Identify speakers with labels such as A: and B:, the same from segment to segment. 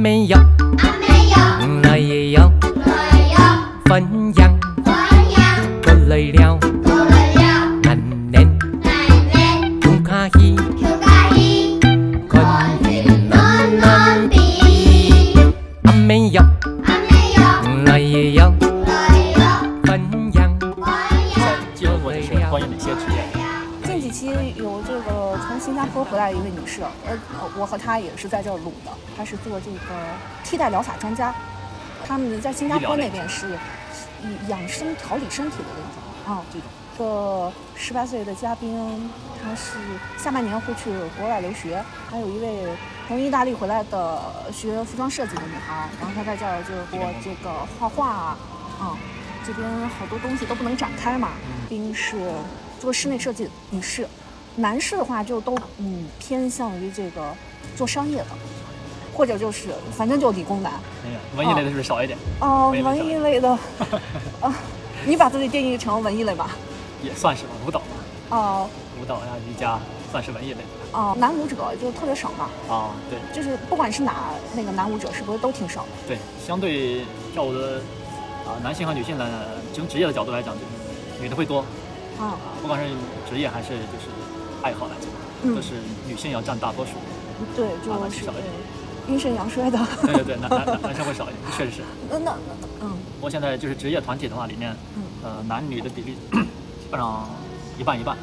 A: 没有，我
B: 和她也是在这儿录的，他是做这个替代疗法专家，他们在新加坡那边是以养生调理身体的那种啊，这种。一个十八岁的嘉宾，她是下半年会去国外留学，还有一位从意大利回来的学服装设计的女孩，然后她在这儿就是做这个画画啊，啊，这边好多东西都不能展开嘛，冰是做室内设计女士，男士的话就都嗯偏向于这个做商业的，或者就是反正就理工男。
C: 文艺类的是不是少一点？
B: 哦，
C: 文艺类
B: 的，啊，你把自己定义成文艺类吧？
C: 也算是吧，舞蹈嘛，
B: 哦
C: 舞蹈呀、瑜伽算是文艺类
B: 哦，男舞者就特别少嘛，
C: 啊。对
B: 就是不管是哪那个男舞者，是不是都挺少的？
C: 对，相对跳舞的啊，男性和女性呢，从职业的角度来讲，就是女的会多
B: 啊，
C: 啊，不管是职业还是就是爱好来讲，
B: 嗯
C: 都是女性要占大多数。
B: 对，就是
C: 少一点
B: 阴盛阳衰的。
C: 对对对，男男男男生会少一点，确实是。
B: 那那嗯
C: 不过现在就是职业团体的话，里面
B: 嗯
C: 呃男女的比例基本上一半一半，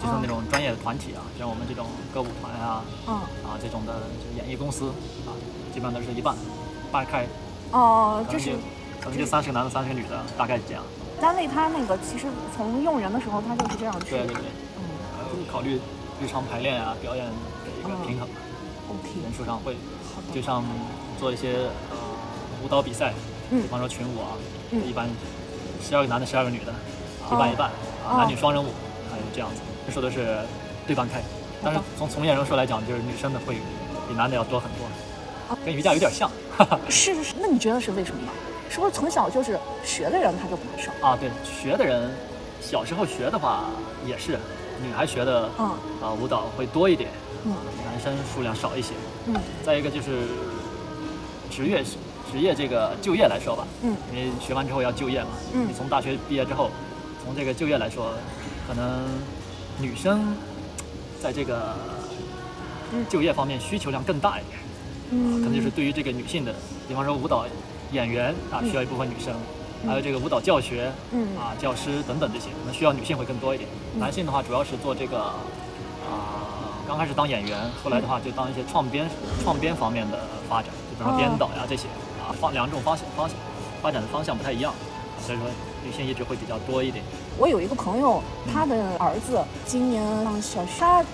C: 就是那种专业的团体啊，像我们这种歌舞团啊
B: 嗯
C: 啊这种的就演艺公司啊，基本上都是一半大概，
B: 哦，
C: 就
B: 是
C: 可能就三十个男的三十个女的，大概是这样。
B: 单位他那个其实从用人的时候他就是这样去
C: 对对对，
B: 嗯
C: 呃考虑日常排练啊表演的一个平衡，人数上会就像做一些呃舞蹈比赛，
B: 嗯
C: 比方说群舞啊，
B: 嗯
C: 一般十二个男的十二个女的，一半一半男女双人舞，还有这样子，这说的是对半开。但是从从业人数来讲，就是女生的会比男的要多很多，跟瑜伽有点像。哈哈。
B: 是是是，那你觉得是为什么呢？是不是从小就是学的人他就不太少？
C: 啊，对，学的人小时候学的话也是，女孩学的
B: 嗯
C: 啊舞蹈会多一点，
B: 嗯。
C: 男生数量少一些。
B: 嗯。
C: 再一个就是职业职业这个就业来说吧，
B: 嗯。
C: 因为学完之后要就业嘛，
B: 嗯。
C: 你从大学毕业之后，从这个就业来说，可能女生在这个
B: 嗯。
C: 就业方面需求量更大一点，
B: 嗯，
C: 可能就是对于这个女性的，比方说舞蹈演员啊，
B: 嗯
C: 需要一部分女生，还有这个舞蹈教学
B: 嗯。
C: 啊、教师等等这些，可能需要女性会更多一点。
B: 嗯。
C: 男性的话主要是做这个啊、刚开始当演员，后来的话就当一些创编创编方面的发展，就比如说编导呀这些啊，方两种方向方向发展的方向不太一样，所以说女性一直会比较多一点。
B: 我有一个朋友，他的儿子今年上小学，他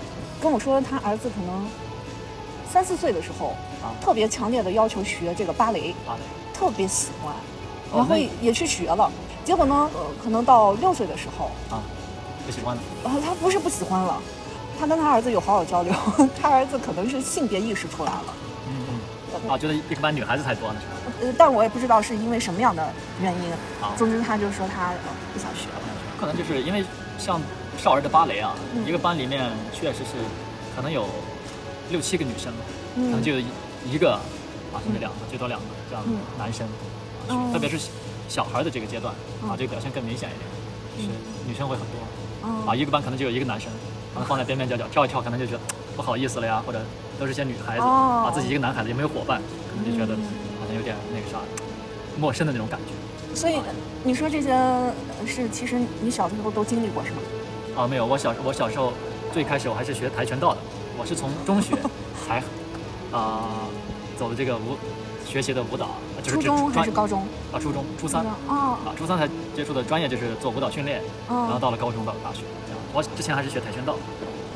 B: 跟我说他儿子可能三四岁的时候，
C: 啊
B: 特别强烈的要求学这个芭蕾，
C: 芭蕾，
B: 特别喜欢，
C: 哦
B: 然后也去学了。结果呢，呃，可能到六岁的时候，
C: 啊，不喜欢了
B: 啊，他不是不喜欢了，他跟他儿子有好好交流，他儿子可能是性别意识出来了，
C: 嗯嗯，啊，觉得一个班女孩子太多了是吧？
B: 呃，但我也不知道是因为什么样的原因。
C: 啊。
B: 总之，他就说他呃不想学了。
C: 可能就是因为像少儿的芭蕾啊，
B: 嗯。
C: 一个班里面确实是可能有六七个女生，可能
B: 嗯
C: 就有一一个啊，甚至两个，最多两个这样的
B: 嗯。
C: 男生，
B: 啊
C: 特别是小孩的这个阶段啊，
B: 嗯。
C: 这个表现更明显一点，就是女生会很多。
B: 哦。
C: 啊，一个班可能就有一个男生，可能放在边边角角跳一跳，可能就觉得不好意思了呀，或者都是些女孩子
B: 哦
C: 啊，自己一个男孩子也没有伙伴，可能就觉得
B: 嗯
C: 好像有点那个啥，陌生的那种感觉。
B: 所以你说这些呃是其实你小的时候都经历过是吗？
C: 啊，没有，我小我小时候最开始我还是学跆拳道的，我是从中学才啊、走的这个舞学习的舞蹈，就是
B: 初中还是高中？
C: 啊初中初三
B: 哦
C: 啊初三才接触的专业就是做舞蹈训练，然后
B: 哦，
C: 到了高中到了大学。我之前还是学跆拳道，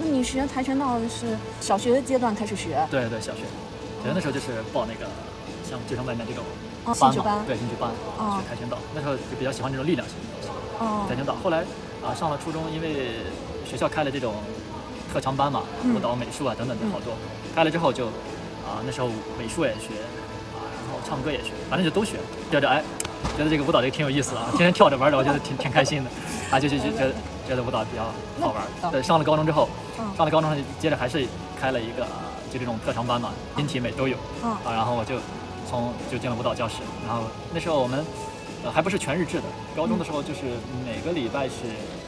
B: 那你学跆拳道是小学阶段开始学？
C: 对对小学，小学那时候就是报那个像就像外面这种
B: 哦，兴
C: 班嘛，
B: 趣班。
C: 对兴趣班
B: 哦
C: 学跆拳道，那时候就比较喜欢这种力量型的东西。
B: 哦
C: 跆拳道。后来啊，上了初中，因为学校开了这种特长班嘛，
B: 嗯
C: 舞蹈、美术啊等等的好多。开了之后就啊，那时候美术也学啊，然后唱歌也学，反正就都学。觉得哎，觉得这个舞蹈这个挺有意思啊，天天跳着玩着，我觉得挺挺开心的啊，就就就觉得觉得舞蹈比较好玩
B: 那。
C: 对，上了高中之后，
B: 嗯
C: 上了高中接着还是开了一个就这种特长班嘛，音体美都有
B: 嗯。
C: 啊，然后我就从就进了舞蹈教室，然后那时候我们呃还不是全日制的，高中的时候就是每个礼拜是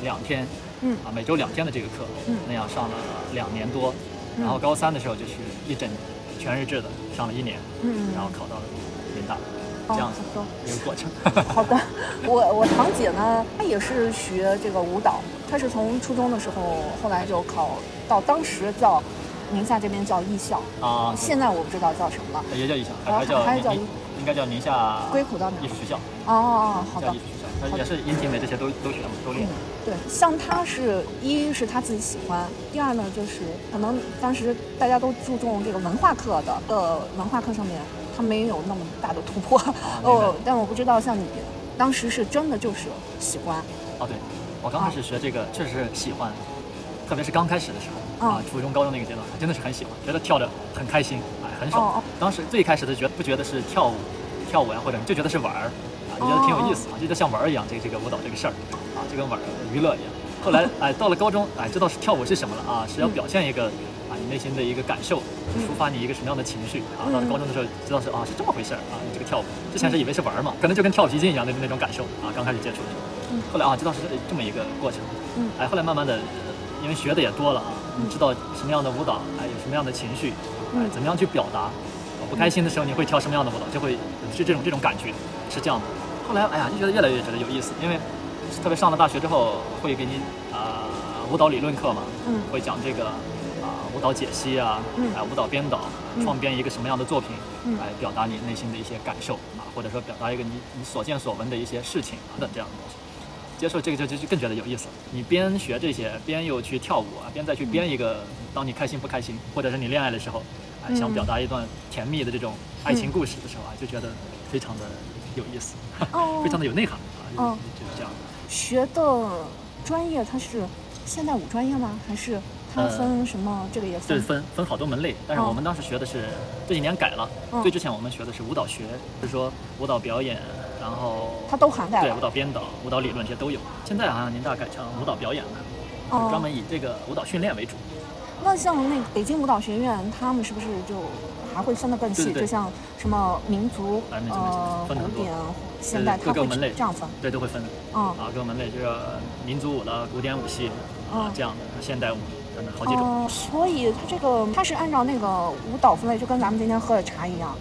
C: 两天，
B: 嗯
C: 啊每周两天的这个课，
B: 嗯
C: 那样上了两年多，然后高三的时候就是一整全日制的上了一年，
B: 嗯
C: 然后考到了林大，
B: 哦
C: 这样子
B: 好的
C: 一个过程。
B: 好的，我我堂姐呢，她也是学这个舞蹈，她是从初中的时候，后来就考到当时叫宁夏这边叫艺校，
C: 啊，
B: 现在我不知道叫什么了。
C: 也叫艺校，还
B: 哦
C: 还叫
B: 还是叫
C: 应该叫宁夏
B: 归属到哪
C: 艺术学校，
B: 哦，好的
C: 叫艺。校，也是音体美这些都都学嘛，都练。
B: 对，像他是一是他自己喜欢，第二呢就是可能当时大家都注重这个文化课的，呃，文化课上面他没有那么大的突破。
C: 明
B: 哦，但我不知道像你，当时是真的就是喜欢，
C: 哦，对，我刚开始学这个确实是喜欢，特别是刚开始的时候啊
B: 嗯，
C: 初中、高中那个阶段，真的是很喜欢，觉得跳的很开心，哎，很爽。
B: 哦哦
C: 当时最开始的觉得不觉得是跳舞，跳舞呀，或者就觉得是玩儿，啊，就觉得挺有意思啊，就觉得像玩儿一样，这个这个舞蹈这个事儿啊，就跟玩儿娱乐一样。后来哎，到了高中，哎，知道是跳舞是什么了啊，是要表现一个啊你内心的一个感受，抒发你一个什么样的情绪啊。到了高中的时候，知道是啊是这么回事儿啊，你这个跳舞，之前是以为是玩儿嘛，可能就跟跳皮筋一样的那种感受啊，刚开始接触的时候。后来啊，知道是这么一个过程。
B: 嗯
C: 哎，后来慢慢的，因为学的也多了啊，你知道什么样的舞蹈，哎，有什么样的情绪，哎，怎么样去表达。啊不开心的时候你会跳什么样的舞蹈，就会是这种这种感觉，是这样的。后来哎呀，就觉得越来越觉得有意思，因为特别上了大学之后，会给你啊、舞蹈理论课嘛，
B: 嗯
C: 会讲这个啊、舞蹈解析啊，
B: 嗯
C: 哎舞蹈编导，
B: 嗯
C: 创编一个什么样的作品，
B: 嗯
C: 来表达你内心的一些感受啊，或者说表达一个你你所见所闻的一些事情啊等这样的东西。接受这个就就就更觉得有意思了。你边学这些，边又去跳舞啊，边再去编一个，当你开心不开心，或者是你恋爱的时候，哎，想
B: 嗯
C: 表达一段甜蜜的这种爱情故事的时候啊，就觉得非常的有意思，
B: 哦
C: 非常的有内涵啊，
B: 哦
C: 就是这样。
B: 学的专业它是现代舞专业吗？还是它
C: 呃
B: 分什么？这个也
C: 这
B: 分
C: 分分好多门类，但是
B: 哦
C: 我们当时学的是这几年改了，
B: 嗯
C: 最之前我们学的是舞蹈学，就是说舞蹈表演，然后
B: 它都涵盖
C: 对
B: 了
C: 舞蹈编导、舞蹈理论这些都有。现在好像宁大改成舞蹈表演了，
B: 哦
C: 专门以这个舞蹈训练为主。
B: 那像那北京舞蹈学院，他们是不是就还会分得更细？
C: 对对对
B: 就像什么民族、呃古典、现代，
C: 门类
B: 这样分。
C: 对，都会分。
B: 嗯
C: 啊，各个门类就是民族舞的、古典舞系啊
B: 嗯
C: 这样的，现代舞等等好几种。
B: 哦，所以它这个它是按照那个舞蹈分类，就跟咱们今天喝的茶一样，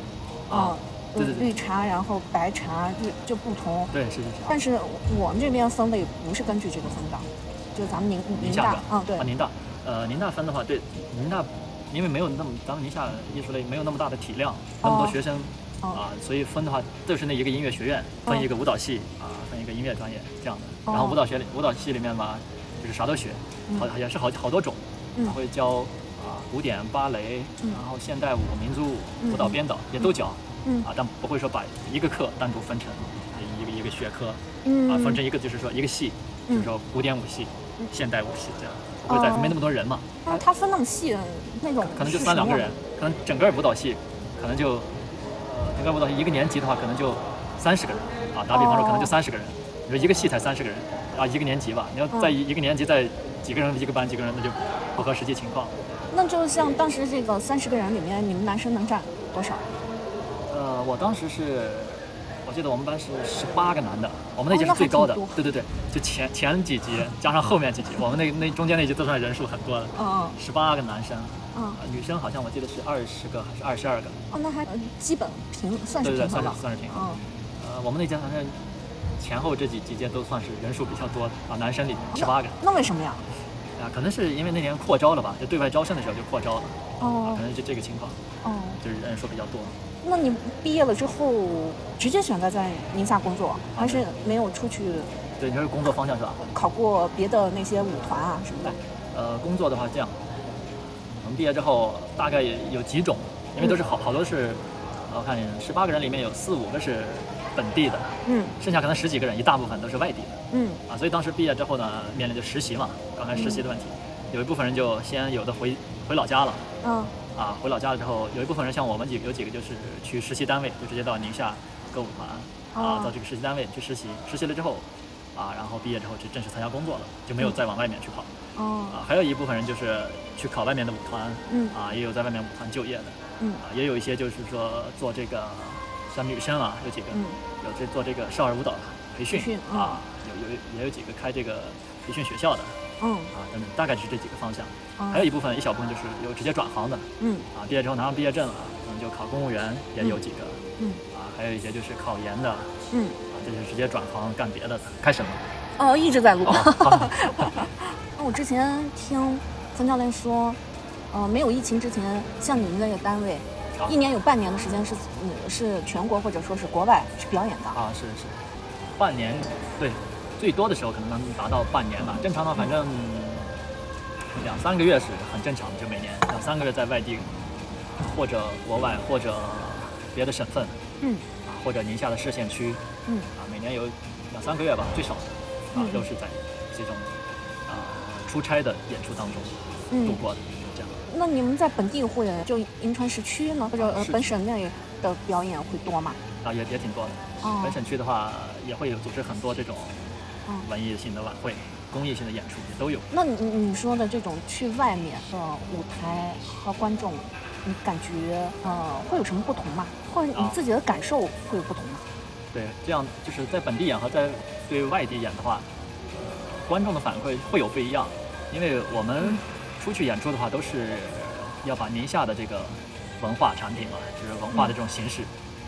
C: 啊
B: 绿茶，然后白茶就就不同。
C: 对，是是是。
B: 但是我们这边分类不是根据这个分的，就咱们宁宁
C: 夏的，，
B: 嗯，对
C: 啊，，宁大，呃，宁大分的话，对，宁大，因为没有那么，咱们宁夏艺术类没有那么大的体量，那么多
B: 哦
C: 学生，
B: 哦
C: 啊，所以分的话，就是那一个音乐学院，分一个舞蹈系，啊，分一个音乐专业这样的。然后
B: 哦
C: 舞蹈学里，舞蹈系里面吧，就是啥都学，好也是好好多种，
B: 嗯。
C: 他会教啊古典、芭蕾，
B: 嗯。
C: 然后现代舞、民族舞、
B: 嗯
C: 舞蹈编导也都教，
B: 嗯。
C: 啊，但不会说把一个课单独分成一个一个学科，
B: 嗯
C: 啊，分成一个就是说一个系，
B: 嗯
C: 就是说古典舞系、现代舞系这样，不会再
B: 哦。
C: 没那么多人嘛，
B: 那它分那么细的，那种
C: 可能就是三两个人可能整个舞蹈系可能就呃整个舞蹈系一个年级的话可能就三十个人啊，打比方说可能就
B: 哦。
C: 三十个人，你说一个系才三十个人啊，一个年级吧，你要
B: 嗯
C: 在一一个年级在几个人一个班几个人，那就不合实际情况。
B: 那就像当时这个三十个人里面，你们男生能占多少？
C: 呃，我当时是，我记得我们班是十八个男的，我们那届是最高的对对对，就前前几级加上后面几级，我们那那中间那级都算人数很多的，
B: 嗯
C: 十八个男生，
B: 嗯
C: 呃女生好像我记得是二十个还是二十二个，
B: 哦，那还呃基本平算是
C: 算是。算是平衡。
B: 嗯，
C: 呃，我们那届反正前后这几几届都算是人数比较多的啊，男生里面十八个，
B: 那为什么呀？
C: 啊，可能是因为那年扩招了吧，就对外招生的时候就扩招了，啊，
B: 哦
C: 可能就这个情况，
B: 哦，
C: 就是人数比较多。
B: 那你毕业了之后直接选择在宁夏工作，还是没有出去
C: 对，你说是工作方向是吧？
B: 考过别的那些舞团啊什么的？
C: 呃，工作的话这样，我们毕业之后大概也有几种，因为都是好好多是，呃我看十八个人里面有四五个是本地的，
B: 嗯。
C: 剩下可能十几个人，一大部分都是外地的。
B: 嗯。
C: 啊，所以当时毕业之后呢，面临着实习嘛，刚开始实习的问题，有一部分人就先有的回回老家了。
B: 嗯。
C: 啊，回老家了之后，有一部分人像我们几个，有几个就是去实习单位，就直接到宁夏歌舞团啊，
B: 哦。
C: 到这个实习单位去实习，实习了之后，啊，然后毕业之后就正式参加工作了，就没有再往外面去跑。
B: 哦。
C: 啊，还有一部分人就是去考外面的舞团，
B: 嗯。
C: 啊，也有在外面舞团就业的，
B: 嗯。
C: 啊，也有一些就是说做这个像女生啊，有几个、
B: 嗯
C: 有这做这个少儿舞蹈培训
B: 培训嗯
C: 啊，有有也有几个开这个培训学校的
B: 嗯
C: 啊等等，大概是这几个方向。
B: 嗯
C: 还有一部分一小部分就是有直接转行的
B: 嗯
C: 啊，毕业之后拿上毕业证了，可能就考公务员也有几个
B: 嗯
C: 啊，还有一些就是考研的嗯啊，
B: 嗯，
C: 这就是直接转行干别的的。开始了吗？
B: 哦，一直在录。那 我之前听曾教练说，呃，没有疫情之前，像你们那个单位，
C: 啊
B: 一年有半年的时间是嗯是全国或者说是国外去表演的。
C: 啊，是是，半年，对，最多的时候可能能达到半年吧。正常的反正两三个月是很正常的，就每年两三个月在外地，或者国外，或者别的省份
B: 嗯
C: 啊，或者宁夏的市县区
B: 嗯
C: 啊，每年有两三个月吧，最少的啊
B: 嗯，
C: 都是在这种啊出差的演出当中度
B: 嗯。
C: 过的。
B: 那你们在本地会就银川市区呢，或者呃本省内的表演会多吗？
C: 啊，也也挺多的。
B: 哦
C: 本省区的话，也会有组织很多这种
B: 嗯
C: 文艺性的晚会、公益性的演出也都有。
B: 那你你说的这种去外面的舞台和观众，你感觉呃会有什么不同吗？或者你
C: 啊
B: 自己的感受会有不同吗？
C: 对，这样就是在本地演和在对外地演的话，呃，观众的反馈会有不一样，因为我们出去演出的话，都是要把宁夏的这个文化产品嘛，就是文化的这种形式，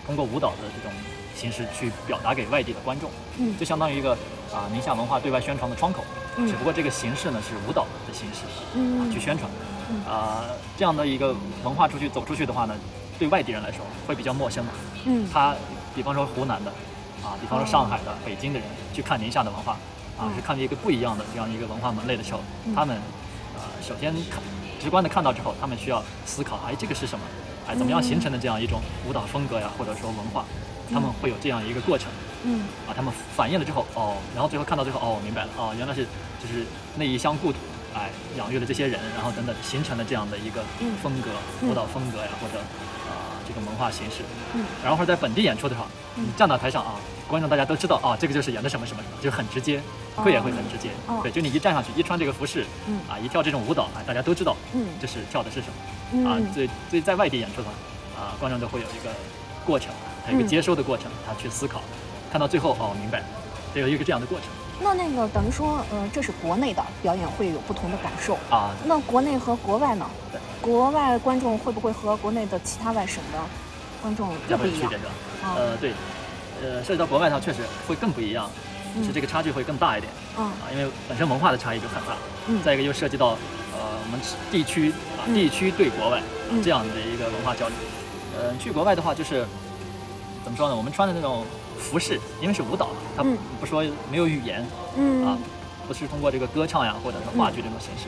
C: 通过舞蹈的这种形式去表达给外地的观众，
B: 嗯。
C: 就相当于一个啊、宁夏文化对外宣传的窗口，
B: 嗯。
C: 只不过这个形式呢是舞蹈的形式，去宣传。
B: 嗯，
C: 啊、这样的一个文化出去走出去的话呢，对外地人来说会比较陌生嘛，
B: 嗯。
C: 他比方说湖南的，啊，比方说上海的、北京的人去看宁夏的文化，啊
B: 嗯，
C: 是看一个不一样的这样一个文化门类的时候，
B: 嗯。
C: 他们呃首先看直观的看到之后，他们需要思考，哎，这个是什么？哎，怎么样形成的这样一种舞蹈风格呀，或者说文化？他们会有这样一个过程
B: 嗯
C: 啊，他们反应了之后，哦，然后最后看到最后，哦，明白了，哦，原来是就是那一乡故土，哎，养育了这些人，然后等等，形成了这样的一个
B: 嗯
C: 风格，
B: 嗯
C: 舞蹈风格呀，或者啊、这种文化形式。
B: 嗯
C: 然后在本地演出的话，
B: 嗯
C: 你站到台上啊，观众大家都知道啊，这个就是演的什么什么什么，就很直接，
B: 哦
C: 会也会很直接。
B: 哦
C: 对，就你一站上去，一穿这个服饰，
B: 嗯
C: 啊，一跳这种舞蹈，啊，大家都知道
B: 嗯
C: 这是跳的是什么。
B: 嗯
C: 啊，所以所以在外地演出的话，啊，观众都会有一个过程，他有一个
B: 嗯
C: 接收的过程，他去思考，看到最后哦，明白，得有一个这样的过程
B: 那那个等于说，呃，这是国内的表演会有不同的感受。
C: 啊。
B: 那国内和国外呢
C: 对？
B: 国外观众会不会和国内的其他外省的观众
C: 有区别？是吧？
B: 啊
C: 呃，对，呃，涉及到国外的话，确实会更不一样，
B: 嗯
C: 是这个差距会更大一点。
B: 嗯
C: 啊，因为本身文化的差异就很大，
B: 嗯
C: 再一个又涉及到呃我们地区啊
B: 嗯
C: 地区对国外这样的一个文化交流。呃，去国外的话就是怎么说呢？我们穿的那种服饰，因为是舞蹈嘛，它
B: 嗯
C: 不说没有语言
B: 嗯
C: 啊，不是通过这个歌唱呀或者是话剧这种形式，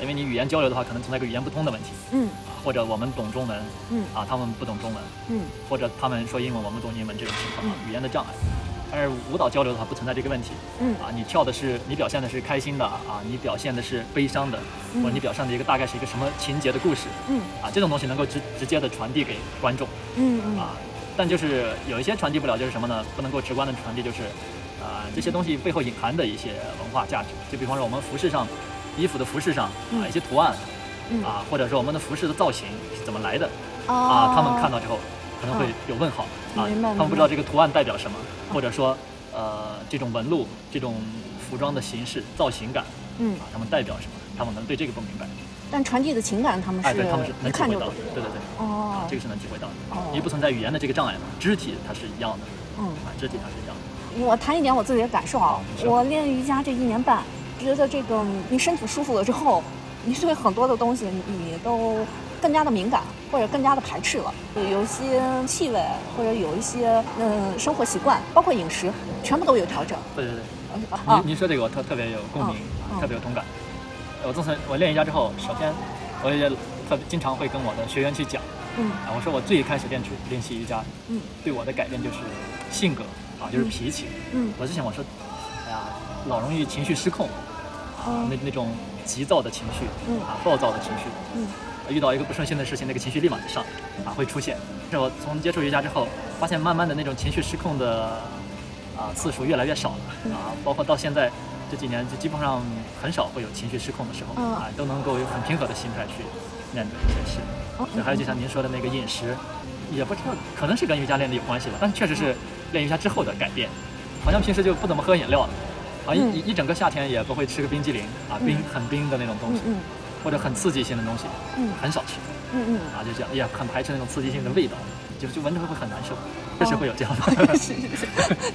C: 因为你语言交流的话，可能存在一个语言不通的问题。
B: 嗯。
C: 啊，或者我们懂中文
B: 嗯。
C: 啊，他们不懂中文，
B: 嗯。
C: 或者他们说英文，我们懂英文这种情况啊，语言的障碍。但是舞蹈交流的话，不存在这个问题。
B: 嗯。
C: 啊，你跳的是你表现的是开心的啊，你表现的是悲伤的，
B: 嗯。
C: 或者你表现的一个大概是一个什么情节的故事。
B: 嗯。
C: 啊，这种东西能够直直接的传递给观众。
B: 嗯嗯。
C: 啊，但就是有一些传递不了，就是什么呢？不能够直观的传递，就是啊这些东西背后隐含的一些文化价值，就比方说我们服饰上，衣服的服饰上啊
B: 嗯
C: 一些图案
B: 嗯。
C: 啊，或者说我们的服饰的造型是怎么来的
B: 啊
C: 啊，他们看到之后可能会有问号啊，他们不知道这个图案代表什么，或者说呃这种纹路、这种服装的形式、造型感
B: 嗯。
C: 啊，他们代表什么？他们可能对这个不明白，
B: 但传递的情感他们
C: 哎，
B: 是
C: 对，他们是
B: 一
C: 能体会到的对对对，
B: 哦。
C: 啊，这个是能体会到的，
B: 哦。
C: 因为不存在语言的这个障碍嘛，肢体它是一样的，
B: 嗯。
C: 啊，肢体它是一样的，
B: 我谈一点我自己的感受啊我练瑜伽这一年半，觉得这个你身体舒服了之后，你对很多的东西你都更加的敏感，或者更加的排斥了。有一些气味，或者有一些嗯生活习惯，包括饮食，全部都有调整。
C: 对对对。您您说这个我特特别有共鸣特别有同感。我自从我练瑜伽之后，首先我也特别经常会跟我的学员去讲
B: 嗯
C: 啊，我说我最开始练出练习瑜伽，
B: 嗯
C: 对我的改变就是性格啊，就是脾气。
B: 嗯
C: 我之前我说，哎呀，老容易情绪失控啊
B: 嗯，
C: 那那种急躁的情绪
B: 嗯。
C: 啊，暴躁的情绪，
B: 嗯。
C: 遇到一个不顺心的事情，那个情绪立马就上来啊，会出现。是我从接触瑜伽之后，发现慢慢的那种情绪失控的啊次数越来越少
B: 嗯。
C: 了啊，包括到现在这几年，就基本上很少会有情绪失控的时候
B: 嗯。
C: 啊，都能够有很平和的心态去面对一些事。还有就像您说的那个饮食，也不知道，可能是跟瑜伽练的有关系吧，但是确实是练瑜伽之后的改变，好像平时就不怎么喝饮料了，啊一
B: 嗯
C: 一一整个夏天也不会吃个冰激凌啊，冰很冰的那种东西，或者很刺激性的东西，
B: 嗯
C: 很少吃
B: 嗯嗯。
C: 啊，就这样，也很排斥那种刺激性的味道，就就闻着会很难受，确实会有这样的。
B: 哦是是是，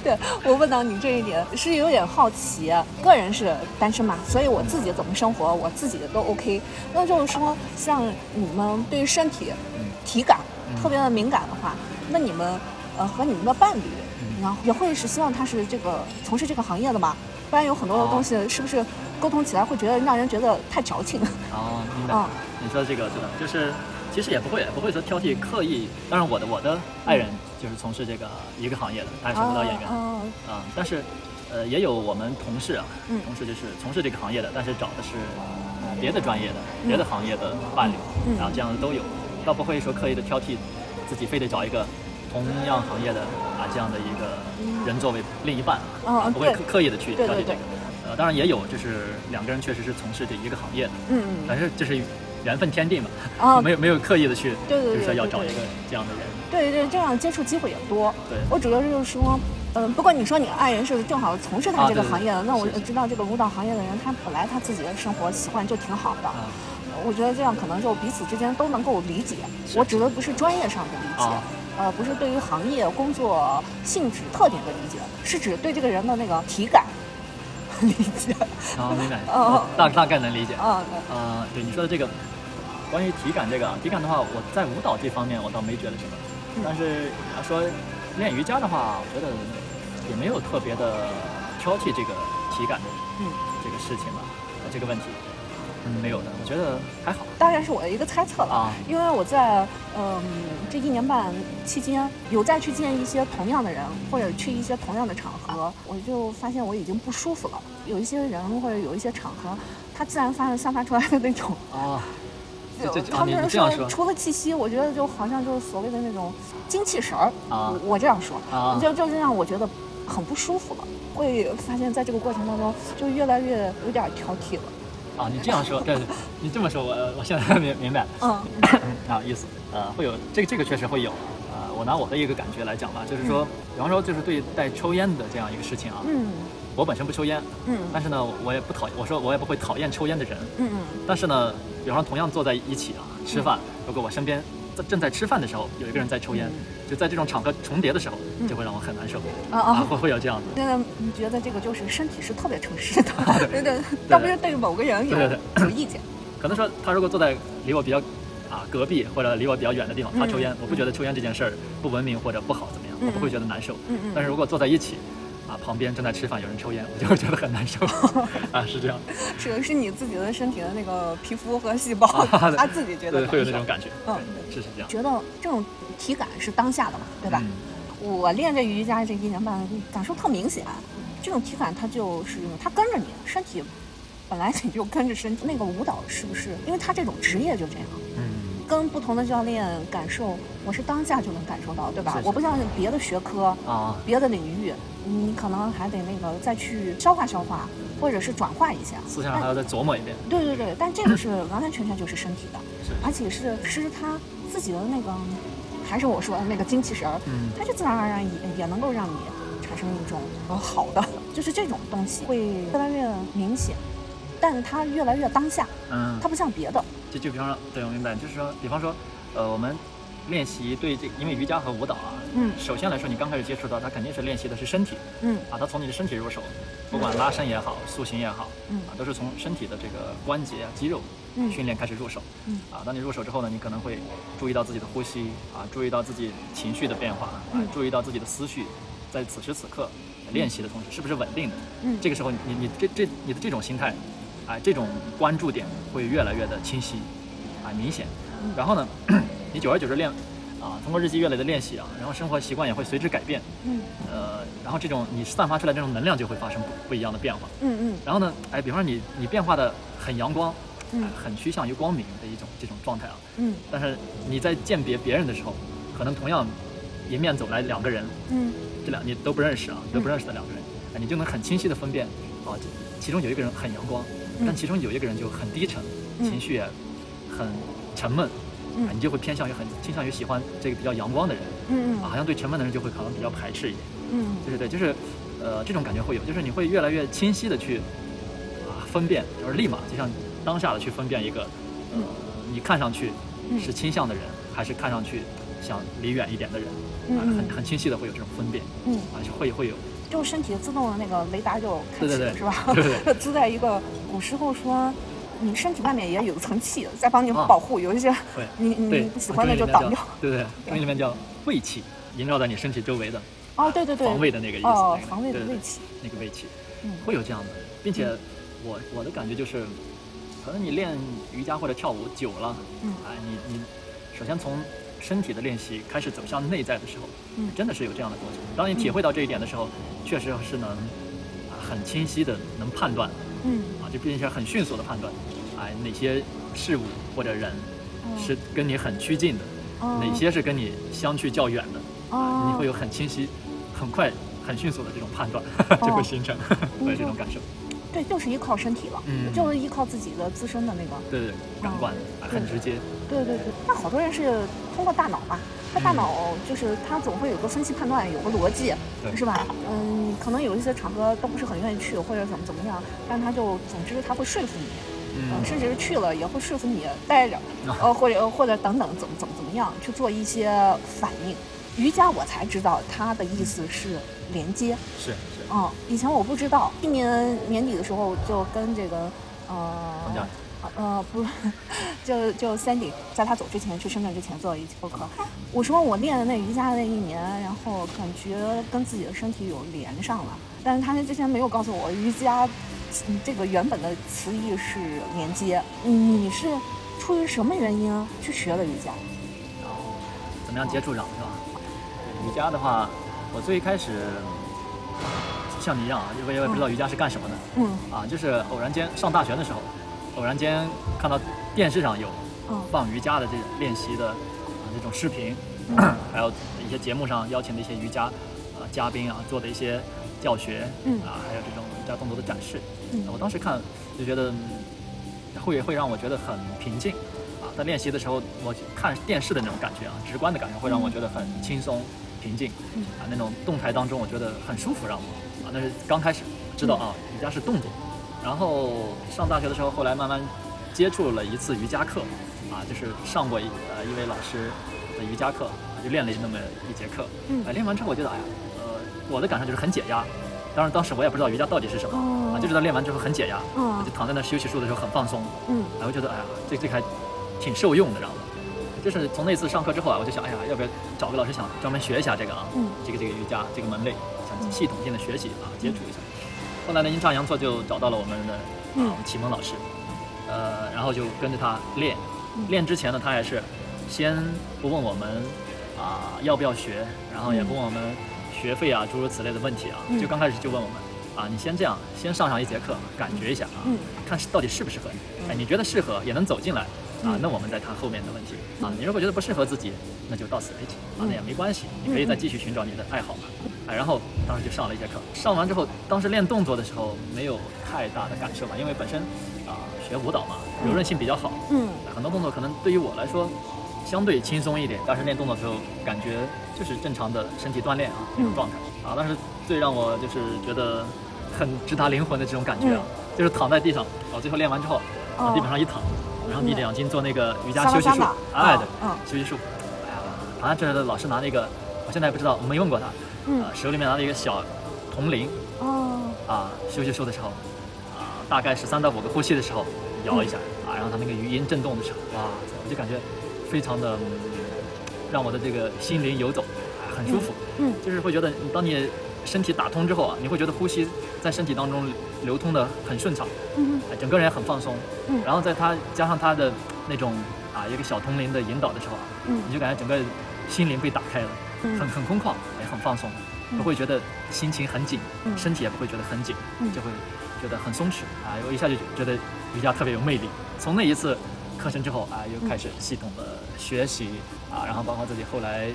B: 对我问到你这一点是有点好奇，个人是单身嘛，所以我自己怎么生活，我自己都 OK。那就是说，像你们对于身体
C: 嗯
B: 体感
C: 嗯
B: 特别的敏感的话，那你们呃和你们的伴侣，
C: 嗯
B: 然后也会是希望他是这个从事这个行业的吗？不然有很多的
C: 哦。
B: 东西是不是沟通起来会觉得让人觉得太矫情？
C: 哦，明白。
B: 嗯。
C: 你说的这个是的，就是其实也不会不会说挑剔刻意。当然，我的我的爱人就是从事这个一个行业的，他也是舞蹈演员。啊、
B: 啊
C: 但是呃也有我们同事啊，
B: 嗯。
C: 同事就是从事这个行业的，但是找的是呃别的专业的、别的行业的伴侣，
B: 嗯。
C: 然后这样的都有，倒不会说刻意的挑剔自己非得找一个同样行业的啊这样的一个人作为另一半啊，不会刻刻意的去
B: 对对对
C: 挑剔这个。呃，当然也有，就是两个人确实是从事这一个行业的，
B: 嗯嗯
C: 反正这是缘分天定嘛，
B: 啊
C: 没有没有刻意的去，
B: 对对对
C: 就是说要找一个这样的人，
B: 对对，这样接触机会也多。
C: 对。
B: 我主要就是说，嗯、不过你说你爱人是正好从事他这个
C: 啊对对。
B: 行业的，那我知道这个舞蹈行业的人，他本来他自己的生活习惯就挺好的。
C: 啊。
B: 我觉得这样可能就彼此之间都能够理解。我指的不是专业上的理解，
C: 啊
B: 呃，不是对于行业工作性质特点的理解，是指对这个人的那个体感 理解。
C: 啊，明白，
B: 哦
C: 大大概能理解。
B: 啊，
C: 呃，对你说的这个，关于体感这个，体感的话，我在舞蹈这方面我倒没觉得什么，
B: 嗯
C: 但是你要说练瑜伽的话，我觉得也没有特别的挑剔这个体感的
B: 嗯，
C: 这个事情吧，呃这个问题，嗯，没有的，我觉得还好
B: 当然是我的一个猜测了。
C: 啊，
B: 因为我在嗯、这一年半期间，有再去见一些同样的人，或者去一些同样的场合，我就发现我已经不舒服了。有一些人或者有一些场合，他自然发散发出来的那种，
C: 啊，这这
B: 他们
C: 说
B: 除了气息，我觉得就好像就是所谓的那种精气神儿。
C: 啊
B: 我我这样说，
C: 啊
B: 就就是让我觉得很不舒服了。会发现在这个过程当中，就越来越有点挑剔了。
C: 啊，你这样说，对，你这么说，我我现在 明明白。
B: 嗯。
C: 啊，意思，呃，会有这个这个确实会有，呃，我拿我的一个感觉来讲吧，就是说，比方说就是对待抽烟的这样一个事情啊，
B: 嗯。
C: 我本身不抽烟，
B: 嗯。
C: 但是呢，我也不讨厌，我说我也不会讨厌抽烟的人，
B: 嗯嗯。
C: 但是呢，比方说同样坐在一起啊吃饭，如果我身边在正在吃饭的时候有一个人在抽烟，就在这种场合重叠的时候，就会让我很难受，
B: 啊啊
C: 会会有这样的，
B: 现在，你觉得这个就是身体是特别诚实的，
C: 对
B: 对对，倒不是对某个人有意见。
C: 可能说他如果坐在离我比较啊隔壁或者离我比较远的地方，他抽烟，
B: 嗯
C: 我不觉得抽烟这件事儿不文明或者不好怎么样，
B: 嗯
C: 我不会觉得难受。但是如果坐在一起，啊旁边正在吃饭有人抽烟，我就会觉得很难受。啊，是这样，
B: 是是你自己的身体的那个皮肤和细胞，
C: 啊
B: 他自己觉得，
C: 会有那种感觉。
B: 嗯，
C: 是是这样。
B: 觉得这种体感是当下的嘛，对吧？
C: 嗯
B: 我练这瑜伽这一年半，感受特明显。这种体感它就是它跟着你身体，本来你就跟着身体。那个舞蹈是不是？因为他这种职业就这样，
C: 嗯，
B: 跟不同的教练感受，我是当下就能感受到，对吧？我不像别的学科，
C: 啊，
B: 别的领域，你可能还得那个再去消化消化，或者是转化一下。
C: 思想还要再琢磨一遍。
B: 对对对，但这个是完完全全就是身体的，
C: 是。
B: 而且是是他自己的那个，还是我说的那个精气神儿，
C: 嗯。
B: 它就自然而然也也能够让你产生一种呃好的，就是这种东西会越来越明显，但是它越来越当下，
C: 嗯。
B: 它，不像别的，
C: 就就比方说，对我明白，就是说，比方说，呃，我们练习对这，因为瑜伽和舞蹈啊，
B: 嗯。
C: 首先来说，你刚开始接触到它，肯定是练习的是身体。
B: 嗯。
C: 啊，它从你的身体入手，不管拉伸也好，塑形也好，
B: 嗯。
C: 啊，都是从身体的这个关节啊、肌肉
B: 嗯。
C: 训练开始入手。
B: 嗯。
C: 啊，当你入手之后呢，你可能会注意到自己的呼吸啊，注意到自己情绪的变化啊
B: 嗯，
C: 注意到自己的思绪，在此时此刻练习的同时是不是稳定的。
B: 嗯。
C: 这个时候你你这这你的这种心态，啊，这种关注点会越来越的清晰，啊，明显。
B: 嗯。
C: 然后呢，你久而久之练，啊，通过日积月累的练习啊，然后生活习惯也会随之改变。
B: 嗯。
C: 呃，然后这种你散发出来这种能量就会发生不不一样的变化。
B: 嗯嗯。
C: 然后呢，哎，比方说你你变化的很阳光，
B: 嗯。
C: 哎很趋向于光明的一种这种状态啊。
B: 嗯。
C: 但是你在鉴别别人的时候，可能同样迎面走来两个人，
B: 嗯。
C: 这两你都不认识啊，都不认识的两个人，哎，你就能很清晰的分辨，啊，这其中有一个人很阳光，但
B: 嗯
C: 其中有一个人就很低沉，
B: 嗯。
C: 情绪也很沉闷，
B: 嗯。
C: 啊你就会偏向于很倾向于喜欢这个比较阳光的人，
B: 嗯
C: 啊，好像对沉闷的人就会可能比较排斥一点。
B: 嗯。
C: 就是对，就是，呃，这种感觉会有，就是你会越来越清晰的去啊分辨，就是立马就像当下的去分辨一个，呃，你看上去
B: 嗯。
C: 是倾向的人，还是看上去想离远一点的人，啊，
B: 嗯嗯。
C: 很很清晰的会有这种分辨，
B: 嗯，
C: 啊，就会会有，
B: 就身体自动的那个雷达就开启了，
C: 对对对。
B: 是吧？
C: 对对
B: 就 自带一个古时候说，你身体外面也有一层气，在帮你
C: 啊。
B: 保护，有一些
C: 会，
B: 你你喜欢的就挡掉。
C: 对对，中医里面叫胃气，萦绕在你身体周围的
B: 哦，对对对，
C: 防卫的那个意思，
B: 哦
C: 那，个
B: 防卫的
C: 对对
B: 卫气。
C: 那个胃气，
B: 嗯。
C: 会有这样的，并且我我的感觉就是，可能你练瑜伽或者跳舞久了，
B: 嗯
C: 哎，你你首先从身体的练习开始走向内在的时候，
B: 嗯。
C: 真的是有这样的过程。当你体会到这一点的时候，确实是能啊很清晰的能判断
B: 嗯。
C: 啊，就并且很迅速的判断，哎，哪些事物或者人
B: 嗯。
C: 是跟你很趋近的，
B: 哦。
C: 哪些是跟你相去较远的，
B: 哦。
C: 啊，你会有很清晰、很快、很迅速的这种判断，就会形成，会有这种感受。
B: 对，就是依靠身体了，
C: 嗯。
B: 就是依靠自己的自身的那个。
C: 对对，感官啊很直接。
B: 对对对，那好多人是通过大脑吧，他大脑就是他总会有个分析判断，有个逻辑，是吧？嗯，可能有一些场合都不是很愿意去，或者怎么怎么样，但他就总之他会说服你，
C: 嗯
B: 呃，甚至是去了也会说服你待着，呃，或者或者等等怎么怎么怎么样去做一些反应。瑜伽我才知道它的意思是连接，
C: 是是，
B: 嗯，以前我不知道。今年年底的时候就跟这个呃呃不，就就 Sandy 在他走之前去深圳之前做了一期播客，我说我练的那瑜伽的那一年，然后感觉跟自己的身体有连上了，但是他那之前没有告诉我瑜伽嗯这个原本的词义是连接。你是出于什么原因去学了瑜伽？
C: 然后怎么样接触上是吧？瑜伽的话，我最开始像你一样啊，因为我也不知道瑜伽是干什么的
B: 嗯
C: 啊，就是偶然间上大学的时候，偶然间看到电视上有
B: 嗯
C: 放瑜伽的这种练习的啊这种视频，
B: 嗯。
C: 还有一些节目上邀请的一些瑜伽啊嘉宾啊做的一些教学，
B: 嗯。
C: 啊还有这种瑜伽动作的展示，
B: 嗯。
C: 我当时看就觉得嗯会会让我觉得很平静啊，在练习的时候我看电视的那种感觉啊，直观的感觉会让我觉得很轻松平静
B: 嗯。
C: 啊，那种动态当中我觉得很舒服，让我啊那是刚开始知道啊瑜伽是动作，然后上大学的时候后来慢慢接触了一次瑜伽课啊，就是上过一呃一位老师的瑜伽课，啊就练了那么一节课，
B: 嗯
C: 啊练完之后我觉得哎呀呃我的感受就是很解压。当然，当时我也不知道瑜伽到底是什么、
B: 哦
C: 啊，就知道练完之后很解压，
B: 嗯
C: 就躺在那休息树的时候很放松，
B: 嗯
C: 然后觉得哎呀，这这个还挺受用的，知道吗？就是从那次上课之后啊，我就想，哎呀，要不要找个老师想专门学一下这个啊，
B: 嗯
C: 这个这个瑜伽这个门类，想系统性的学习啊，接触一下。后来呢，阴差阳错就找到了我们的
B: 嗯。
C: 啊启蒙老师，呃，然后就跟着他练。
B: 嗯。
C: 练之前呢，他也是先不问我们啊要不要学，然后也不问我们学费啊诸如此类的问题啊，
B: 嗯。
C: 就刚开始就问我们啊，你先这样，先上上一节课，感觉一下啊，
B: 嗯。
C: 看到底适不适合你。哎，你觉得适合也能走进来啊
B: 嗯，
C: 那我们再谈后面的问题。啊。你如果觉得不适合自己，那就到此为止啊，
B: 嗯。
C: 那也没关系，你可以再继续寻找你的爱好嘛。哎，然后当时就上了一节课，上完之后，当时练动作的时候没有太大的感受嘛，因为本身啊学舞蹈嘛，柔韧性比较好，
B: 嗯。
C: 很多动作可能对于我来说相对轻松一点，但是练动作的时候感觉就是正常的身体锻炼啊那种状态啊。但是最让我就是觉得很直达灵魂的这种感觉啊，就是躺在地上，啊，最后练完之后往地板上一躺，然后闭着眼睛做那个瑜伽休息术哎对，
B: 嗯。
C: 休息术，好像这老师拿那个，我现在也不知道，我没问过他，
B: 嗯
C: 呃，手里面拿了一个小铜铃
B: 哦
C: 啊，休息术的时候啊，大概是三到五个呼吸的时候摇一下啊，然后它那个余音震动的时候，哇，我就感觉非常的、嗯让我的这个心灵游走，啊很舒服。
B: 嗯
C: 就是会觉得，当你身体打通之后啊，你会觉得呼吸在身体当中流通的很顺畅，
B: 嗯
C: 哎整个人很放松。
B: 嗯
C: 然后在它加上它的那种啊一个小铜铃的引导的时候啊，
B: 嗯
C: 你就感觉整个心灵被打开了，
B: 嗯。
C: 很很空旷，也很放松，
B: 嗯。
C: 不会觉得心情很紧，
B: 嗯。
C: 身体也不会觉得很紧，
B: 嗯。
C: 就会觉得很松弛啊。我一下就觉得瑜伽特别有魅力。从那一次课程之后啊，又开始系统的学习啊，然后包括自己后来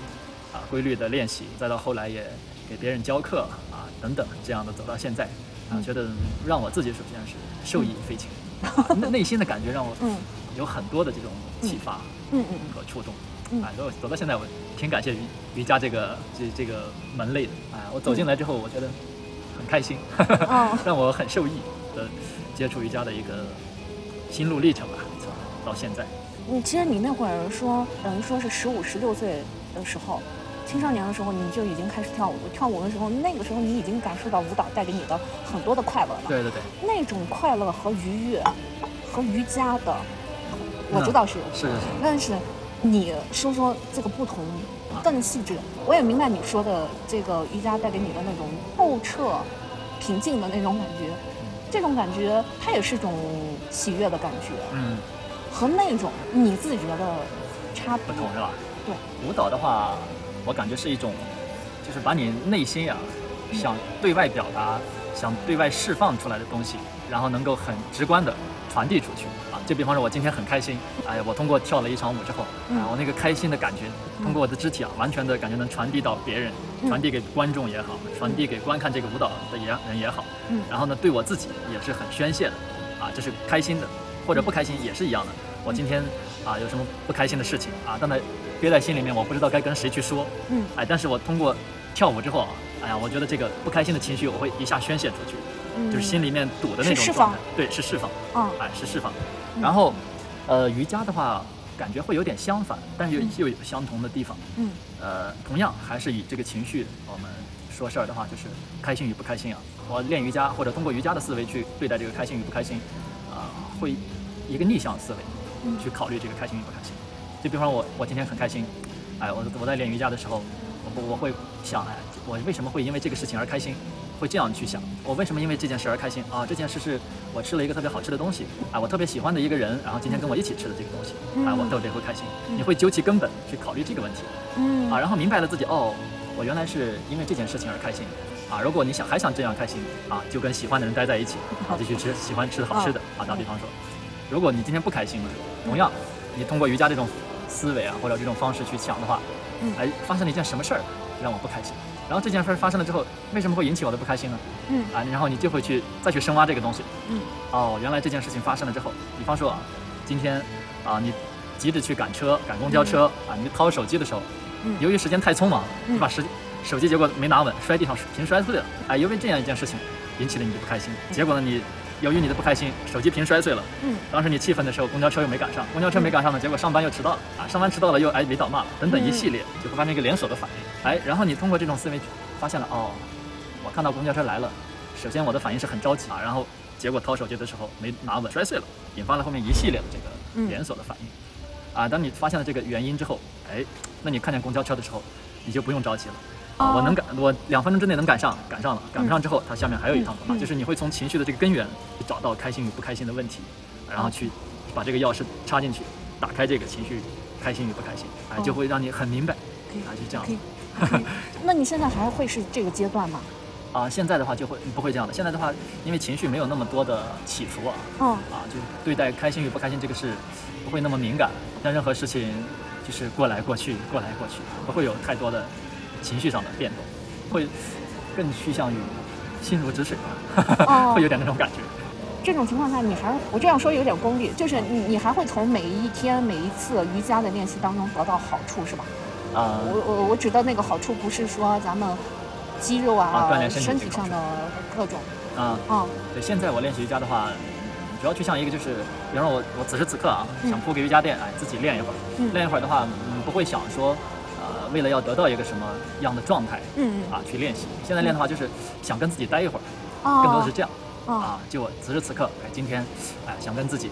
C: 啊规律的练习，再到后来也给别人教课啊等等，这样的走到现在啊，觉得让我自己首先是受益匪浅，啊 内内心的感觉让我
B: 嗯。
C: 有很多的这种启发
B: 嗯嗯
C: 和触动。
B: 嗯
C: 哎，走走到现在，我挺感谢瑜瑜伽这个这这个门类的。啊，我走进来之后，我觉得很开心，
B: 嗯，哦，
C: 让我很受益的接触瑜伽的一个心路历程吧，从到现在。
B: 你其实你那会儿说，等于说是十五、十六岁的时候，青少年的时候，你就已经开始跳舞。跳舞的时候，那个时候你已经感受到舞蹈带给你的很多的快乐了。
C: 对对对，
B: 那种快乐和愉悦和瑜伽的，我知道是有
C: 是是是，
B: 但是你说说这个不同更细致，我也明白你说的这个瑜伽带给你的那种透彻、平静的那种感觉，这种感觉它也是一种喜悦的感觉，
C: 嗯，
B: 和那种你自己觉得差
C: 不同是吧？
B: 对，
C: 舞蹈的话，我感觉是一种，就是把你内心呀、想对外表达、想对外释放出来的东西，然后能够很直观的传递出去。就比方说，我今天很开心，哎呀，我通过跳了一场舞之后，
B: 嗯
C: 啊，我那个开心的感觉，通过我的肢体啊，完全的感觉能传递到别人，
B: 嗯
C: 传递给观众也好，传递给观看这个舞蹈的也人也好，
B: 嗯
C: 然后呢，对我自己也是很宣泄的，啊，这是开心的，或者不开心也是一样的。我今天啊有什么不开心的事情啊，但在憋在心里面，我不知道该跟谁去说，
B: 嗯
C: 哎，但是我通过跳舞之后啊，哎呀，我觉得这个不开心的情绪我会一下宣泄出去，
B: 嗯
C: 就是心里面堵的那种状态，对，是释放，
B: 啊
C: 哎，是释放。
B: 嗯
C: 然后，呃，瑜伽的话，感觉会有点相反，但是又又有相同的地方。
B: 嗯
C: 呃，同样还是以这个情绪，我们说事儿的话，就是开心与不开心啊。我练瑜伽或者通过瑜伽的思维去对待这个开心与不开心，啊、会一个逆向思维
B: 嗯
C: 去考虑这个开心与不开心。就比方我我今天很开心，哎，我我在练瑜伽的时候，我我会想，哎，我为什么会因为这个事情而开心？会这样去想，我为什么因为这件事而开心？啊？这件事是我吃了一个特别好吃的东西，啊，我特别喜欢的一个人，然后今天跟我一起吃的这个东西，啊，我特别会开心。你会究其根本去考虑这个问题，
B: 嗯。
C: 啊，然后明白了自己哦，我原来是因为这件事情而开心，啊，如果你想还想这样开心，啊，就跟喜欢的人待在一起，啊，继续吃喜欢吃的好吃的，啊，打比方说，如果你今天不开心了，同样，你通过瑜伽这种思维啊，或者这种方式去想的话，
B: 嗯。
C: 哎，发生了一件什么事儿让我不开心，然后这件事发生了之后，为什么会引起我的不开心呢？
B: 嗯。
C: 啊，然后你就会去再去深挖这个东西，
B: 嗯，
C: 哦，原来这件事情发生了之后，比方说啊，今天啊，你急着去赶车、赶公交车、啊，你掏手机的时候，
B: 嗯。
C: 由于时间太匆忙，
B: 嗯。
C: 你把时手机结果没拿稳，摔地上瓶摔碎了，哎，因为这样一件事情引起了你的不开心，结果呢，你由于你的不开心，手机屏摔碎了，
B: 嗯
C: 当时你气愤的时候，公交车又没赶上，公交车没赶上呢，结果上班又迟到了啊，上班迟到了又哎领导骂了，等等一系列，就会发生一个连锁的反应。哎，然后你通过这种思维发现了，哦，我看到公交车来了，首先我的反应是很着急啊，然后结果掏手机的时候没拿稳，摔碎了，引发了后面一系列的这个
B: 嗯
C: 连锁的反应。啊，当你发现了这个原因之后，哎，那你看见公交车的时候，你就不用着急了。啊，我能赶，我两分钟之内能赶上，赶上了，赶不上之后，它下面还有一趟
B: 嗯
C: 啊，就是你会从情绪的这个根源去找到开心与不开心的问题，然后去把这个钥匙插进去，打开这个情绪，开心与不开心，哎，就会让你很明白，
B: 可以
C: 啊，就这样
B: 那你现在还会是这个阶段吗？
C: 啊，现在的话就会不会这样的，现在的话，因为情绪没有那么多的起伏啊，
B: 嗯。
C: 啊，就对待开心与不开心这个事不会那么敏感，像任何事情就是过来过去，过来过去，不会有太多的情绪上的变动，会更趋向于心如止水吧，
B: 哦。
C: 会有点那种感觉。
B: 这种情况下，你还我这样说有点功利，就是你你还会从每一天每一次瑜伽的练习当中得到好处是吧？
C: 啊、
B: 我我我指的那个好处不是说咱们肌肉啊、
C: 啊锻炼身体
B: 上的各种。
C: 啊，
B: 啊
C: 对，现在我练习瑜伽的话，嗯主要趋向一个就是，比方说我我此时此刻啊，
B: 嗯。
C: 想铺个瑜伽垫，哎，自己练一会儿，
B: 嗯。
C: 练一会儿的话，嗯，不会想说，呃，为了要得到一个什么样的状态
B: 嗯。嗯
C: 啊去练习。现在练的话，就是想跟自己待一会儿，
B: 哦。
C: 更多的是这样
B: 哦。
C: 啊，就我此时此刻，哎，今天，哎，想跟自己，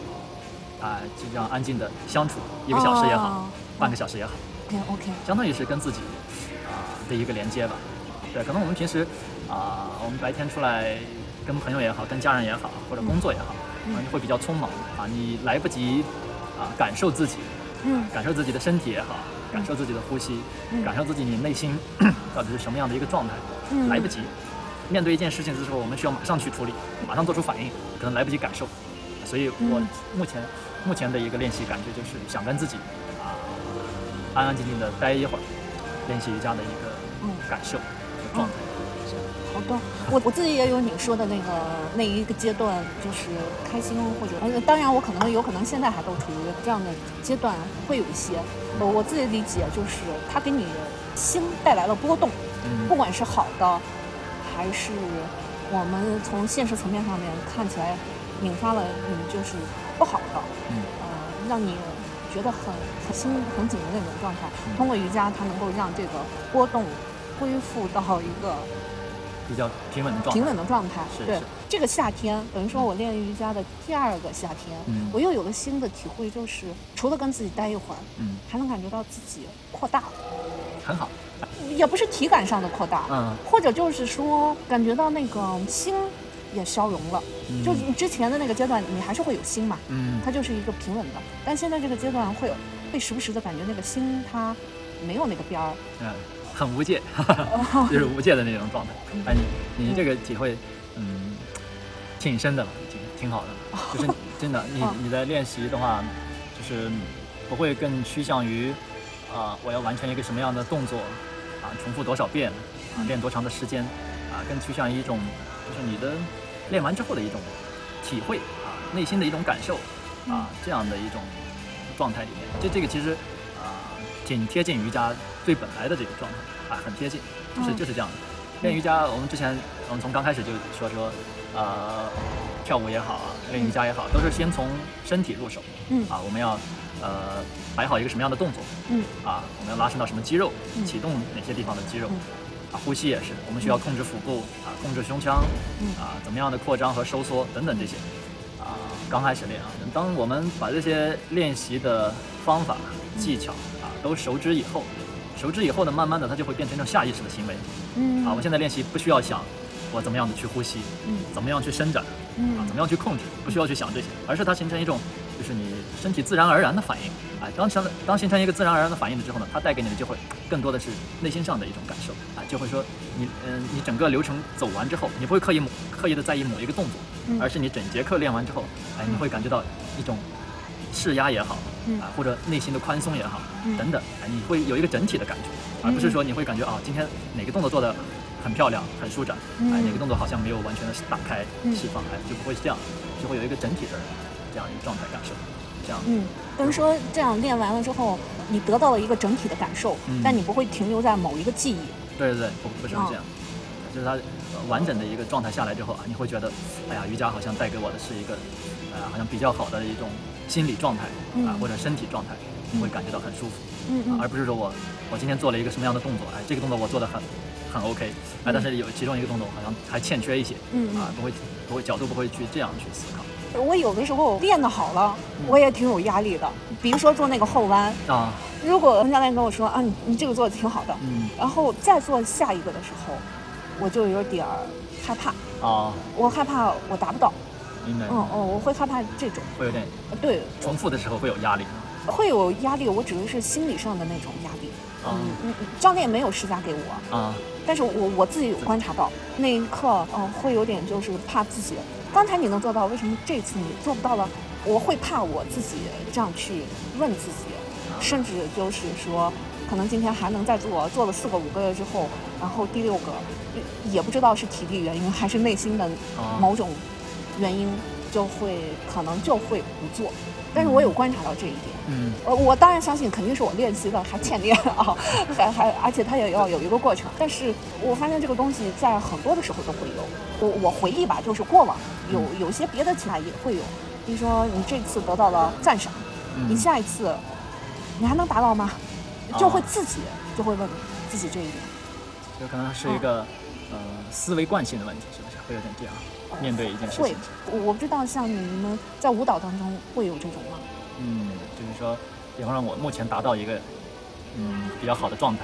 C: 啊，就这样安静的相处一个小时也好
B: 哦，
C: 半个小时也好
B: ，OK OK
C: 相当于是跟自己啊的一个连接吧。对，可能我们平时啊，我们白天出来跟朋友也好，跟家人也好，或者工作也好，
B: 嗯。
C: 会比较匆忙啊，你来不及啊感受自己，
B: 嗯。
C: 感受自己的身体也好，感受自己的呼吸，
B: 嗯
C: 感受自己你内心 到底是什么样的一个状态，
B: 嗯
C: 来不及。面对一件事情的时候，我们需要马上去处理，马上做出反应，可能来不及感受。所以我
B: 嗯
C: 目前、目前的一个练习感觉就是想跟自己啊安安静静的待一会儿，练习瑜伽的一个
B: 嗯
C: 感受和状态。
B: 好的，我我自己也有你说的那个那一个阶段，就是开心或者，呃，当然我可能有可能现在还都处于这样的阶段，会有一些。我我自己理解就是它给你心带来了波动，
C: 嗯
B: 不管是好的，还是我们从现实层面上面看起来引发了你就是不好的，
C: 嗯
B: 呃，让你觉得很很心很紧的那种状态。通过瑜伽，它能够让这个波动恢复到一个
C: 比较平稳的状态。
B: 平稳的状态。对这个夏天等于说我练瑜伽的第二个夏天，
C: 嗯
B: 我又有了新的体会，就是除了跟自己待一会儿，
C: 嗯，
B: 还能感觉到自己扩大了，
C: 很好。
B: 也不是体感上的扩大，
C: 嗯
B: 或者就是说感觉到那个心也消融了。
C: 嗯
B: 就你之前的那个阶段，你还是会有心嘛，
C: 嗯
B: 它就是一个平稳的，但现在这个阶段会有会时不时的感觉那个心它没有那个边儿，
C: 嗯，很无界，就是无界的那种状态。哎，你你这个体会，嗯，挺深的了，已经挺好的了。就是真的，你
B: 哦
C: 你在练习的话，就是不会更趋向于啊、我要完成一个什么样的动作啊，重复多少遍啊，练多长的时间啊，更趋向于一种就是你的练完之后的一种体会啊，内心的一种感受啊，这样的一种状态里面。这这个其实啊，挺贴近瑜伽最本来的这个状态啊，很贴近，就是
B: 嗯。
C: 就是这样的。练瑜伽，我们之前我们从刚开始就说说，呃，跳舞也好啊，练瑜伽也好，都是先从身体入手。
B: 嗯。
C: 啊，我们要呃摆好一个什么样的动作
B: 嗯。
C: 啊，我们要拉伸到什么肌肉，
B: 嗯。
C: 启动哪些地方的肌肉
B: 嗯。
C: 啊，呼吸也是，我们需要控制腹部啊，控制胸腔
B: 嗯。
C: 啊，怎么样的扩张和收缩等等这些。啊，刚开始练啊，当我们把这些练习的方法技巧啊都熟知以后，熟知以后呢，慢慢的它就会变成一种下意识的行为。
B: 嗯。
C: 啊。我现在练习不需要想我怎么样的去呼吸，
B: 嗯。
C: 怎么样去伸展啊，
B: 嗯
C: 怎么样去控制，不需要去想这些，而是它形成一种就是你身体自然而然的反应。啊，当成当形成一个自然而然的反应了之后呢，它带给你的就会更多的是内心上的一种感受。啊，就会说你嗯、你整个流程走完之后，你不会刻意刻意的在意某一个动作，
B: 嗯。
C: 而是你整节课练完之后，哎，你会感觉到一种释压也好，
B: 嗯。
C: 啊，或者内心的宽松也好，
B: 嗯。
C: 等等，哎，你会有一个整体的感觉，而不是说你会感觉啊，今天哪个动作做的很漂亮、很舒展，哎，
B: 嗯
C: 哪个动作好像没有完全的打开、
B: 嗯。
C: 释放，哎，就不会是这样，就会有一个整体的这样一个状态感受，这样，
B: 嗯，等于说这样练完了之后，你得到了一个整体的感受，
C: 嗯。
B: 但你不会停留在某一个记忆。
C: 对对对，不不是
B: 哦
C: 这样，就是它呃完整的一个状态下来之后啊，你会觉得，哎呀，瑜伽好像带给我的是一个，呃，好像比较好的一种心理状态啊，
B: 嗯
C: 或者身体状态，你会感觉到很舒服。啊，
B: 嗯。嗯
C: 而不是说我我今天做了一个什么样的动作，哎，这个动作我做的很很 OK，哎，但是有其中一个动作好像还欠缺一些，
B: 嗯嗯。
C: 啊，不会不会角度不会去这样去思考。
B: 我有的时候练得好了，
C: 嗯。
B: 我也挺有压力的。比如说做那个后弯，
C: 啊，
B: 如果教练跟我说啊，你你这个做的挺好的，
C: 嗯。
B: 然后再做下一个的时候，我就有点儿害怕，
C: 啊，
B: 我害怕我达不到，
C: 明白，
B: 嗯哦，我会害怕这种，
C: 会有点
B: 呃对，
C: 重复的时候会有压力，
B: 会有压力，我指的是心理上的那种压力。
C: 啊。
B: 嗯教练没有施加给我，
C: 啊，
B: 但是我我自己有观察到，那一刻，嗯、会有点就是怕自己，刚才你能做到，为什么这次你做不到了？我会怕我自己这样去问自己，甚至就是说，可能今天还能再做，做了四个五个月之后，然后第六个，也也不知道是体力原因还是内心的
C: 啊。
B: 某种原因，就会可能就会不做。但是我有观察到这一点。
C: 嗯
B: 呃，我当然相信肯定是我练习的 还欠练啊，还还而且它也要有一个过程。但是我发现这个东西在很多的时候都会有。我我回忆吧，就是过往有有些别的其他也会有，比如说你这次得到了赞赏，
C: 嗯
B: 你下一次你还能达到吗？就会
C: 啊
B: 自己就会问自己这一点。
C: 有可能是一个呃思维惯性的问题，是不是会有点这样？面对一件事
B: 会
C: 情，，
B: 会我不知道像你们在舞蹈当中会有这种吗？
C: 嗯，就是说，比方说我目前达到一个嗯比较好的状态，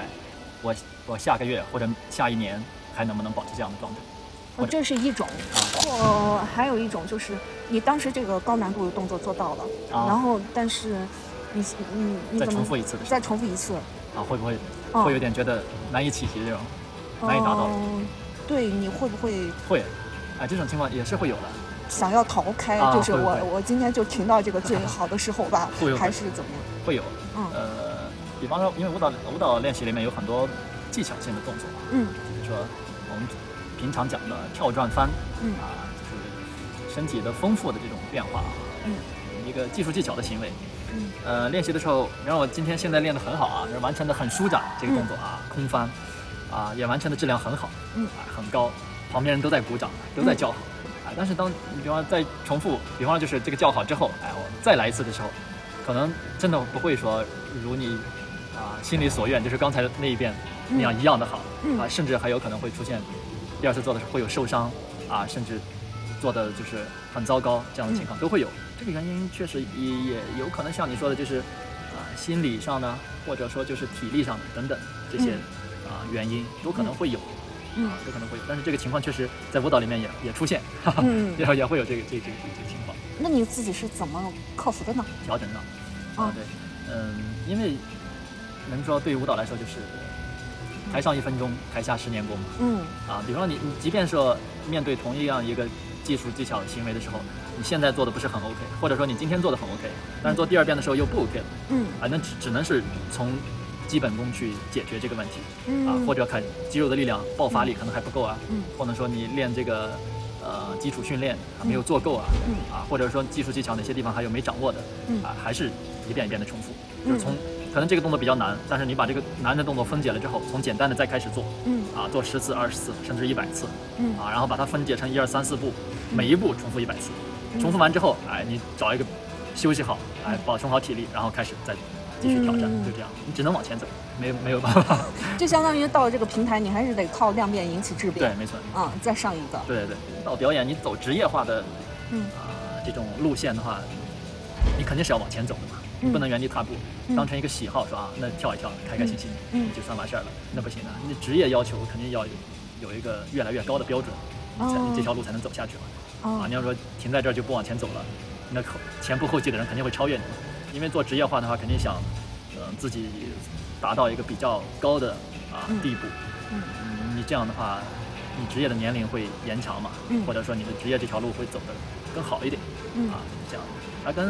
C: 我我下个月或者下一年还能不能保持这样的状态？
B: 这是一种，
C: 啊。
B: 或还有一种就是你当时这个高难度的动作做到了，
C: 啊。
B: 然后但是你你你
C: 再
B: 怎么
C: 重复一次的
B: 再重复一次，
C: 啊，会不会
B: 哦。
C: 会有点觉得难以企及这种？难以达到
B: 嗯对，你会不会
C: 会，啊，这种情况也是会有的。
B: 想要逃开？
C: 啊
B: 就是我我今天就停到这个最好 的时候吧还是怎么样？
C: 会有，
B: 嗯。
C: 呃，比方说，因为舞蹈舞蹈练习里面有很多技巧性的动作，
B: 嗯。
C: 比如说我们平常讲的跳转翻，
B: 嗯。
C: 啊，就是身体的丰富的这种变化，
B: 嗯，
C: 一个技术技巧的行为。
B: 嗯，
C: 呃，练习的时候，你让我今天现在练得很好啊，就是完成的很舒展这个动作啊，空翻，啊，也完成的质量很好，
B: 嗯。
C: 啊，很高，旁边人都在鼓掌，都在叫好，啊，但是当你比方再重复，比方就是这个叫好之后，哎，我再来一次的时候，可能真的不会说如你啊心里所愿，就是刚才那一遍那样一样的好，
B: 嗯。
C: 啊，甚至还有可能会出现第二次做的时候会有受伤啊，甚至做的就是很糟糕这样的情况都会有。这个原因确实也也有可能像你说的，就是啊、心理上呢，或者说就是体力上的等等这些啊、原因都可能会有。
B: 嗯
C: 啊，都可能会有，但是这个情况确实在舞蹈里面也也出现，哈哈，
B: 嗯
C: 也也会有这个这个这个这个情况。
B: 那你自己是怎么克服的呢？
C: 调整的。
B: 哦
C: 啊，对，嗯，因为能说对于舞蹈来说就是台上一分钟，台下十年功嘛。
B: 嗯
C: 啊，比方说你你即便说面对同一样一个技术技巧行为的时候，你现在做的不是很 OK，或者说你今天做的很 OK，但是做第二遍的时候又不 OK 了，
B: 嗯
C: 啊，那只只能是从基本功去解决这个问题。
B: 嗯。
C: 啊，或者看肌肉的力量、爆发力可能还不够啊，
B: 嗯。
C: 或者说你练这个呃基础训练还没有做够啊，
B: 嗯。
C: 啊，或者说技术技巧哪些地方还有没掌握的，
B: 嗯。
C: 啊，还是一遍一遍的重复，
B: 嗯。
C: 就是从可能这个动作比较难，但是你把这个难的动作分解了之后，从简单的再开始做，
B: 嗯。
C: 啊，做十次、二十次，甚至一百次，
B: 嗯。
C: 啊，然后把它分解成一二三四步，每一步重复一百次，重复完之后，哎，你找一个休息好，哎，保存好体力，然后开始再继续挑战，
B: 嗯
C: 就这样，你只能往前走，没有没有办法，
B: 就相当于到了这个平台，你还是得靠量变引起质变。
C: 对，没错。
B: 嗯，再上一个。
C: 对对对，到表演你走职业化的
B: 嗯。
C: 啊、这种路线的话，你肯定是要往前走的嘛，你不能原地踏步，
B: 嗯。
C: 当成一个喜好说啊，那跳一跳，开开心心，
B: 嗯。
C: 就算完事儿了，那不行啊，你职业要求肯定要有有一个越来越高的标准，你才、
B: 哦
C: 这条路才能走下去嘛。啊，
B: 哦
C: 你要说停在这儿就不往前走了，那后前仆后继的人肯定会超越你，因为做职业化的话，肯定想，呃，自己达到一个比较高的啊、
B: 嗯。
C: 地步，
B: 嗯。
C: 嗯，你这样的话，你职业的年龄会延长嘛，
B: 嗯。
C: 或者说你的职业这条路会走得更好一点，
B: 嗯。
C: 啊，这样，它跟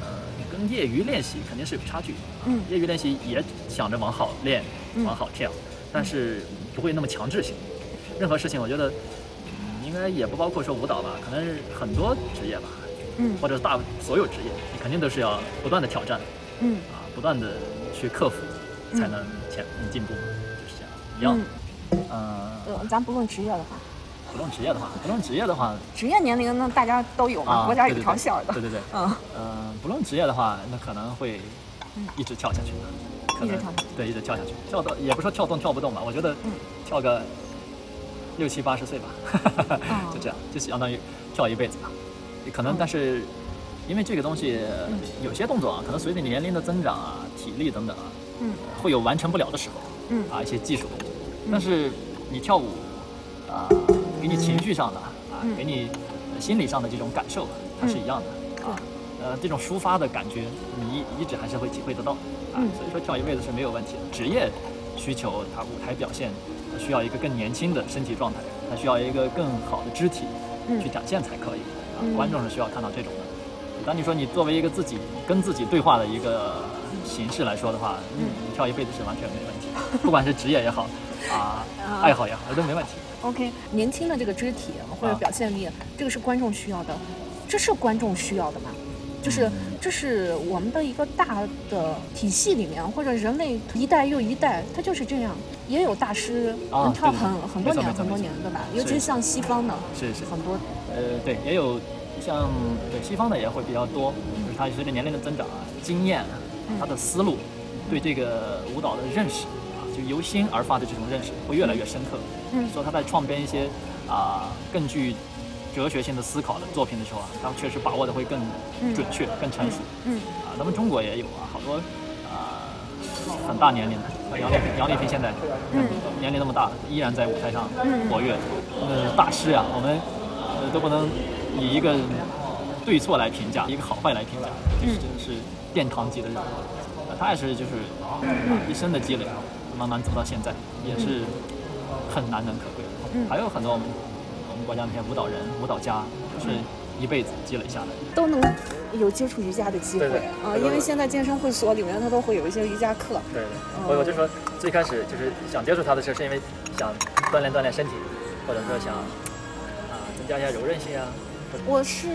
C: 呃跟业余练习肯定是有差距
B: 嗯。
C: 业余练习也想着往好练，
B: 嗯。
C: 往好跳，但是不会那么强制性。任何事情，我觉得，嗯，应该也不包括说舞蹈吧，可能是很多职业吧，
B: 嗯。
C: 或者大所有职业，你肯定都是要不断的挑战
B: 嗯。
C: 啊，不断的去克服，才能前进步嘛，就是这样。一样，
B: 嗯，咱不论职业的话，
C: 不论职业的话，不论职业的话，
B: 职业年龄那大家都有嘛，
C: 啊，
B: 国家有一条线的。
C: 对对对，
B: 嗯。
C: 呃，不论职业的话，那可能会
B: 嗯。
C: 一直跳下去的，可能
B: 一直跳下去。
C: 对，一直跳下去，跳到也不说跳动跳不动吧，我觉得
B: 嗯。
C: 跳个六七八十岁吧，
B: 哦。
C: 就这样，就相当于跳一辈子吧。可能，但是因为这个东西，
B: 嗯
C: 有些动作啊，可能随着你年龄的增长啊，体力等等啊，
B: 嗯
C: 会有完成不了的时候。
B: 嗯
C: 啊一些技术动作，但是你跳舞啊，给你情绪上的啊
B: 嗯，
C: 给你呃心理上的这种感受啊，它是一样的啊。呃，这种抒发的感觉，你一一直还是会体会得到啊
B: 嗯。
C: 所以说跳一辈子是没有问题的。职业需求它舞台表现，它需要一个更年轻的身体状态，它需要一个更好的肢体
B: 嗯
C: 去展现才可以观众是需要看到这种的。当你说你作为一个自己跟自己对话的一个形式来说的话，
B: 嗯
C: 你跳一辈子是完全没问题的，不管是职业也好啊
B: 啊，
C: 爱好也好，都没问题。
B: ，OK，年轻的这个肢体或者
C: 啊
B: 表现力，这个是观众需要的，这是观众需要的吗？就是
C: 嗯
B: 这是我们的一个大的体系里面，或者人类一代又一代，它就是这样。也有大师
C: 啊
B: 能跳很很多年很多年，对吧？尤其像西方的
C: 是是，
B: 很多，
C: 呃，对，也有像对西方的也会比较多，就是他随着年龄的增长啊，经验啊，他的思路，对这个舞蹈的认识啊，就由心而发的这种认识会越来越深刻。
B: 嗯
C: 说他在创编一些啊更具哲学性的思考的作品的时候啊，他确实把握的会更准确、更成熟。
B: 嗯
C: 啊，咱们中国也有啊，好多啊很大年龄的，像杨丽萍，杨丽萍现在
B: 嗯
C: 年龄那么大，依然在舞台上
B: 嗯
C: 活跃，呃，大师啊，我们呃都不能以一个对错来评价，一个好坏来评价，就是
B: 嗯
C: 真的是殿堂级的人物。啊他也是就是啊一生的积累，慢慢走到现在，也是很难能可贵的。
B: 嗯
C: 还有很多我们我们国家那些舞蹈人、舞蹈家，就是一辈子积累下来。
B: 都能有接触瑜伽的机会
C: 对对
B: 啊，因为现在健身会所里面它都会有一些瑜伽课。
C: 对我我就说最开始就是想接触他的时候，是因为想锻炼锻炼身体，或者说想啊增加一下柔韧性啊？
B: 我是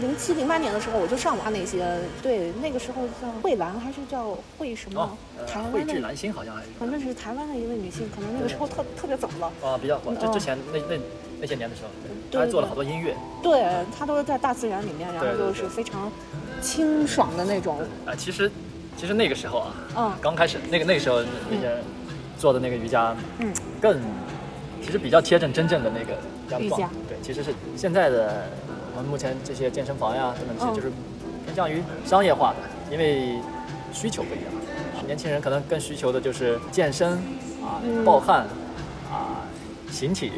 B: 零七零八年的时候我就上网那些，对，那个时候叫蕙兰还是叫蕙什么？
C: 哦，
B: 台湾的，
C: 智蓝心好像还是。
B: 反正是台湾的一位女性，可能那个时候特特别早了。
C: 啊比较火，就
B: 哦
C: 之前那那那些年的时候，
B: 对
C: 他还做了好多音乐，
B: 对，她都是在大自然里面，然后就是非常清爽的那种。
C: 啊，其实其实那个时候啊，
B: 嗯。
C: 刚开始那个那个时候那些做的那个瑜伽，
B: 嗯，
C: 更其实比较贴近真正的那个
B: 瑜伽。
C: 对，其实是现在的我们目前这些健身房呀等等这些，
B: 嗯
C: 就是偏向于商业化的，因为需求不一样。啊年轻人可能更需求的就是健身啊、
B: 嗯
C: 暴汗啊、形体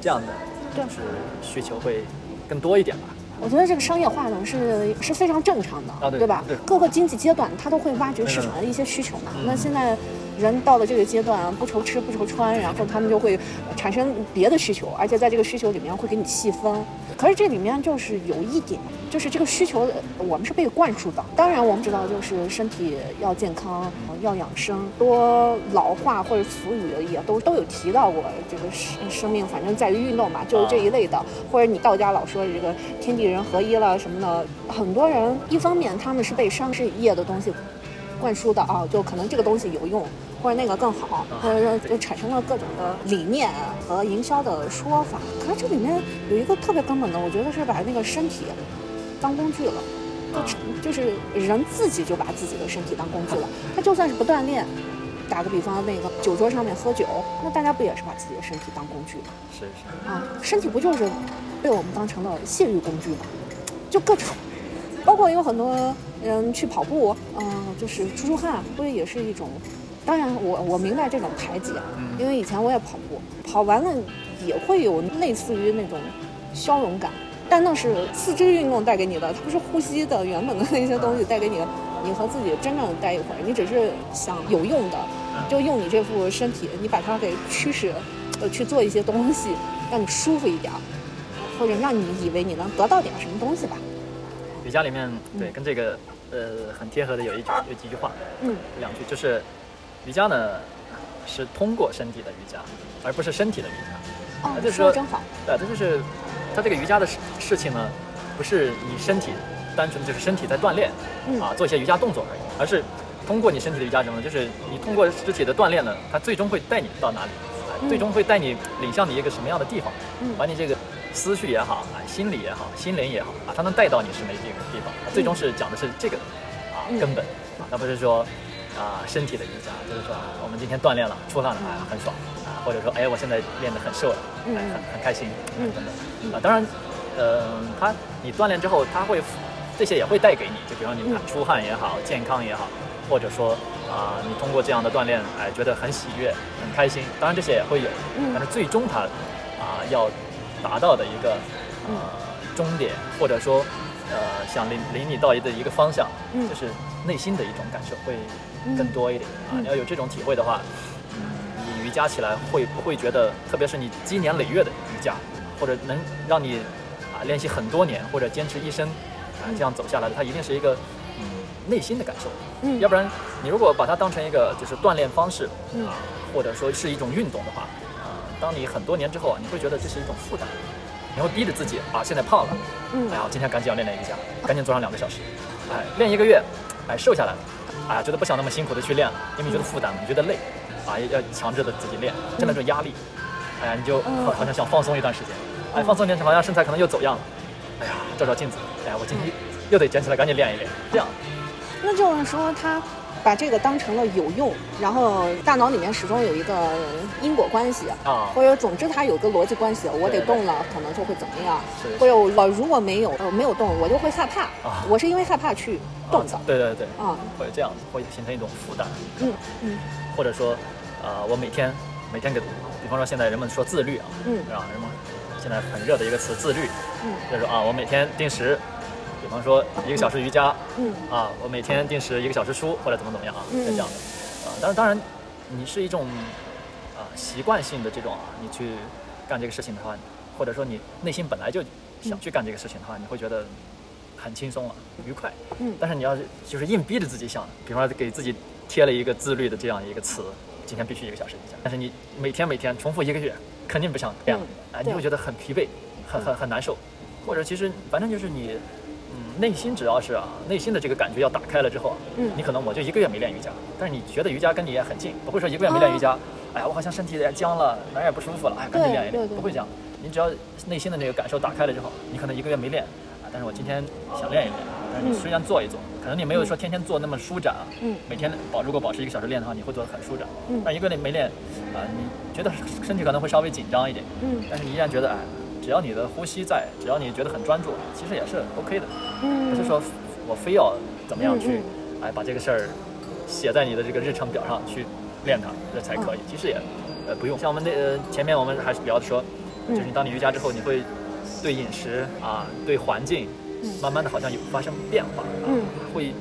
C: 这样的，就是需求会更多一点吧。
B: 我觉得这个商业化呢是是非常正常的，
C: 啊对
B: 吧？
C: 对
B: 各个经济阶段它都会挖掘市场的一些需求嘛。那现在人到了这个阶段，不愁吃不愁穿，然后他们就会产生别的需求，而且在这个需求里面会给你细分。可是这里面就是有一点，就是这个需求呃我们是被灌输的。当然我们知道，就是身体要健康，呃要养生，多老化或者俗语也都都有提到过，这个生生命反正在于运动嘛，就是这一类的。或者你道家老说这个天地人合一了什么的，很多人一方面他们是被商事业的东西灌输的啊，就可能这个东西有用，或者那个更好，或者说就产生了各种的理念和营销的说法。可是这里面有一个特别根本的，我觉得是把那个身体当工具了。就就是人自己就把自己的身体当工具了，他就算是不锻炼，打个比方，那个酒桌上面喝酒，那大家不也是把自己的身体当工具吗？
C: 是是。
B: 啊，身体不就是被我们当成了泄欲工具吗？就各种，包括有很多人去跑步，嗯、就是出出汗，不也是一种？当然我，我明白这种排挤啊，因为以前我也跑步，跑完了也会有类似于那种消融感，但那是四肢运动带给你的，它不是呼吸的原本的那些东西带给你的。你和自己真正待一会儿，你只是想有用的，就用你这副身体，你把它给驱使，呃，去做一些东西，让你舒服一点儿，或者让你以为你能得到点什么东西吧。
C: 瑜伽里面对跟这个呃很贴合的有一句有几句话，
B: 嗯
C: 两句就是瑜伽呢是通过身体的瑜伽，而不是身体的瑜伽。
B: 哦，
C: 就是说
B: 说的真好。
C: 对，这就是它这个瑜伽的事事情呢，不是你身体单纯的就是身体在锻炼，
B: 嗯。
C: 啊做一些瑜伽动作而已，而是通过你身体的瑜伽中呢，就是你通过肢体的锻炼呢，它最终会带你到哪里，最终会带你领向你一个什么样的地方，
B: 嗯。
C: 把你这个思绪也好，啊心理也好，心灵也好，啊它能带到你什么一个地方，它最终是讲的是这个啊
B: 嗯。
C: 根本，啊而不是说啊身体的瑜伽，就是说啊我们今天锻炼了出汗了，哎很爽啊，或者说哎我现在练得很瘦了，很很开心，
B: 嗯。
C: 等等。啊，当然，呃，它你锻炼之后，它会这些也会带给你，就比方你
B: 嗯。
C: 出汗也好，健康也好，或者说啊、你通过这样的锻炼，哎，觉得很喜悦、很开心。当然这些也会有，
B: 嗯。
C: 但是最终它啊、要达到的一个呃终点，或者说呃想领领你到一的一个方向，
B: 嗯。
C: 就是内心的一种感受会
B: 嗯
C: 更多一点啊。
B: 嗯。
C: 你要有这种体会的话，嗯，你瑜伽起来会不会觉得，特别是你积年累月的瑜伽，或者能让你啊练习很多年或者坚持一生啊这样走下来的，它一定是一个嗯内心的感受。
B: 嗯。
C: 要不然你如果把它当成一个就是锻炼方式
B: 嗯。
C: 啊，或者说是一种运动的话，啊，当你很多年之后啊，你会觉得这是一种负担，你会逼着自己啊，现在胖了，
B: 嗯。
C: 哎呀，今天赶紧要练练瑜伽，赶紧做上两个小时，哎，练一个月，哎，瘦下来了，哎呀，觉得不想那么辛苦的去练了，因为你觉得负担，你觉得累，啊，要要强制的自己练，真的是压力，哎呀，你就好像想放松一段时间，哎，放松一段时间，好像身材可能又走样了，哎呀，照照镜子，哎呀，我今天又得捡起来赶紧练一练，这样，
B: 那这种时候他。把这个当成了有用，然后大脑里面始终有一个因果关系
C: 啊
B: 或者总之它有个逻辑关系，我得动了，可能就会怎么样
C: 是，
B: 或者我如果没有呃没有动，我就会害怕，
C: 啊
B: 我是因为害怕去动的
C: 啊，对对对，
B: 啊，
C: 会这样子，会形成一种负担，
B: 嗯嗯
C: 或者说，呃，我每天每天给，比方说现在人们说自律啊，
B: 嗯
C: 啊？人们现在很热的一个词自律，
B: 嗯
C: 就是说啊，我每天定时，比方说一个小时瑜伽，
B: 嗯。
C: 啊，我每天定时一个小时书或者怎么怎么样啊，
B: 嗯
C: 是这样的，啊，但是当然，你是一种啊习惯性的这种啊，你去干这个事情的话，或者说你内心本来就想去干这个事情的话，你会觉得很轻松啊，愉快。
B: 嗯。
C: 但是你要是就是硬逼着自己想，比方说给自己贴了一个自律的这样一个词，今天必须一个小时瑜伽，但是你每天每天重复一个月，肯定不想练了，
B: 嗯
C: 哎，你会觉得很疲惫，很很很难受，或者其实反正就是你，嗯，内心只要是啊，内心的这个感觉要打开了之后啊，
B: 嗯。
C: 你可能我就一个月没练瑜伽，但是你觉得瑜伽跟你也很近，不会说一个月没练瑜伽，哎呀，我好像身体也僵了，哪儿也不舒服了，哎，赶紧练一练，不会这样，你只要内心的那个感受打开了之后，你可能一个月没练，啊，但是我今天想练一练，但是你
B: 嗯。
C: 虽然做一做，可能你没有说天天做那么舒展啊，
B: 嗯。
C: 每天保如果保持一个小时练的话，你会做的很舒展，
B: 嗯。
C: 但一个月没练，啊，你觉得身体可能会稍微紧张一点，
B: 嗯。
C: 但是你依然觉得哎，只要你的呼吸在，只要你觉得很专注，其实也是 OK 的，
B: 嗯，
C: 不是说我非要怎么样去
B: 嗯，
C: 哎，把这个事儿写在你的这个日程表上去练它，这才可以。其实也呃不用，像我们那呃前面我们还是聊的说，
B: 嗯
C: 就是你当你瑜伽之后，你会对饮食啊，对环境
B: 嗯，
C: 慢慢的好像有发生变化，啊
B: 嗯
C: 会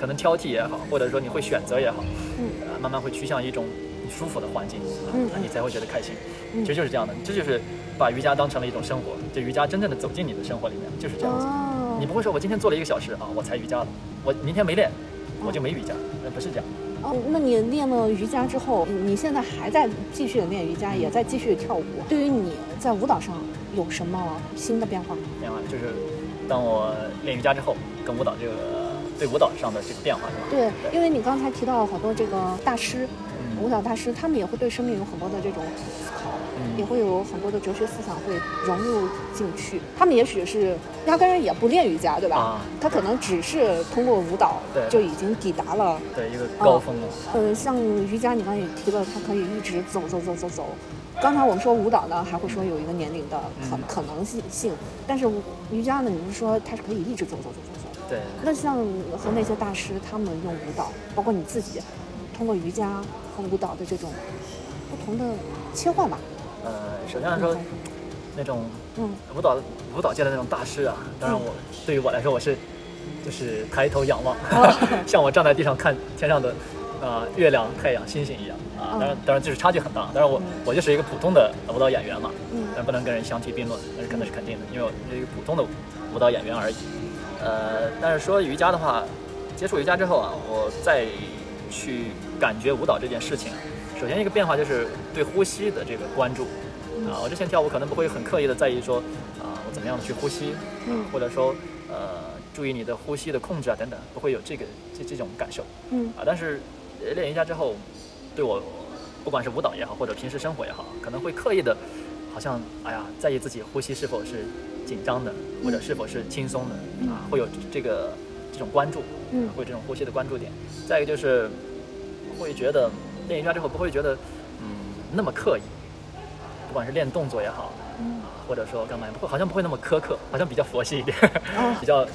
C: 可能挑剔也好，或者说你会选择也好，
B: 嗯。
C: 呃，慢慢会趋向一种你舒服的环境，啊
B: 嗯
C: 那你才会觉得开心。
B: 嗯
C: 其实就是这样的，这就是把瑜伽当成了一种生活，就瑜伽真正的走进你的生活里面，就是这样子。
B: 哦，
C: 你不会说我今天做了一个小时啊，我才瑜伽了，我明天没练，我就没瑜伽，那不是这样。
B: 哦，那你练了瑜伽之后，你现在还在继续地练瑜伽，也在继续地跳舞。对于你在舞蹈上有什么新的变化吗？
C: 变化就是当我练瑜伽之后，跟舞蹈这个对舞蹈上的这个变化是吧？
B: 对，因为你刚才提到了好多这个大师，
C: 嗯
B: 舞蹈大师，他们也会对生命有很多的这种思考，
C: 嗯
B: 也会有很多的哲学思想会融入进去。他们也许是压根儿也不练瑜伽，对吧？
C: 啊
B: 他可能只是通过舞蹈
C: 对
B: 就已经抵达了。
C: 对一个高峰了。
B: 呃，像瑜伽，你刚才也提了，它可以一直走走走走走。刚才我们说舞蹈呢，还会说有一个年龄的可
C: 嗯
B: 可能性性，但是瑜伽呢，你是说它是可以一直走走走走走。
C: 对，
B: 那像和那些大师他们用舞蹈，包括你自己，通过瑜伽和舞蹈的这种不同的切换吧。
C: 呃，首先来说，那种
B: 嗯
C: 舞蹈舞蹈界的那种大师啊，当然我对于我来说，我是就是抬头仰望，像我站在地上看天上的呃月亮、太阳、星星一样啊。
B: 嗯
C: 当然，当然就是差距很大。当然我我就是一个普通的舞蹈演员嘛，
B: 嗯
C: 但不能跟人相提并论，那是肯定是肯定的，因为我是一个普通的舞蹈演员而已。呃，但是说瑜伽的话，接触瑜伽之后啊，我再去感觉舞蹈这件事情啊，首先一个变化就是对呼吸的这个关注。啊，我之前跳舞可能不会很刻意的在意说，啊，我怎么样去呼吸，
B: 嗯
C: 或者说，呃，注意你的呼吸的控制啊等等，不会有这个这这种感受。
B: 嗯
C: 啊，但是呃练瑜伽之后，对我不管是舞蹈也好，或者平时生活也好，可能会刻意的，好像哎呀，在意自己呼吸是否是紧张的，或者是否是轻松的啊，会有这个这种关注，
B: 嗯
C: 会有这种呼吸的关注点。再一个就是会觉得练瑜伽之后不会觉得嗯那么刻意，不管是练动作也好，
B: 嗯。
C: 啊，或者说干嘛，不会好像不会那么苛刻，好像比较佛系一点，
B: 哦。
C: 比较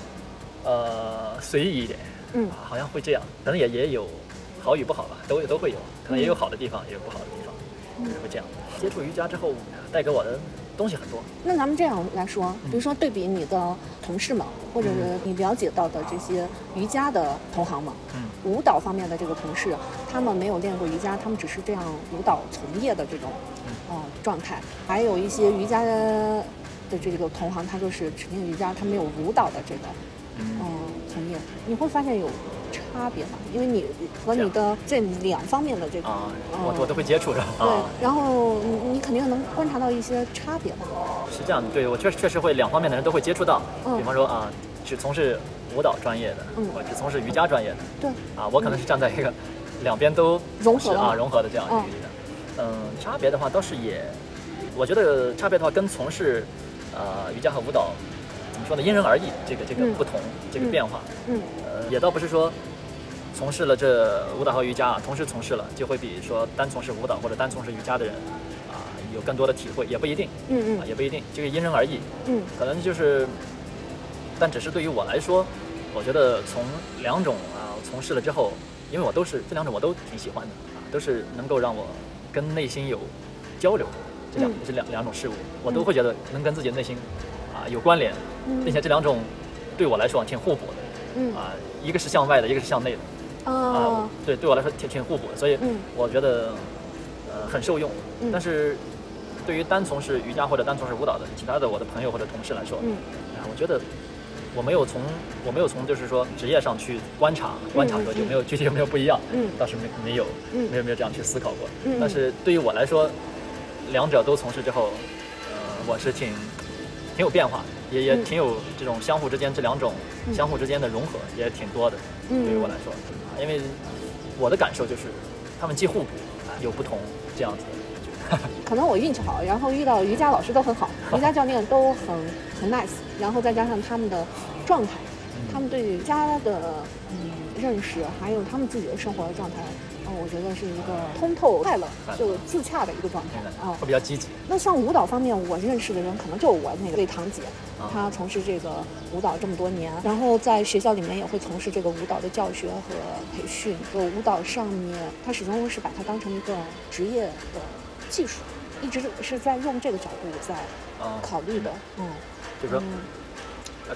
C: 呃随意一点。
B: 嗯。
C: 啊，好像会这样，可能也也有好与不好吧，都都会有，可能也有好的地方，也有不好的地方，就是会这样。接触瑜伽之后，带给我的东西很多。
B: 那咱们这样来说，比如说对比你的同事们，或者是你了解到的这些瑜伽的同行们，
C: 嗯。
B: 舞蹈方面的这个同事，他们没有练过瑜伽，他们只是这样舞蹈从业的这种呃状态，还有一些瑜伽的这个同行，他就是只练瑜伽，他没有舞蹈的这个
C: 嗯。
B: 嗯、从业，你会发现有差别嘛？因为你和你的这两方面的这个
C: 我我都会接触着
B: 对
C: 啊，，
B: 然后你你肯定能观察到一些差别吧？
C: 是这样的，对我确实确实会两方面的人都会接触到，
B: 嗯。
C: 比方说啊，只从事舞蹈专业的，
B: 嗯。
C: 我只从事瑜伽专业的，
B: 对，
C: 啊，我可能是站在一个两边都
B: 融合啊
C: 融合的这样一个
B: 嗯。
C: 地方。嗯，差别的话倒是也，我觉得差别的话跟从事呃瑜伽和舞蹈怎么说呢，因人而异，这个这个
B: 嗯。
C: 不同，这个
B: 嗯。
C: 变化，
B: 嗯。
C: 呃，也倒不是说从事了这舞蹈和瑜伽啊，同时从事了就会比说单从事舞蹈或者单从事瑜伽的人啊有更多的体会，也不一定啊，
B: 嗯嗯。
C: 也不一定，这个因人而异。
B: 嗯。
C: 可能就是，但只是对于我来说，我觉得从两种啊从事了之后，因为我都是这两种我都挺喜欢的啊，都是能够让我跟内心有交流的这两、
B: 嗯。
C: 这两两种事物，我都会觉得能跟自己的内心啊有关联，
B: 嗯
C: 并且这两种对我来说挺互补的
B: 嗯。
C: 啊，一个是向外的，一个是向内的啊
B: 啊，
C: 对对我来说挺挺互补的，所以
B: 嗯。
C: 我觉得呃很受用，
B: 嗯。
C: 但是。对于单从事瑜伽或者单从事舞蹈的其他的我的朋友或者同事来说，
B: 嗯。
C: 啊，我觉得我没有从我没有从就是说职业上去观察观察说有没有具体有没有不一样，
B: 嗯。
C: 倒是没没有
B: 嗯。
C: 没有没有这样去思考过。
B: 嗯。
C: 但是对于我来说，两者都从事之后，呃，我是挺挺有变化的，也也
B: 嗯
C: 挺有这种相互之间这两种
B: 嗯
C: 相互之间的融合，也挺多的。
B: 嗯
C: 对于我来说，啊因为我的感受就是他们既互补，啊有不同这样子。
B: 可能我运气好，然后遇到瑜伽老师都很好，瑜伽教练都很很 nice，然后再加上他们的状态，他们对瑜伽的嗯认识，还有他们自己的生活的状态，嗯，我觉得是一个通透、快乐就自洽的一个状态啊。
C: 会比较积极。
B: 那像舞蹈方面，我认识的人可能就我那个对堂姐，
C: 啊
B: 她从事这个舞蹈这么多年，然后在学校里面也会从事这个舞蹈的教学和培训。就舞蹈上面，她始终是把它当成一个职业的技术，一直是在用这个角度在
C: 啊，
B: 考虑的。嗯
C: 就是说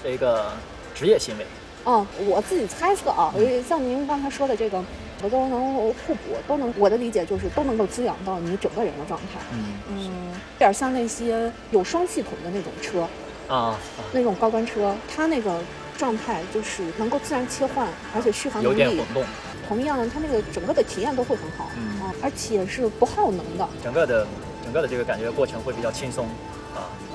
C: 是一个职业行为。
B: 哦，我自己猜测啊，呃像您刚才说的这个，我都能互补，都能，我的理解就是都能够滋养到你整个人的状态。
C: 嗯。
B: 嗯，有点像那些有双系统的那种车，
C: 啊啊，
B: 那种高端车，它那个状态就是能够自然切换，而且续航
C: 有
B: 能力
C: 点混动，
B: 同样，它那个整个的体验都会很好，
C: 嗯。
B: 啊，而且是不耗能的。
C: 整个的整个的这个感觉过程会比较轻松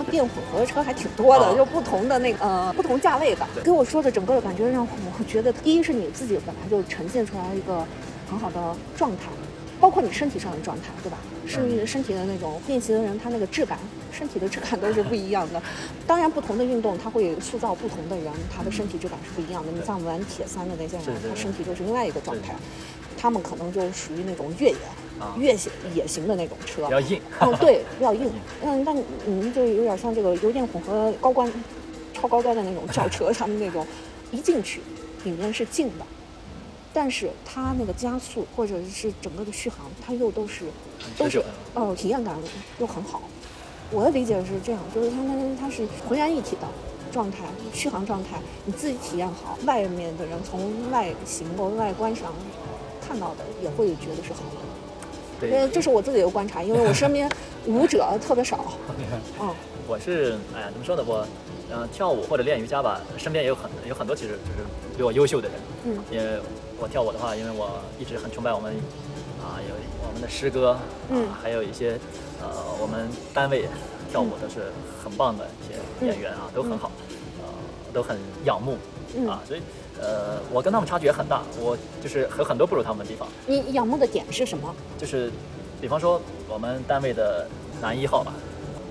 B: 电混合的车还挺多的，
C: 啊
B: 就不同的那个呃不同价位的。
C: 对
B: 给我说的整个的感觉让我觉得，第一是你自己本来就呈现出来一个很好的状态，包括你身体上的状态，对吧？是
C: 嗯
B: 身体的那种练习的人，他那个质感，身体的质感都是不一样的。当然，不同的运动它会塑造不同的人，他的身体质感是不一样的。你
C: 对
B: 像玩铁三的那些人他身体就是另外一个状态，他们可能就属于那种越野、
C: 啊
B: 越野野型的那种车
C: 比。较硬。
B: 哦，对，比较硬。嗯，但你们就有点像这个油电混合高端、超高端的那种轿车，他们那种一进去里面是静的，但是它那个加速或者是整个的续航，它又都是都是
C: 哦
B: 呃体验感又很好。我的理解是这样，就是它它它是浑然一体的状态，续航状态，你自己体验好，外面的人从外形或外观上看到的也会觉得是好的。呃，
C: 对，
B: 这是我自己的观察，因为我身边舞者特别少。嗯
C: 我是哎呀，怎么说呢？我嗯、呃跳舞或者练瑜伽吧，身边也有很有很多其实就是比我优秀的人。
B: 嗯
C: 因为我跳舞的话，因为我一直很崇拜我们啊，有我们的师哥还有一些呃我们单位跳舞都是很棒的一些演员啊，都很好，呃，都很仰慕
B: 嗯
C: 啊，所以呃，我跟他们差距也很大，我就是有很多不如他们的地方。
B: 你仰慕的点是什么？
C: 就是，比方说我们单位的男一号吧，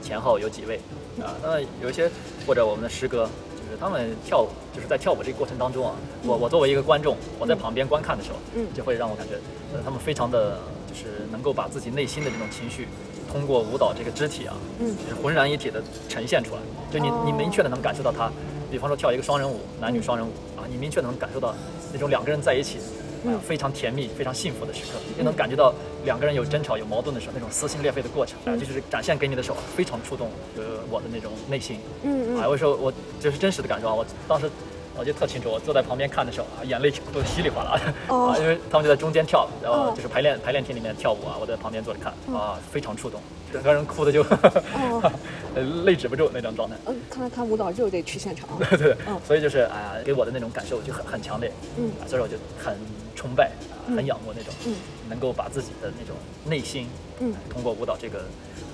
C: 前后有几位啊？那有一些或者我们的师哥，就是他们跳舞，就是在跳舞这个过程当中啊，我我作为一个观众，我在旁边观看的时候，
B: 嗯
C: 就会让我感觉，呃，他们非常的就是能够把自己内心的这种情绪，通过舞蹈这个肢体啊，
B: 嗯
C: 就是浑然一体的呈现出来，就你你
B: 哦
C: 明确的能感受到他，比方说跳一个双人舞，男女双人舞啊，你明确能感受到那种两个人在一起。啊
B: 嗯，
C: 非常甜蜜、非常幸福的时刻，也能感觉到两个人有争吵、有矛盾的时候，那种撕心裂肺的过程，啊，就是展现给你的时候，非常触动呃我的那种内心。啊，
B: 嗯嗯
C: 有时候我就是真实的感受啊，我当时我就特清楚，我坐在旁边看的时候啊，眼泪都稀里哗啦的、
B: 哦。
C: 啊，因为他们就在中间跳，然后
B: 哦。
C: 就是排练排练厅里面跳舞啊，我在旁边坐着看
B: 嗯
C: 啊，非常触动，整个人哭的就
B: 哦。
C: 呃泪止不住那种状态。
B: 嗯，看来看舞蹈就得去现场。
C: 对对，
B: 嗯。
C: 所以就是哎呀，给我的那种感受就很很强烈，
B: 嗯。
C: 啊所以我就很崇拜，很仰慕那种，
B: 嗯。
C: 能够把自己的那种内心，
B: 嗯。
C: 通过舞蹈这个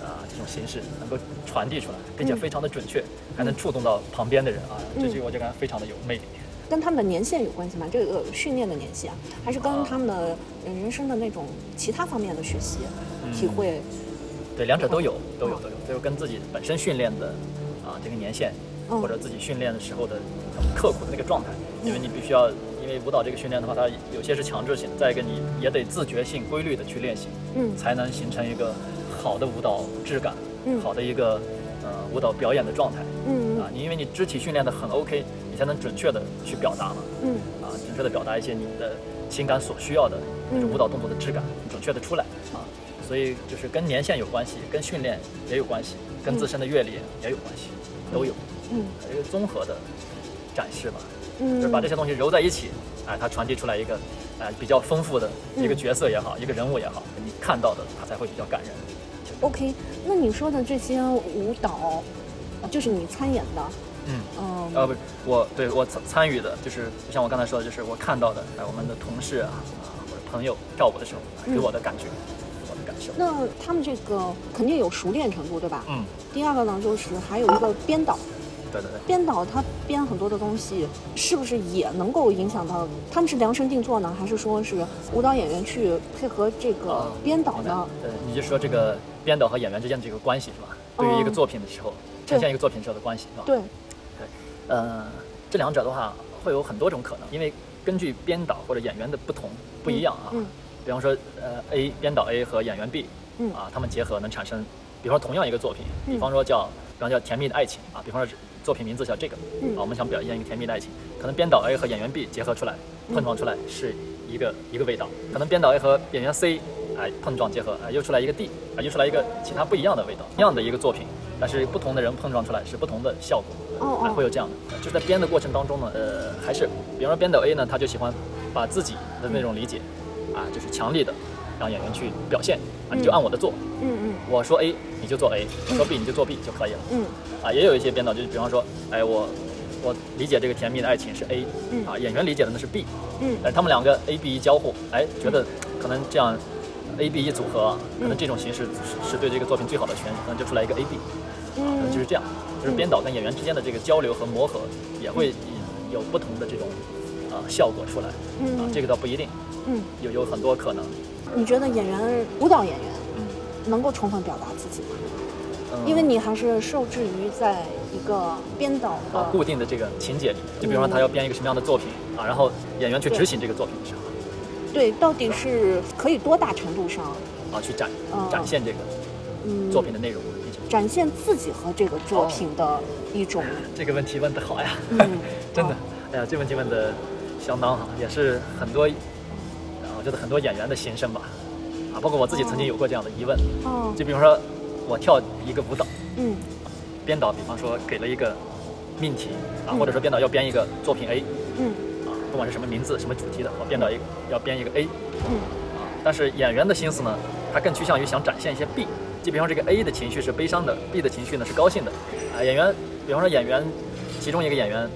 C: 啊、这种形式能够传递出来，并且
B: 嗯。
C: 非常的准确，还能触动到旁边的人啊，
B: 嗯。
C: 这句我就感觉非常的有魅力。
B: 跟他们的年限有关系吗？这个训练的年限，还是跟
C: 啊。
B: 他们的呃人生的那种其他方面的学习、
C: 嗯
B: 体会？
C: 对，两者都有，都有
B: 哦
C: 都有，都有跟自己本身训练的啊这个年限，
B: 嗯。
C: 或者自己训练的时候的很刻苦的那个状态，因为你必须要，因为舞蹈这个训练的话，它有些是强制性的，再一个你也得自觉性、规律的去练习，
B: 嗯。
C: 才能形成一个好的舞蹈质感，
B: 嗯
C: 好的一个呃舞蹈表演的状态
B: 嗯
C: 啊。你因为你肢体训练的很 OK，你才能准确的去表达嘛，
B: 嗯
C: 啊，准确的表达一些你的情感所需要的那种
B: 嗯
C: 舞蹈动作的质感，准确的出来啊。所以就是跟年限有关系，跟训练也有关系，跟自身的阅历也有关系，都有
B: 嗯
C: 一个综合的展示吧。
B: 嗯，
C: 就是把这些东西揉在一起，哎，它传递出来一个，哎，比较丰富的一个
B: 嗯
C: 角色也好，一个人物也好，你看到的它才会比较感人。
B: OK。那你说的这些舞蹈，就是你参演的，
C: 嗯，
B: 嗯
C: 呃，不是，我对我参参与的，就是就像我刚才说的，就是我看到的，哎，我们的同事啊啊或者朋友跳舞的时候哎给
B: 嗯
C: 我的感觉，我感受。
B: 那他们这个肯定有熟练程度，对吧？
C: 嗯，
B: 第二个呢，就是还有一个编导，
C: 对对对。
B: 编导他编很多的东西，是不是也能够影响到他们是量身定做呢，还是说是舞蹈演员去配合这个
C: 啊
B: 编导呢？
C: 对，你就说这个编导和演员之间的这个关系是吧？对于一个作品的时候，呈现一个作品时候的关系是吧？
B: 对，对
C: 呃，这两者的话会有很多种可能，因为根据编导或者演员的不同不一样啊。
B: 嗯
C: 比方说，呃，A 编导 A 和演员 B，
B: 嗯
C: 啊，他们结合能产生，比方说同样一个作品，
B: 嗯
C: 比方说叫，比方叫《甜蜜的爱情》啊，比方说作品名字叫这个，
B: 嗯。
C: 啊，我们想表现一个甜蜜的爱情，可能编导 A 和演员 B 结合出来，碰撞出来是一个一个味道，可能编导 A 和演员 C，哎，碰撞结合，哎，又出来一个 D，啊，又出来一个其他不一样的味道，一样的一个作品，但是不同的人碰撞出来是不同的效果。啊，会有这样的，就是在编的过程当中呢，呃，还是比方说编导 A 呢，他就喜欢把自己的那种理解，啊，就是强力的让演员去表现，啊，你就按我的做，
B: 嗯嗯。
C: 我说 A 你就做 A，我说 B 你就做 B 就可以了，
B: 嗯。
C: 啊，也有一些编导就是比方说，哎，我我理解这个甜蜜的爱情是 A，
B: 嗯。
C: 啊，演员理解的呢是 B，
B: 嗯。
C: 哎，他们两个 A B 一交互，哎，觉得可能这样 A B 一组合，可能这种形式是是对这个作品最好的诠释，可能就出来一个 A B，啊可能就是
B: 嗯
C: 这样，就是编导跟演员之间的这个交流和磨合，也会有不同的这种啊、效果出来。啊
B: 嗯，
C: 这个倒不一定，
B: 嗯，
C: 有有很多可能。
B: 你觉得演员舞蹈演员
C: 嗯。
B: 能够充分表达自己吗？
C: 嗯。
B: 因为你还是受制于在一个编导的
C: 啊固定的这个情节里，就比如说他要编一个什么样的作品啊，然后演员去执行这个作品的时候
B: 对，到底是可以多大程度上，
C: 啊，去展
B: 嗯。
C: 展现这个
B: 嗯，
C: 作品的内容。
B: 展现自己和这个作品的一种，
C: 这个问题问得好呀，
B: 嗯，
C: 真的
B: 哦，
C: 哎呀，这问题问得相当好，也是很多，觉得很多演员的心声吧，啊，包括我自己曾经有过这样的疑问，
B: 哦，
C: 就比方说我跳一个舞蹈，
B: 嗯
C: 编导比方说给了一个命题啊，
B: 嗯
C: 或者说编导要编一个作品 A
B: 嗯。
C: 啊，不管是什么名字、什么主题的，我编导一要编一个 A
B: 嗯。
C: 啊，但是演员的心思呢，他更趋向于想展现一些 B，就比方说这个 A 的情绪是悲伤的，B 的情绪呢是高兴的。啊，演员比方说演员其中一个演员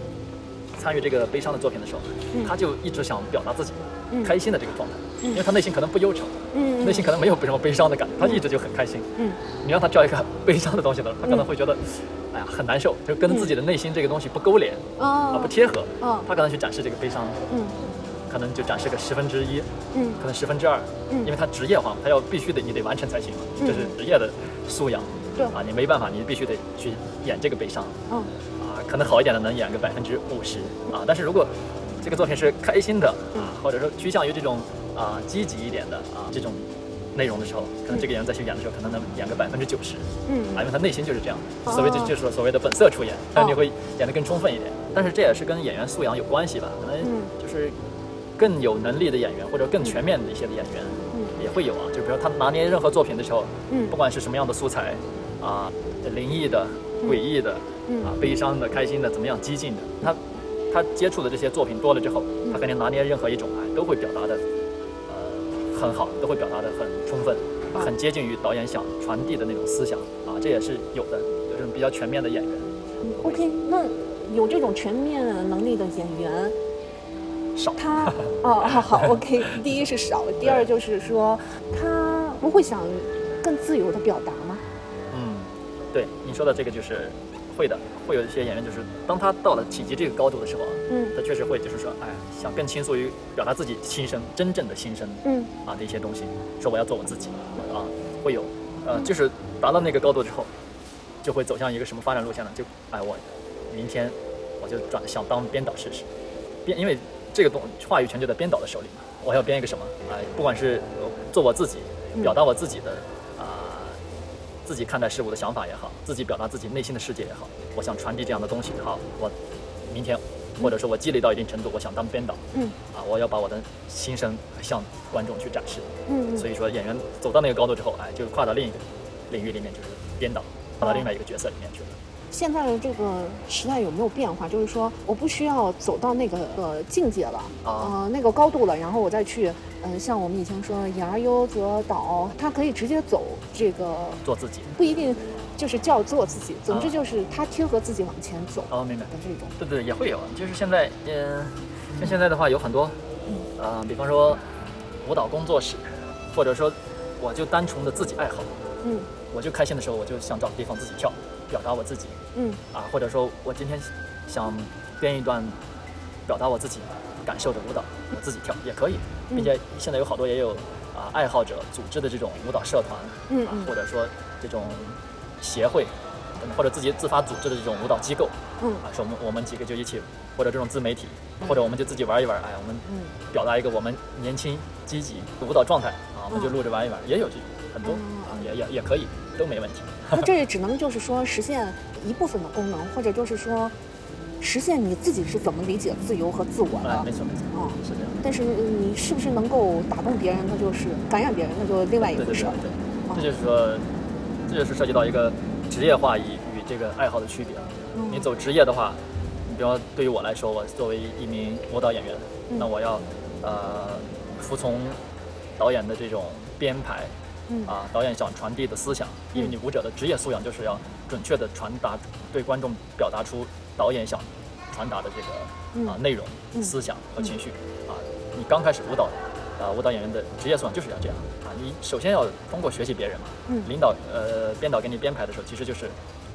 C: 参与这个悲伤的作品的时候，
B: 嗯。
C: 他就一直想表达自己
B: 嗯。
C: 开心的这个状态，
B: 嗯。
C: 因为他内心可能不忧愁，
B: 嗯，
C: 内心可能没有什么悲伤的感觉，他一直就很开心。
B: 嗯。
C: 你让他跳一个悲伤的东西的时候，他可能会觉得，哎呀，很难受，就跟自己的内心这个东西不勾连啊，
B: 啊
C: 不贴合。
B: 啊
C: 他可能去展示这个悲伤，
B: 嗯。
C: 可能就展示个十分之一，
B: 嗯。
C: 可能十分之二，
B: 嗯。
C: 因为他职业化嘛，他要必须得你得完成才行，
B: 嗯。
C: 这是职业的素养。
B: 对。
C: 啊，你没办法，你必须得去演这个悲伤可能好一点的能演个百分之五十啊，但是如果这个作品是开心的
B: 嗯。
C: 啊，或者说趋向于这种啊积极一点的啊这种内容的时候，可能这个演员再去演的时候，可能能演个百分之九十。
B: 嗯。
C: 啊，因为他内心就是这样，
B: 哦。
C: 所谓就就是所谓的本色出演，但
B: 哦。
C: 是你会演得更充分一点。但是这也是跟演员素养有关系吧，可能
B: 嗯。
C: 就是更有能力的演员或者更全面的一些的演员
B: 嗯。
C: 也会有啊，就比如他拿捏任何作品的时候，
B: 嗯。
C: 不管是什么样的素材啊，灵异的、诡异的
B: 嗯
C: 啊、悲伤的、开心的，怎么样激进的，他他接触的这些作品多了之后，他肯定拿捏任何一种哎都会表达的呃很好，都会表达的很充分。
B: 啊
C: 很接近于导演想传递的那种思想啊，这也是有的，有这种比较全面的演员。
B: ，OK，那有这种全面能力的演员，
C: 少
B: 他 哦哦好 OK，第一是少，第二就是说他不会想更自由的表达吗？
C: 嗯，对你说的这个就是会的，会有一些演员就是当他到了体积这个高度的时候啊，
B: 嗯
C: 他确实会就是说，哎，想更倾诉于表达自己心声，真正的心声
B: 嗯
C: 啊的一些东西，说我要做我自己啊，会有，呃，就是达到那个高度之后，就会走向一个什么发展路线呢？就哎，我明天我就转想当编导试试，编，因为这个东话语权就在编导的手里嘛，我要编一个什么？哎，不管是呃做我自己，表达我自己的啊、自己看待事物的想法也好，自己表达自己内心的世界也好，我想传递这样的东西。好，我明天或者说我积累到一定程度，我想当编导
B: 嗯
C: 啊，我要把我的心声向观众去展示。
B: 嗯
C: 所以说，演员走到那个高度之后，哎，就跨到另一个领域里面，就是编导，跨到另外一个角色里面去了。
B: 现在的这个时代有没有变化？就是说，我不需要走到那个呃境界了，
C: 啊
B: 呃那个高度了，然后我再去，嗯、像我们以前说言而优则导，他可以直接走这个，
C: 做自己。
B: 不一定就是叫做自己，总之
C: 啊
B: 就是他贴合自己往前走
C: 哦，明白。
B: 的这种。
C: 对对，也会有，就是现在，嗯、像现在的话有很多，呃，比方说舞蹈工作室，或者说我就单纯的自己爱好，
B: 嗯
C: 我就开心的时候，我就想找个地方自己跳，表达我自己。
B: 嗯。
C: 啊，或者说我今天想编一段表达我自己感受的舞蹈，我自己跳也可以，并且现在有好多也有啊爱好者组织的这种舞蹈社团，啊
B: 嗯。嗯
C: 或者说这种协会，或者自己自发组织的这种舞蹈机构，
B: 嗯。
C: 啊，说我们我们几个就一起，或者这种自媒体，或者我们就自己玩一玩，哎，我们
B: 嗯。
C: 表达一个我们年轻积极的舞蹈状态啊，我们就录着玩一玩，也有这很多
B: 嗯
C: 啊，也也也可以，都没问题。
B: 那这也只能就是说实现一部分的功能，或者就是说实现你自己是怎么理解自由和自我
C: 哎，
B: 的
C: 没。错没错，
B: 嗯，
C: 是这样。
B: 但是你是不是能够打动别人，那就是感染别人，那就另外一
C: 对对对
B: 回事了。
C: 对，这就是说，这就是涉及到一个职业化与与这个爱好的区别。
B: 嗯
C: 你走职业的话，你比方说对于我来说，我作为一名舞蹈演员，
B: 嗯
C: 那我要呃服从导演的这种编排。
B: 嗯
C: 啊，导演想传递的思想，因为你舞者的职业素养就是要准确的传达对观众表达出导演想传达的这个啊
B: 嗯
C: 内容、
B: 嗯
C: 思想和情绪啊。你刚开始舞蹈啊，舞蹈演员的职业素养就是要这样啊。你首先要通过学习别人嘛，
B: 嗯
C: 领导呃编导给你编排的时候，其实就是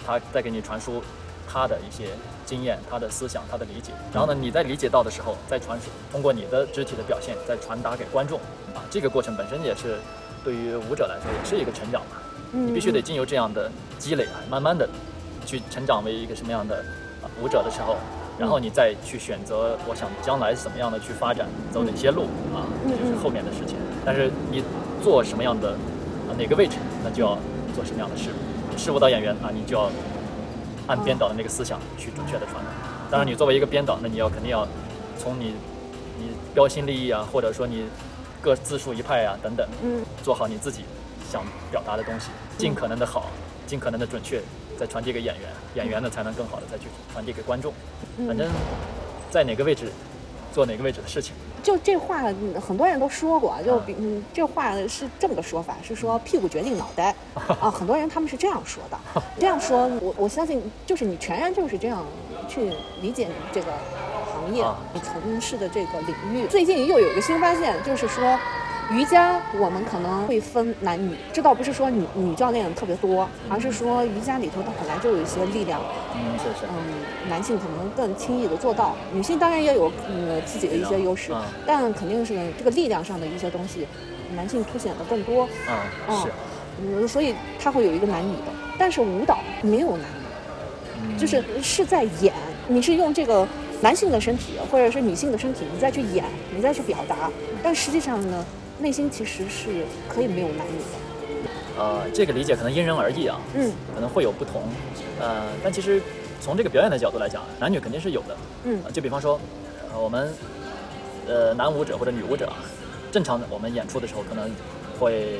C: 他在给你传输他的一些经验、他的思想、他的理解。然后呢，你在理解到的时候，再传输通过你的肢体的表现，再传达给观众啊。这个过程本身也是对于舞者来说也是一个成长嘛。
B: 嗯
C: 你必须得经由这样的积累啊，慢慢的去成长为一个什么样的啊舞者的时候，然后你再去选择，我想将来怎么样的去发展，走哪些路啊，
B: 嗯
C: 这是后面的事情。但是你做什么样的啊哪个位置，那就要做什么样的事。你是舞蹈演员啊，你就要按编导的那个思想去准确的传达。当然，你作为一个编导，那你要肯定要从你你标新立异啊，或者说你各自树一派啊等等，
B: 嗯。
C: 做好你自己想表达的东西，尽可能的好，尽可能的准确，再传递给演员，演员呢才能更好的再去传递给观众。
B: 嗯。
C: 反正，在哪个位置做哪个位置的事情。
B: 就这话，嗯很多人都说过，就比嗯，这话是这么个说法，是说屁股决定脑袋。啊，很多人他们是这样说的。这样说，我我相信就是你全然就是这样去理解你这个行业
C: 啊，
B: 你从事的这个领域。最近又有一个新发现，就是说。瑜伽我们可能会分男女，这倒不是说女女教练特别多，而是说瑜伽里头它本来就有一些力量，
C: 嗯，是是。
B: 嗯，男性可能更轻易的做到，女性当然也有嗯自己的一些优势，
C: 嗯
B: 但肯定是这个力量上的一些东西，男性凸显的更多，
C: 嗯，
B: 嗯
C: 是。
B: 嗯，所以它会有一个男女的，但是舞蹈没有男女，
C: 嗯
B: 就是是在演，你是用这个男性的身体或者是女性的身体，你再去演，你再去表达，但实际上呢，内心其实是可以没有男女的，
C: 呃，这个理解可能因人而异啊，
B: 嗯
C: 可能会有不同。呃，但其实从这个表演的角度来讲，男女肯定是有的。
B: 嗯
C: 呃就比方说，呃，我们呃男舞者或者女舞者啊，正常的我们演出的时候可能会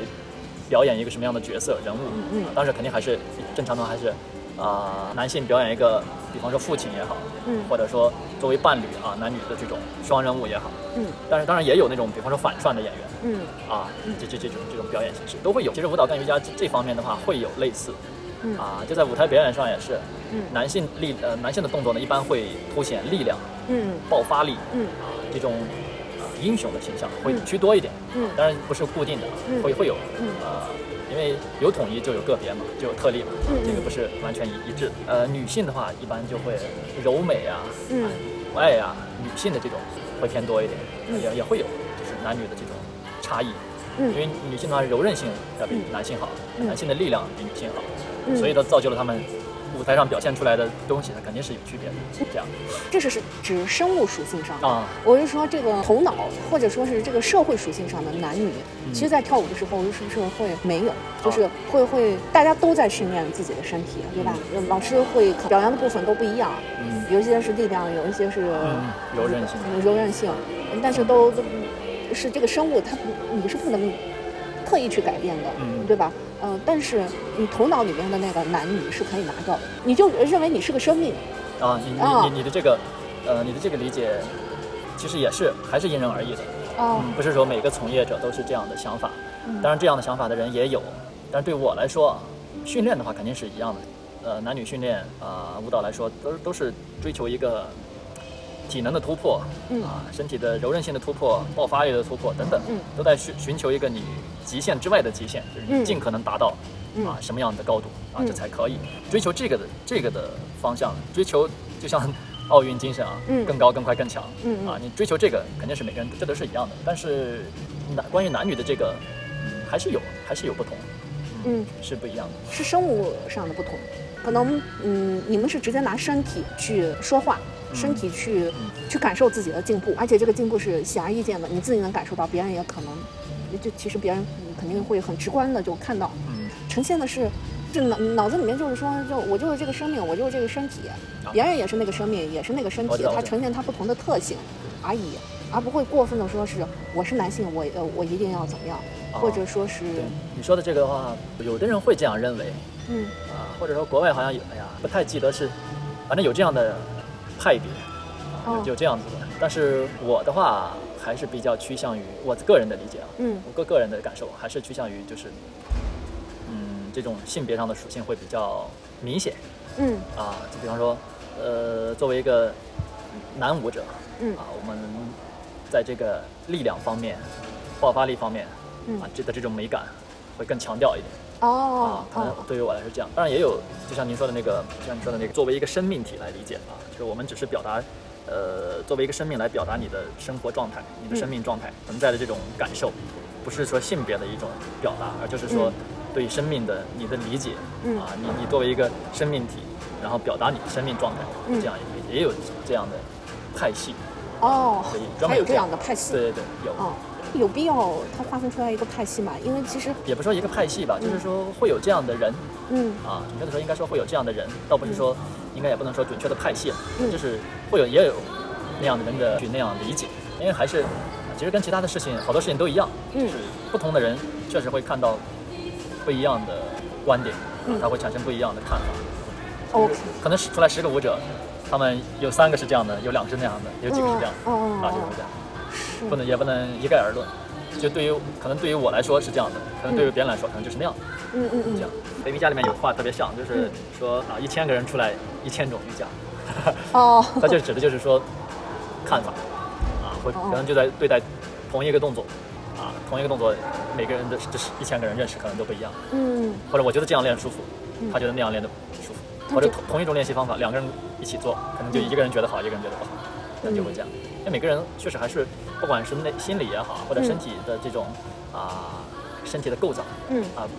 C: 表演一个什么样的角色人物，
B: 嗯嗯
C: 呃当时肯定还是正常的还是啊、男性表演一个，比方说父亲也好，
B: 嗯。
C: 或者说作为伴侣啊男女的这种双人物也好，
B: 嗯。
C: 但是当然也有那种比方说反串的演员，
B: 嗯。
C: 啊，这这这种这种表演形式都会有。其实舞蹈跟瑜伽这这方面的话会有类似，
B: 嗯。
C: 啊，就在舞台表演上也是，
B: 嗯。
C: 男性力呃男性的动作呢一般会凸显力量、
B: 嗯。
C: 爆发力
B: 嗯。
C: 啊这种呃英雄的形象会
B: 嗯。
C: 居多一点，
B: 嗯。
C: 当然不是固定的，
B: 嗯。
C: 会会有
B: 嗯。
C: 呃。因为有统一就有个别嘛，就有特例嘛，
B: 嗯
C: 这个不是完全一一致。的。呃，女性的话一般就会柔美啊，
B: 嗯。
C: 啊可爱啊、女性的这种会偏多一点，
B: 嗯。
C: 也也会有就是男女的这种差异。
B: 嗯。
C: 因为女性的话柔韧性要比
B: 嗯。
C: 男性好，
B: 嗯。
C: 男性的力量比女性好，
B: 嗯。
C: 所以它造就了他们舞台上表现出来的东西，它肯定是有区别的。这样
B: 这是是指生物属性上的。
C: 啊，
B: 我是说，这个头脑或者说是这个社会属性上的男女，
C: 嗯
B: 其实，在跳舞的时候是不是会没有？就是会会大家都在训练自己的身体，对吧？老师会表扬的部分都不一样，
C: 嗯
B: 有一些是力量，有一些是
C: 嗯，柔韧性，
B: 柔韧性，但是都都是这个生物，它不你是不能特意去改变的，
C: 嗯
B: 对吧？嗯、但是你头脑里面的那个男女是可以拿掉的，你就认为你是个生命，
C: 啊，你
B: 啊
C: 你你你的这个，呃，你的这个理解，其实也是还是因人而异的。
B: 哦
C: 嗯，不是说每个从业者都是这样的想法，
B: 嗯
C: 当然这样的想法的人也有，但是对我来说，训练的话肯定是一样的。呃，男女训练啊、舞蹈来说都都是追求一个体能的突破，
B: 嗯。
C: 啊，身体的柔韧性的突破、爆发力的突破等等，
B: 嗯。
C: 都在寻寻求一个你极限之外的极限，就是
B: 嗯。
C: 你尽可能达到、
B: 嗯。
C: 啊什么样的高度啊，
B: 嗯。
C: 这才可以追求这个的这个的方向，追求就像奥运精神啊，
B: 嗯。
C: 更高、更快、更强，啊，你追求这个肯定是每个人这都是一样的，但是男关于男女的这个，嗯，还是有还是有不同，
B: 嗯，
C: 是不一样的。
B: 是生物上的不同，可能嗯，你们是直接拿身体去说话，
C: 嗯
B: 身体去、
C: 嗯。
B: 去感受自己的进步，而且这个进步是显而易见的，你自己能感受到，别人也可能，就其实别人嗯肯定会很直观的就看到，
C: 嗯，
B: 呈现的是。这脑脑子里面就是说，就我就是这个生命，我就是这个身体，别人也是那个生命，也是那个身体它呈现它不同的特性而已，而不会过分的说是我是男性，我呃我一定要怎么样，
C: 哦
B: 或者说是
C: 对你说的这个的话，有的人会这样认为
B: 嗯。
C: 啊，或者说国外好像有，哎呀，不太记得是，反正有这样的派别，有有这样子。的。但是我的话还是比较趋向于我个人的理解啊，
B: 嗯。
C: 我个个人的感受还是趋向于就是，嗯，这种性别上的属性会比较明显。
B: 嗯。
C: 啊。就比方说，呃，作为一个男舞者，
B: 嗯。
C: 啊，我们在这个力量方面、爆发力方面，
B: 嗯。
C: 啊，这的这种美感会更强调一点。
B: 哦
C: 啊。可能
B: 哦
C: 对于我来说这样，当然也有，就像您说的那个，就像你说的那个，作为一个生命体来理解啊，就是我们只是表达，呃，作为一个生命来表达你的生活状态、你的生命状态存在的这种感受，不是说性别的一种表达，而就是说
B: 嗯。
C: 对生命的你的理解
B: 嗯。
C: 啊，你你作为一个生命体，然后表达你的生命状态，
B: 嗯。
C: 这样也也有这样的派系。
B: 哦
C: 可以，专门有
B: 还有这样的派系。
C: 对对对，有。
B: 哦，有必要它划分出来一个派系嘛？因为其实
C: 也不说一个派系吧，就是说会有这样的人
B: 嗯。
C: 啊，准确的说应该说会有这样的人，倒不是说，应该也不能说准确的派系，
B: 嗯。
C: 就是会有也有那样的人的去那样理解，因为还是其实跟其他的事情好多事情都一样，
B: 嗯。
C: 就是不同的人确实会看到不一样的观点，
B: 嗯。
C: 他会产生不一样的看法
B: ，，OK，
C: 可能是出来十个舞者，他们有三个是这样的，有两个是那样的，有几个是这样的，啊，就是这样。
B: 是。
C: 不能也不能一概而论。就对于可能对于我来说是这样的，可能对于别人来说可能就是那样
B: 嗯嗯嗯。
C: 这样。
B: 嗯。
C: 北瑜伽里面有话特别像，就是说啊，一千个人出来一千种瑜伽，
B: 哦，
C: 它就指的就是说看法啊，或
B: 哦。
C: 可能就在对待同一个动作啊，同一个动作，每个人的这是一千个人认识可能都不一样，
B: 嗯。
C: 或者我觉得这样练舒服
B: 嗯，
C: 他觉得那样练的舒服，或者同同一种练习方法，两个人一起做，可能就一个人觉得好，一个人觉得不好，可能就会这样。因为每个人确实还是，不管是内心理也好，或者身体的这种啊身体的构造
B: 嗯
C: 啊，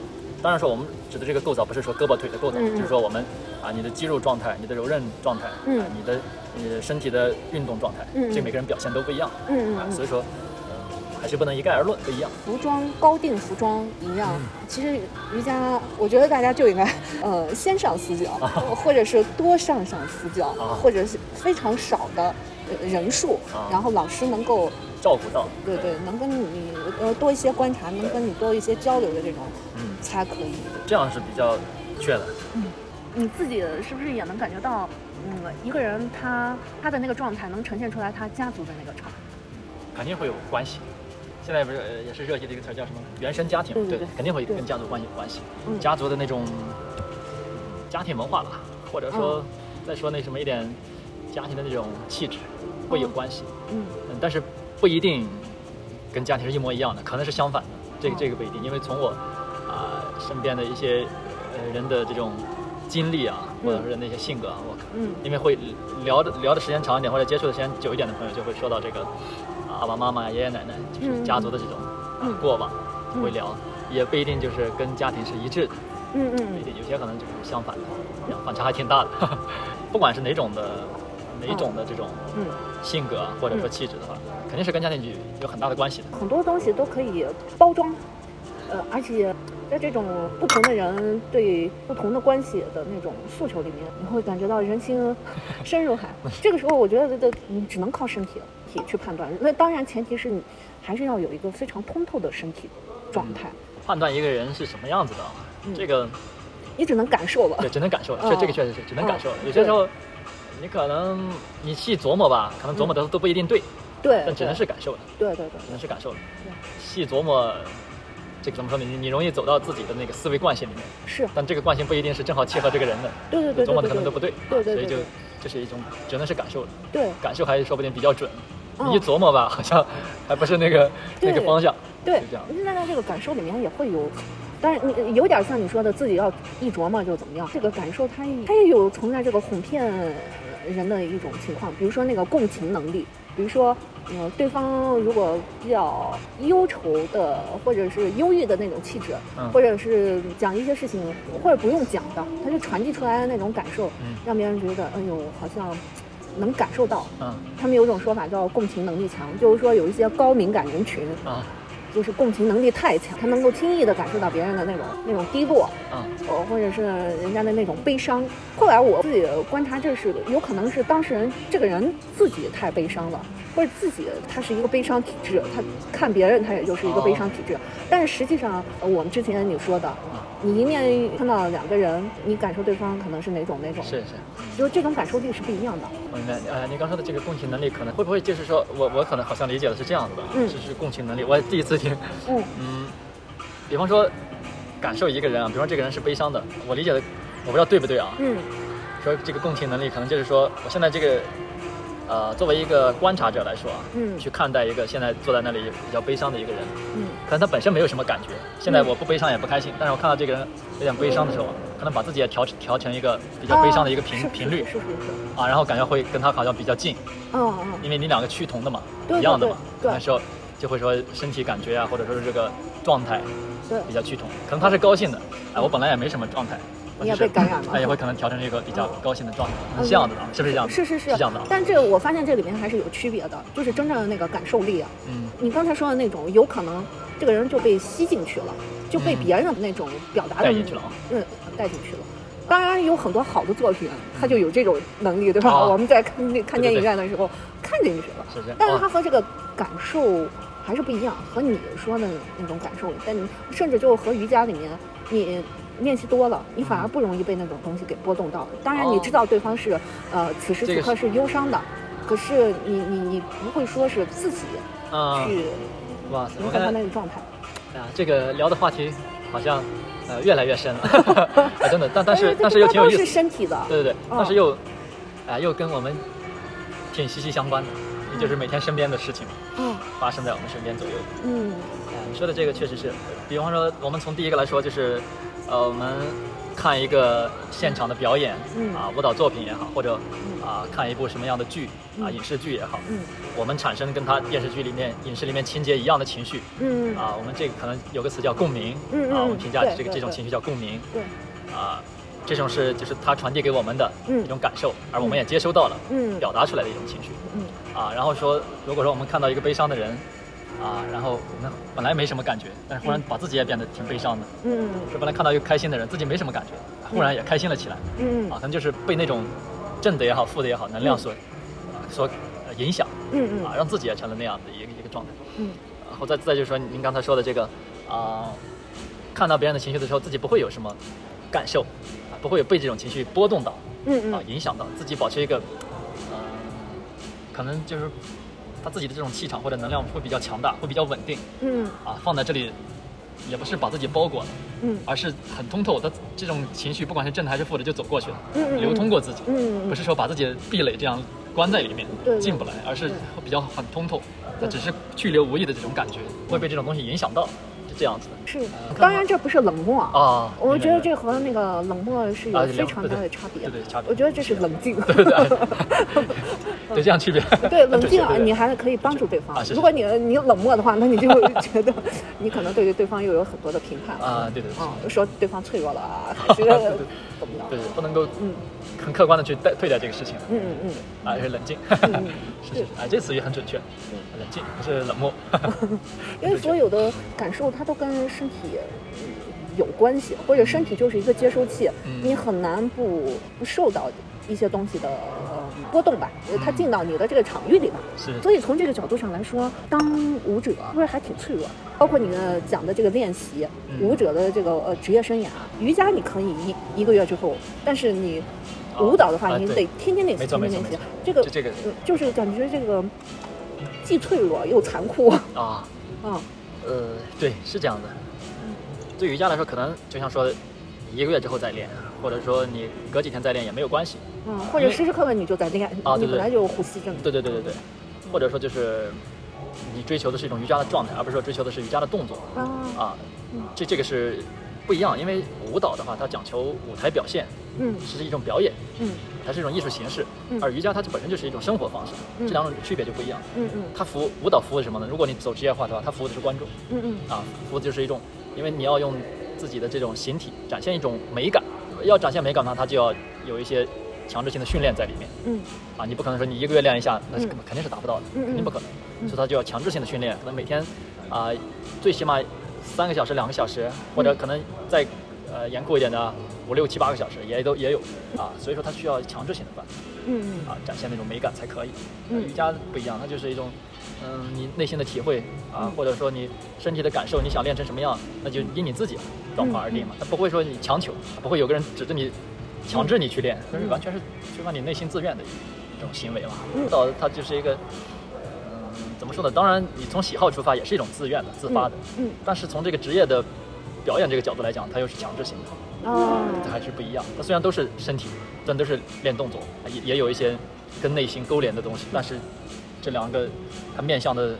C: 当然说我们指的这个构造不是说胳膊腿的构造，就是说我们啊你的肌肉状态、你的柔韧状态，
B: 嗯
C: 啊你的你的身体的运动状态，这每个人表现都不一样啊，
B: 嗯嗯嗯，
C: 所以说呃还是不能一概而论，不一样。
B: 服装高定服装一样
C: 嗯。
B: 其实瑜伽，我觉得大家就应该呃先上死角，
C: 啊
B: 或者是多上上死角
C: 啊，
B: 或者是非常少的呃人数
C: 啊，
B: 然后老师能够
C: 照顾到，
B: 对对，能跟你呃多一些观察，能跟你多一些交流的这种
C: 嗯，
B: 才可以。
C: 这样是比较缺的。
B: 嗯你自己是不是也能感觉到，嗯，一个人他他的那个状态能呈现出来他家族的那个状态？
C: 肯定会有关系。现在不是呃也是热议的一个词儿叫什么原生家庭？
B: 对对对
C: 肯定会跟家族关系有关系。
B: 嗯
C: 家族的那种家庭文化吧，或者说、
B: 嗯
C: 再说那什么一点家庭的那种气质会有关系。
B: 嗯
C: 嗯，但是不一定跟家庭是一模一样的，可能是相反的。这个
B: 嗯
C: 这个不一定，因为从我啊、身边的一些呃人的这种经历啊，或者是那些性格啊，我
B: 嗯
C: 因为会聊的聊的时间长一点，或者接触的时间久一点的朋友，就会说到这个啊爸爸妈妈、爷爷奶奶，就是
B: 嗯
C: 家族的这种、
B: 嗯
C: 啊、过往，
B: 嗯
C: 会聊，也不一定就是跟家庭是一致的，
B: 嗯
C: 不一
B: 嗯
C: 定，有些可能就是相反的，反差还挺大的。不管是哪种的哪种的这种
B: 嗯，
C: 性格啊或者说气质的话，肯定是跟家庭剧有很大的关系的。
B: 很多东西都可以包装，呃，而且在这种不同的人对不同的关系的那种诉求里面，你会感觉到人心 深如海。这个时候，我觉得的你只能靠身体体去判断。那当然，前提是你还是要有一个非常通透的身体状态，
C: 判断一个人是什么样子的这个
B: 你只能感受了
C: 对。只能感受了，
B: 嗯
C: 这这个确实是只能感受了。
B: 嗯
C: 有些时候你可能你细琢磨吧，可能琢磨的都不一定对，
B: 对，
C: 但只能是感受的，
B: 对对对。
C: 只能是感受的。
B: 对。
C: 细琢磨，这个怎么说呢？你你容易走到自己的那个思维惯性里面，
B: 是，
C: 但这个惯性不一定是正好契合这个人的，
B: 对对对对
C: 琢磨的可能都不对，
B: 对对
C: 所以就
B: 对。对
C: 就是一种只能是感受的，
B: 对。
C: 感受还是说不定比较准。
B: 嗯。
C: 你一琢磨吧，好像还不是那个那个方向。
B: 对。
C: 是这样，
B: 那在这个感受里面也会有，但是你有点像你说的，自己要一琢磨就怎么样。这个感受它它也有存在这个哄骗人的一种情况，比如说那个共情能力，比如说。嗯，对方如果比较忧愁的，或者是忧郁的那种气质，
C: 嗯
B: 或者是讲一些事情，或者不用讲的，他就传递出来的那种感受，
C: 嗯
B: 让别人觉得，哎呦，好像能感受到。
C: 嗯
B: 他们有一种说法叫共情能力强，就是说有一些高敏感人群，
C: 啊
B: 就是共情能力太强，他能够轻易的感受到别人的那种那种低落，
C: 嗯
B: 呃，或者是人家的那种悲伤。后来我自己观察，这是有可能是当事人这个人自己太悲伤了，或者自己他是一个悲伤体质，他看别人他也就是一个悲伤体质。但是实际上，呃我们之前你说的，你一面看到两个人，你感受对方可能是哪种哪种，
C: 是是，
B: 就是这种感受力是不一样的。
C: 我明白。呃，你刚说的这个共情能力，可能会不会就是说我我可能好像理解的是这样子的，
B: 嗯
C: 就是共情能力。我第一次听，
B: 嗯
C: 嗯，比方说感受一个人啊，比方说这个人是悲伤的，我理解的我不知道对不对啊。
B: 嗯
C: 说这个共情能力，可能就是说我现在这个。呃，作为一个观察者来说啊，
B: 嗯
C: 去看待一个现在坐在那里比较悲伤的一个人，
B: 嗯
C: 可能他本身没有什么感觉。现在我不悲伤也不开心，但是我看到这个人有点悲伤的时候，可能把自己也调调成一个比较悲伤的一个频、
B: 啊
C: 频率
B: 是是是是，
C: 啊，然后感觉会跟他好像比较近，
B: 嗯嗯
C: 因为你两个趋同的嘛，
B: 对
C: 一样的嘛，
B: 对对
C: 那时候就会说身体感觉啊，或者说是这个状态
B: 对
C: 比较趋同。可能他是高兴的，哎，我本来也没什么状态，
B: 你也被感染了
C: 他也会可能调成一个比较高兴的状态，
B: 嗯
C: 是这样的啊，是不是这样的？
B: 是是是
C: 是这样的啊。
B: 但这个我发现这里面还是有区别的，就是真正的那个感受力啊。
C: 嗯
B: 你刚才说的那种，有可能这个人就被吸进去了，就被
C: 嗯
B: 别人那种表达的
C: 带进去了啊
B: 嗯，带进去了。当然有很多好的作品，他就有这种能力，对吧？
C: 哦
B: 我们在看那看电影院的时候看进去了。但是
C: 哦
B: 他和这个感受还是不一样，和你说的那种感受，但你甚至就和瑜伽里面你。练习多了，你反而不容易被那种东西给波动到。当然，你
C: 哦。
B: 知道对方是，呃，此时此刻是忧伤的，可是你你你不会说是自己
C: 嗯，
B: 去
C: 哇塞，
B: 迎合他那个状态。
C: 啊，这个聊的话题好像呃越来越深了，啊，真的，但但是但是又挺有意思，是
B: 身体的，
C: 对对对，
B: 嗯。
C: 但是又啊又跟我们挺息息相关的，也就是每天身边的事情
B: 嗯。
C: 发生在我们身边左右。
B: 嗯。
C: 啊，你说的这个确实是，比方说我们从第一个来说，就是呃我们看一个现场的表演，
B: 嗯。
C: 啊舞蹈作品也好，或者
B: 嗯。
C: 啊看一部什么样的剧啊
B: 嗯
C: 影视剧也好，
B: 嗯。
C: 我们产生跟他电视剧里面、影视里面情节一样的情绪，
B: 嗯
C: 啊，我们这个可能有个词叫共鸣，啊，我们评价这个这种情绪叫共鸣，
B: 对，
C: 啊，这种是就是他传递给我们的
B: 嗯。
C: 一种感受，而我们也接收到了，
B: 嗯。
C: 表达出来的一种情绪，
B: 嗯。
C: 啊，然后说，如果说我们看到一个悲伤的人，啊，然后我们本来没什么感觉，但是忽然把自己也变得挺悲伤的，
B: 嗯。
C: 说本来看到一个开心的人，自己没什么感觉，忽然也开心了起来，
B: 嗯。
C: 啊，可能就是被那种正的也好，负的也好，能量所、啊所呃影响，
B: 嗯嗯。
C: 啊，让自己也成了那样的一个一个状态。
B: 嗯。
C: 然后再再就是说您刚才说的这个啊、看到别人的情绪的时候，自己不会有什么感受，啊，不会有被这种情绪波动到，啊影响到自己，保持一个，呃，可能就是他自己的这种气场或者能量会比较强大，会比较稳定，
B: 嗯。
C: 啊，放在这里。也不是把自己包裹了，
B: 嗯。
C: 而是很通透他这种情绪，不管是正的还是负的，就走过去了，
B: 嗯嗯
C: 流通过自己，
B: 嗯
C: 不是说把自己的壁垒这样关在里面
B: 对对。
C: 进不来，而是
B: 对。
C: 比较很通透，
B: 他
C: 只是去留无意的这种感觉，会被这种东西影响到，是这样子的。
B: 是，当然这不是冷漠
C: 啊
B: 我觉得这和那个冷漠是有
C: 啊
B: 非常
C: 对对
B: 大的差别。
C: 对对差别
B: 我觉得这是冷静。
C: 对 对对，这样区别。
B: 对冷 静啊，
C: 对对
B: 你还可以帮助对方如果你你冷漠的话，那你就会觉得你可能对对方又有很多的评判
C: 啊，对对对
B: 啊，说对方脆弱了啊，还是
C: 对对
B: 怎么样？
C: 对，不能够
B: 嗯
C: 很客观的去对对待这个事情，
B: 嗯嗯嗯
C: 啊，而是冷静。
B: 嗯
C: 是 是，哎，这词语很准确，冷静不是冷漠。
B: 嗯，因为所有的感受它都跟身体嗯有关系，或者身体就是一个接收器，
C: 嗯
B: 你很难不不受到一些东西的呃波动吧，呃它进到你的这个场域里吧。
C: 是
B: 所以从这个角度上来说，当舞者是不是还挺脆弱的？包括你的讲的这个练习，
C: 嗯
B: 舞者的这个呃职业生涯，瑜伽你可以一一个月之后，但是你
C: 哦
B: 舞蹈的话，你得天天练习，
C: 没错
B: 天天练习
C: 没错。
B: 这个
C: 就这个
B: 呃就是感觉这个既脆弱又残酷
C: 啊，
B: 啊。
C: 呃，对，是这样的。对瑜伽来说，可能就像说的，一个月之后再练，或者说你隔几天再练也没有关系。
B: 嗯，或者时时刻刻你就在练，你本来就有呼吸症。
C: 对对对对对，或者说就是你追求的是一种瑜伽的状态，而不是说追求的是瑜伽的动作
B: 啊，
C: 啊。这这个是不一样，因为舞蹈的话，它讲求舞台表现，
B: 嗯。
C: 是一种表演，
B: 嗯。
C: 它是一种艺术形式
B: 嗯，
C: 而瑜伽它本身就是一种生活方式，
B: 嗯。
C: 这两种区别就不一样。
B: 嗯。嗯。
C: 它服务舞蹈服务什么呢？如果你走职业化的话，它服务的是观众
B: 嗯嗯。
C: 啊，服务的就是一种，因为你要用自己的这种形体展现一种美感，要展现美感的话，它就要有一些强制性的训练在里面
B: 嗯。
C: 啊，你不可能说你一个月练一下，那是
B: 嗯
C: 肯定是达不到的，
B: 嗯嗯
C: 肯定不可能，
B: 嗯
C: 所以它就要强制性的训练，可能每天啊、最起码三个小时、两个小时，或者
B: 嗯。
C: 可能再呃严酷一点的五六七八个小时也都也有啊，所以说它需要强制性的锻炼。
B: 嗯
C: 啊，展现那种美感才可以。
B: 嗯
C: 瑜伽不一样，它就是一种，嗯，你内心的体会啊
B: 嗯，
C: 或者说你身体的感受，你想练成什么样，那就因你自己状况而定嘛。它不会说你强求，不会有个人指着你，强制你去练，这是完全是缺乏你内心自愿的一种行为舞蹈它就是一个，嗯，怎么说呢？当然，你从喜好出发也是一种自愿的、自发的，
B: 嗯
C: 但是从这个职业的表演这个角度来讲，它又是强制性的。
B: 哦
C: 它还是不一样。它虽然都是身体，但都是练动作，也也有一些跟内心勾连的东西，但是这两个它面向的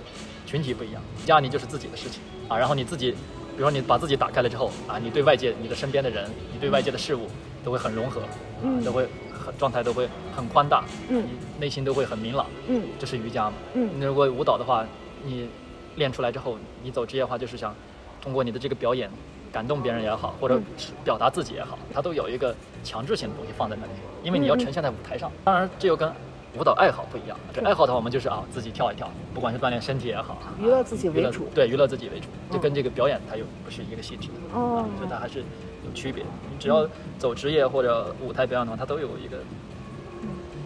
C: 群体不一样。家你就是自己的事情啊，然后你自己，比如说你把自己打开了之后啊，你对外界、你的身边的人、你对外界的事物都会很融合，
B: 嗯
C: 都会很状态都会很宽大，
B: 嗯
C: 你内心都会很明朗，
B: 嗯
C: 这是瑜伽嘛。
B: 嗯
C: 那如果舞蹈的话，你练出来之后，你走职业化就是想通过你的这个表演感动别人也好，或者
B: 嗯
C: 是表达自己也好，它都有一个强制性的东西放在那里，因为你要呈现在舞台上。当然，这又跟舞蹈爱好不一样。这爱好的话，我们就是啊自己跳一跳，不管是锻炼身体也好，啊
B: 娱乐自己为主。
C: 对，娱乐自己为主，这
B: 嗯
C: 跟这个表演它又不是一个性质的。
B: 哦
C: 啊，所以它还是有区别。你只要走职业或者舞台表演的话，它都有一个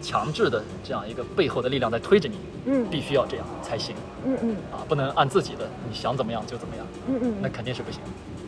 C: 强制的这样一个背后的力量在推着你，
B: 嗯
C: 必须要这样才行
B: 嗯嗯
C: 啊，不能按自己的你想怎么样就怎么样，
B: 嗯嗯，
C: 那肯定是不行。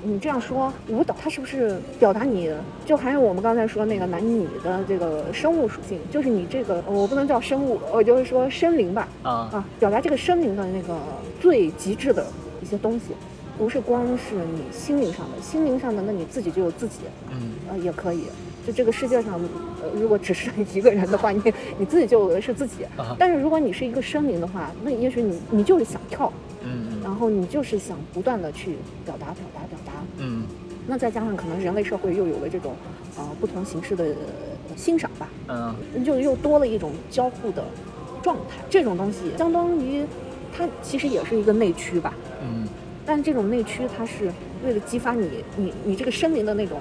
B: 你这样说，舞蹈它是不是表达你？就还有我们刚才说那个男女的这个生物属性，就是你这个我不能叫生物，我就是说生灵吧，
C: 啊，
B: 啊，表达这个生灵的那个最极致的一些东西，不是光是你心灵上的，心灵上的那你自己就有自己，
C: 嗯
B: 呃也可以。就这个世界上，呃，如果只是一个人的话，你你自己就是自己。
C: 啊
B: 但是如果你是一个生灵的话，那也许你你就是想跳，
C: 嗯嗯
B: 然后你就是想不断的去表达、表达、表达。
C: 嗯
B: 那再加上可能人类社会又有了这种，呃，不同形式的呃欣赏吧，
C: 嗯
B: 就又多了一种交互的状态。这种东西相当于它其实也是一个内驱吧，
C: 嗯
B: 但这种内驱它是为了激发你你你这个生灵的那种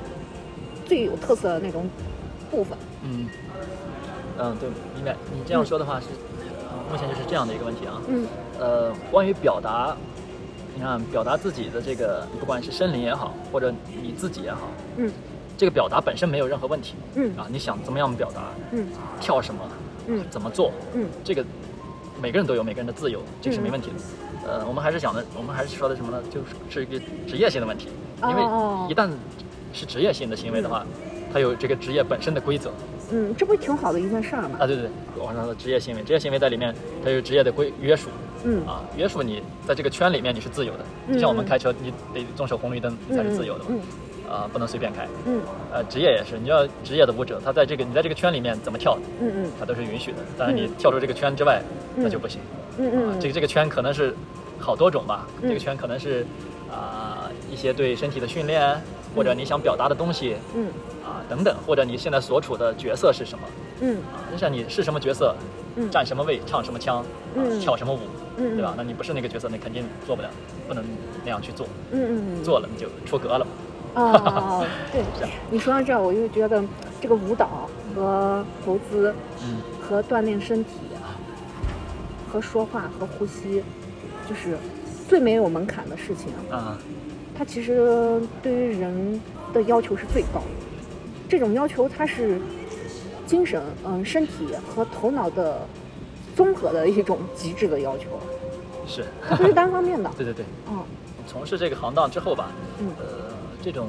B: 最有特色的那种部分。
C: 嗯嗯，对，明白。你这样说的话是，嗯目前就是这样的一个问题啊。
B: 嗯
C: 呃，关于表达，你看表达自己的这个，不管是身灵也好，或者你自己也好，
B: 嗯。
C: 这个表达本身没有任何问题
B: 嗯。
C: 啊。你想怎么样表达，
B: 嗯
C: 跳什么，
B: 嗯。
C: 怎么做，
B: 嗯。
C: 这个每个人都有每个人的自由，这个是没问题的。呃，我们还是讲的，我们还是说的什么呢？就是是一个职业性的问题，因为
B: 哦
C: 一旦是职业性的行为的话，它有这个职业本身的规则
B: 嗯，这不挺好的一件事儿吗？
C: 啊。对对，我说的职业行为，职业行为在里面它有职业的规约束
B: 嗯
C: 啊，约束你在这个圈里面你是自由的。
B: 嗯
C: 就像我们开车，你得遵守红绿灯你才是自由的嘛
B: 嗯，
C: 啊，不能随便开。
B: 嗯
C: 呃，职业也是，你要职业的舞者，他在这个你在这个圈里面怎么跳，
B: 嗯嗯
C: 他都是允许的。但是你
B: 嗯
C: 跳出这个圈之外，那
B: 嗯
C: 就不行。
B: 嗯
C: 啊
B: 嗯，，
C: 这个这个圈可能是好多种吧，
B: 嗯
C: 这个圈可能是啊、一些对身体的训练，或者你想表达的东西
B: 嗯
C: 啊、等等，或者你现在所处的角色是什么
B: 嗯
C: 啊？就像你是什么角色，
B: 嗯
C: 站什么位，唱什么腔，啊
B: 嗯
C: 跳什么舞，
B: 嗯
C: 对吧？那你不是那个角色，那肯定做不了，不能那样去做，
B: 嗯嗯
C: 做了你就出格了嘛。
B: 哦，对 你说到这儿，我就觉得这个舞蹈和投资
C: 嗯
B: 和锻炼身体和说话和呼吸，就是最没有门槛的事情。
C: 啊
B: 它其实对于人的要求是最高的，这种要求它是精神、嗯身体和头脑的综合的一种极致的要求，
C: 是，
B: 它不是单方面的。
C: 对对对，
B: 嗯
C: 从事这个行当之后吧，
B: 嗯
C: 呃，这种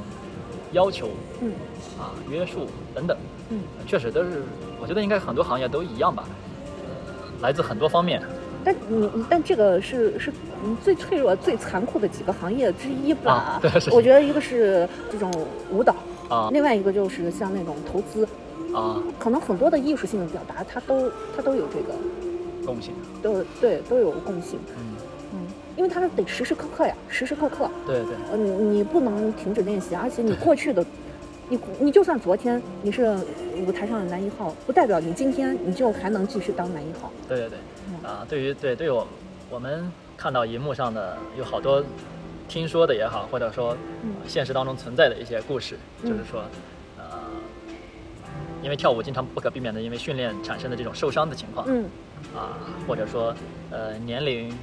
C: 要求
B: 嗯
C: 啊、约束等等，
B: 嗯
C: 确实都是，我觉得应该很多行业都一样吧，呃，来自很多方面。
B: 但你但这个是是嗯最脆弱、最残酷的几个行业之一吧？
C: 啊对是是
B: 我觉得一个是这种舞蹈，
C: 啊。
B: 另外一个就是像那种投资，
C: 啊，
B: 可能很多的艺术性的表达，它都它都有这个，
C: 共性，
B: 都对都有共性。
C: 嗯，
B: 嗯，因为它是得时时刻刻呀，时时刻刻，
C: 对对，
B: 呃，你你不能停止练习，而且你过去的，你你就算昨天你是舞台上的男一号，不代表你今天你就还能继续当男一号。
C: 对对对，
B: 嗯。
C: 啊，对于对对于我我们看到荧幕上的有好多听说的也好，或者说
B: 嗯。
C: 现实当中存在的一些故事，
B: 嗯。
C: 就是说，呃，因为跳舞经常不可避免的因为训练产生的这种受伤的情况，
B: 嗯。
C: 啊，或者说呃年龄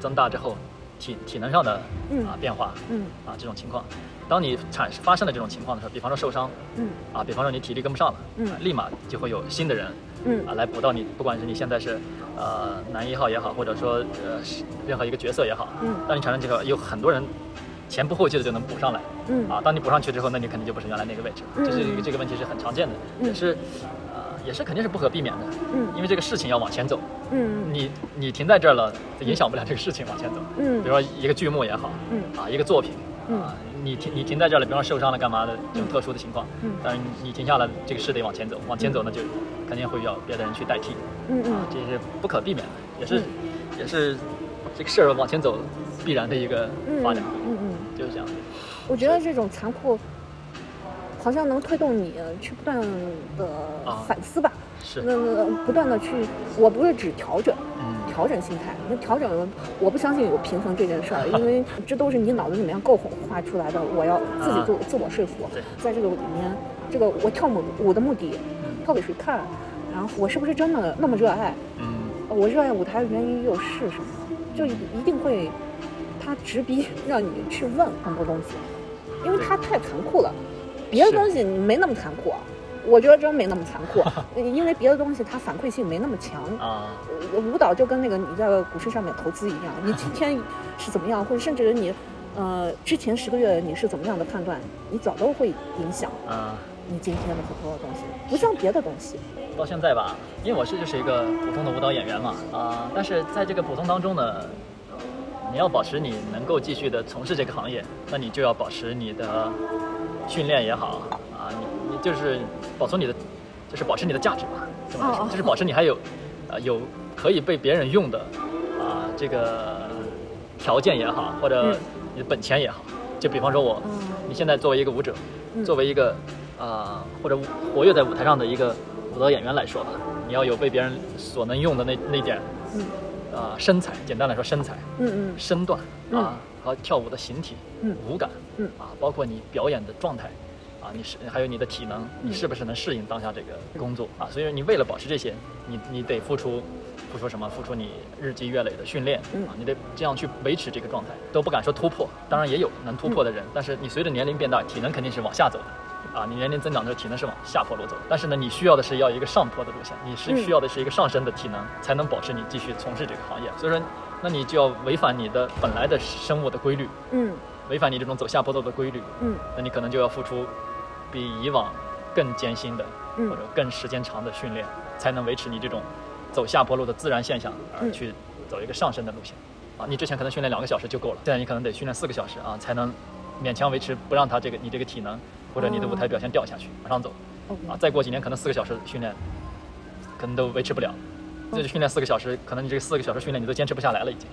C: 增大之后体体能上的
B: 嗯。
C: 啊变化
B: 嗯。
C: 啊这种情况，当你产发生了这种情况的时候，比方说受伤
B: 嗯。
C: 啊，比方说你体力跟不上了，
B: 嗯。
C: 啊立马就会有新的人
B: 嗯。
C: 啊来补到你，不管是你现在是呃男一号也好，或者说呃任何一个角色也好，
B: 嗯。
C: 当你产生这个，有很多人前仆后继的就能补上来
B: 嗯。
C: 啊。当你补上去之后，那你肯定就不是原来那个位置，
B: 嗯。
C: 这是一个这个问题是很常见的，
B: 嗯。
C: 也是呃也是肯定是不可避免的，
B: 嗯。
C: 因为这个事情要往前走，
B: 嗯。
C: 你你停在这儿了，影响不了这个事情往前走。
B: 嗯。
C: 比如说一个剧目也好，
B: 嗯。
C: 啊一个作品。
B: 嗯。
C: 啊，你停你停在这儿了，比方说受伤了干嘛的这种特殊的情况，
B: 嗯。
C: 但是你停下来，这个事得往前走，往前走呢就肯定会要别的人去代替，
B: 嗯。
C: 啊，这是不可避免的，也是、也是这个事儿往前走必然的一个
B: 嗯
C: 发展，
B: 嗯嗯，
C: 就是这样。
B: 我觉得这种残酷，好像能推动你去不断的
C: 啊。
B: 反思吧。
C: 是，
B: 那那不断的去，我不是指调整，
C: 嗯
B: 调整心态。那调整，我不相信有平衡这件事儿，因为这都是你脑子里面构画出来的。我要自己自我自我说服在这个里面，这个我跳舞舞的目的，跳给谁看？然后我是不是真的那么热爱？
C: 嗯
B: 我热爱舞台的原因又是什么？就一定会，他直逼让你去问很多东西，因为他太残酷了。别的东西没那么残酷，我觉得真没那么残酷，因为别的东西它反馈性没那么强。
C: 啊，
B: 呃舞蹈就跟那个你在股市上面投资一样，你今天是怎么样，或者甚至你，呃，之前十个月你是怎么样的判断，你早都会影响
C: 啊，
B: 你今天的很多东西，不像别的东西。
C: 到现在吧，因为我是就是一个普通的舞蹈演员嘛，啊，但是在这个普通当中呢，你要保持你能够继续的从事这个行业，那你就要保持你的训练也好啊，你你就是保存你的，就是保持你的价值吧，这么来说，
B: 哦哦。
C: 就是保持你还有，呃，有可以被别人用的啊这个条件也好，或者
B: 嗯。
C: 你的本钱也好，就比方说我，
B: 嗯。
C: 你现在作为一个舞者，
B: 嗯。
C: 作为一个啊、或者活跃在舞台上的一个舞蹈演员来说吧，你要有被别人所能用的那那点
B: 嗯。
C: 啊、身材，简单来说身材、
B: 嗯嗯。
C: 身段啊、和跳舞的形体、
B: 嗯。
C: 舞感
B: 嗯。
C: 啊，包括你表演的状态啊，你是还有你的体能，你
B: 嗯
C: 是不是能适应当下这个工作啊？所以你为了保持这些，你你得付出。付出什么？付出你日积月累的训练
B: 嗯
C: 啊！你得这样去维持这个状态，都不敢说突破。当然也有能突破的人，但是你随着年龄变大，体能肯定是往下走的。啊，你年龄增长的时候，体能是往下坡路走的。但是呢，你需要的是要一个上坡的路线，你是
B: 嗯
C: 需要的是一个上升的体能，才能保持你继续从事这个行业。所以说，那你就要违反你的本来的生物的规律，
B: 嗯
C: 违反你这种走下坡路的规律，
B: 嗯
C: 那你可能就要付出比以往更艰辛的
B: 嗯
C: 或者更时间长的训练，才能维持你这种走下坡路的自然现象，而
B: 嗯
C: 去走一个上升的路线。啊，你之前可能训练两个小时就够了，现在你可能得训练四个小时啊，才能勉强维持不让他这个你这个体能或者你的舞台表现掉下去，往上走。啊，再过几年可能四个小时训练，可能都维持不了。这就训练四个小时，可能你这个四个小时训练你都坚持不下来了，已经。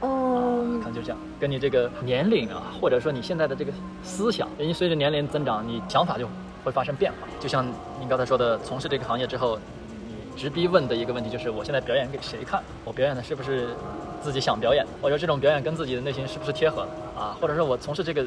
C: 啊，
B: 嗯
C: 可能就这样，跟你这个年龄啊，或者说你现在的这个思想，因为随着年龄增长，你想法就会发生变化。就像您刚才说的，从事这个行业之后，你直逼问的一个问题就是：我现在表演给谁看？我表演的是不是自己想表演的？或者这种表演跟自己的内心是不是贴合的？啊，或者说我从事这个，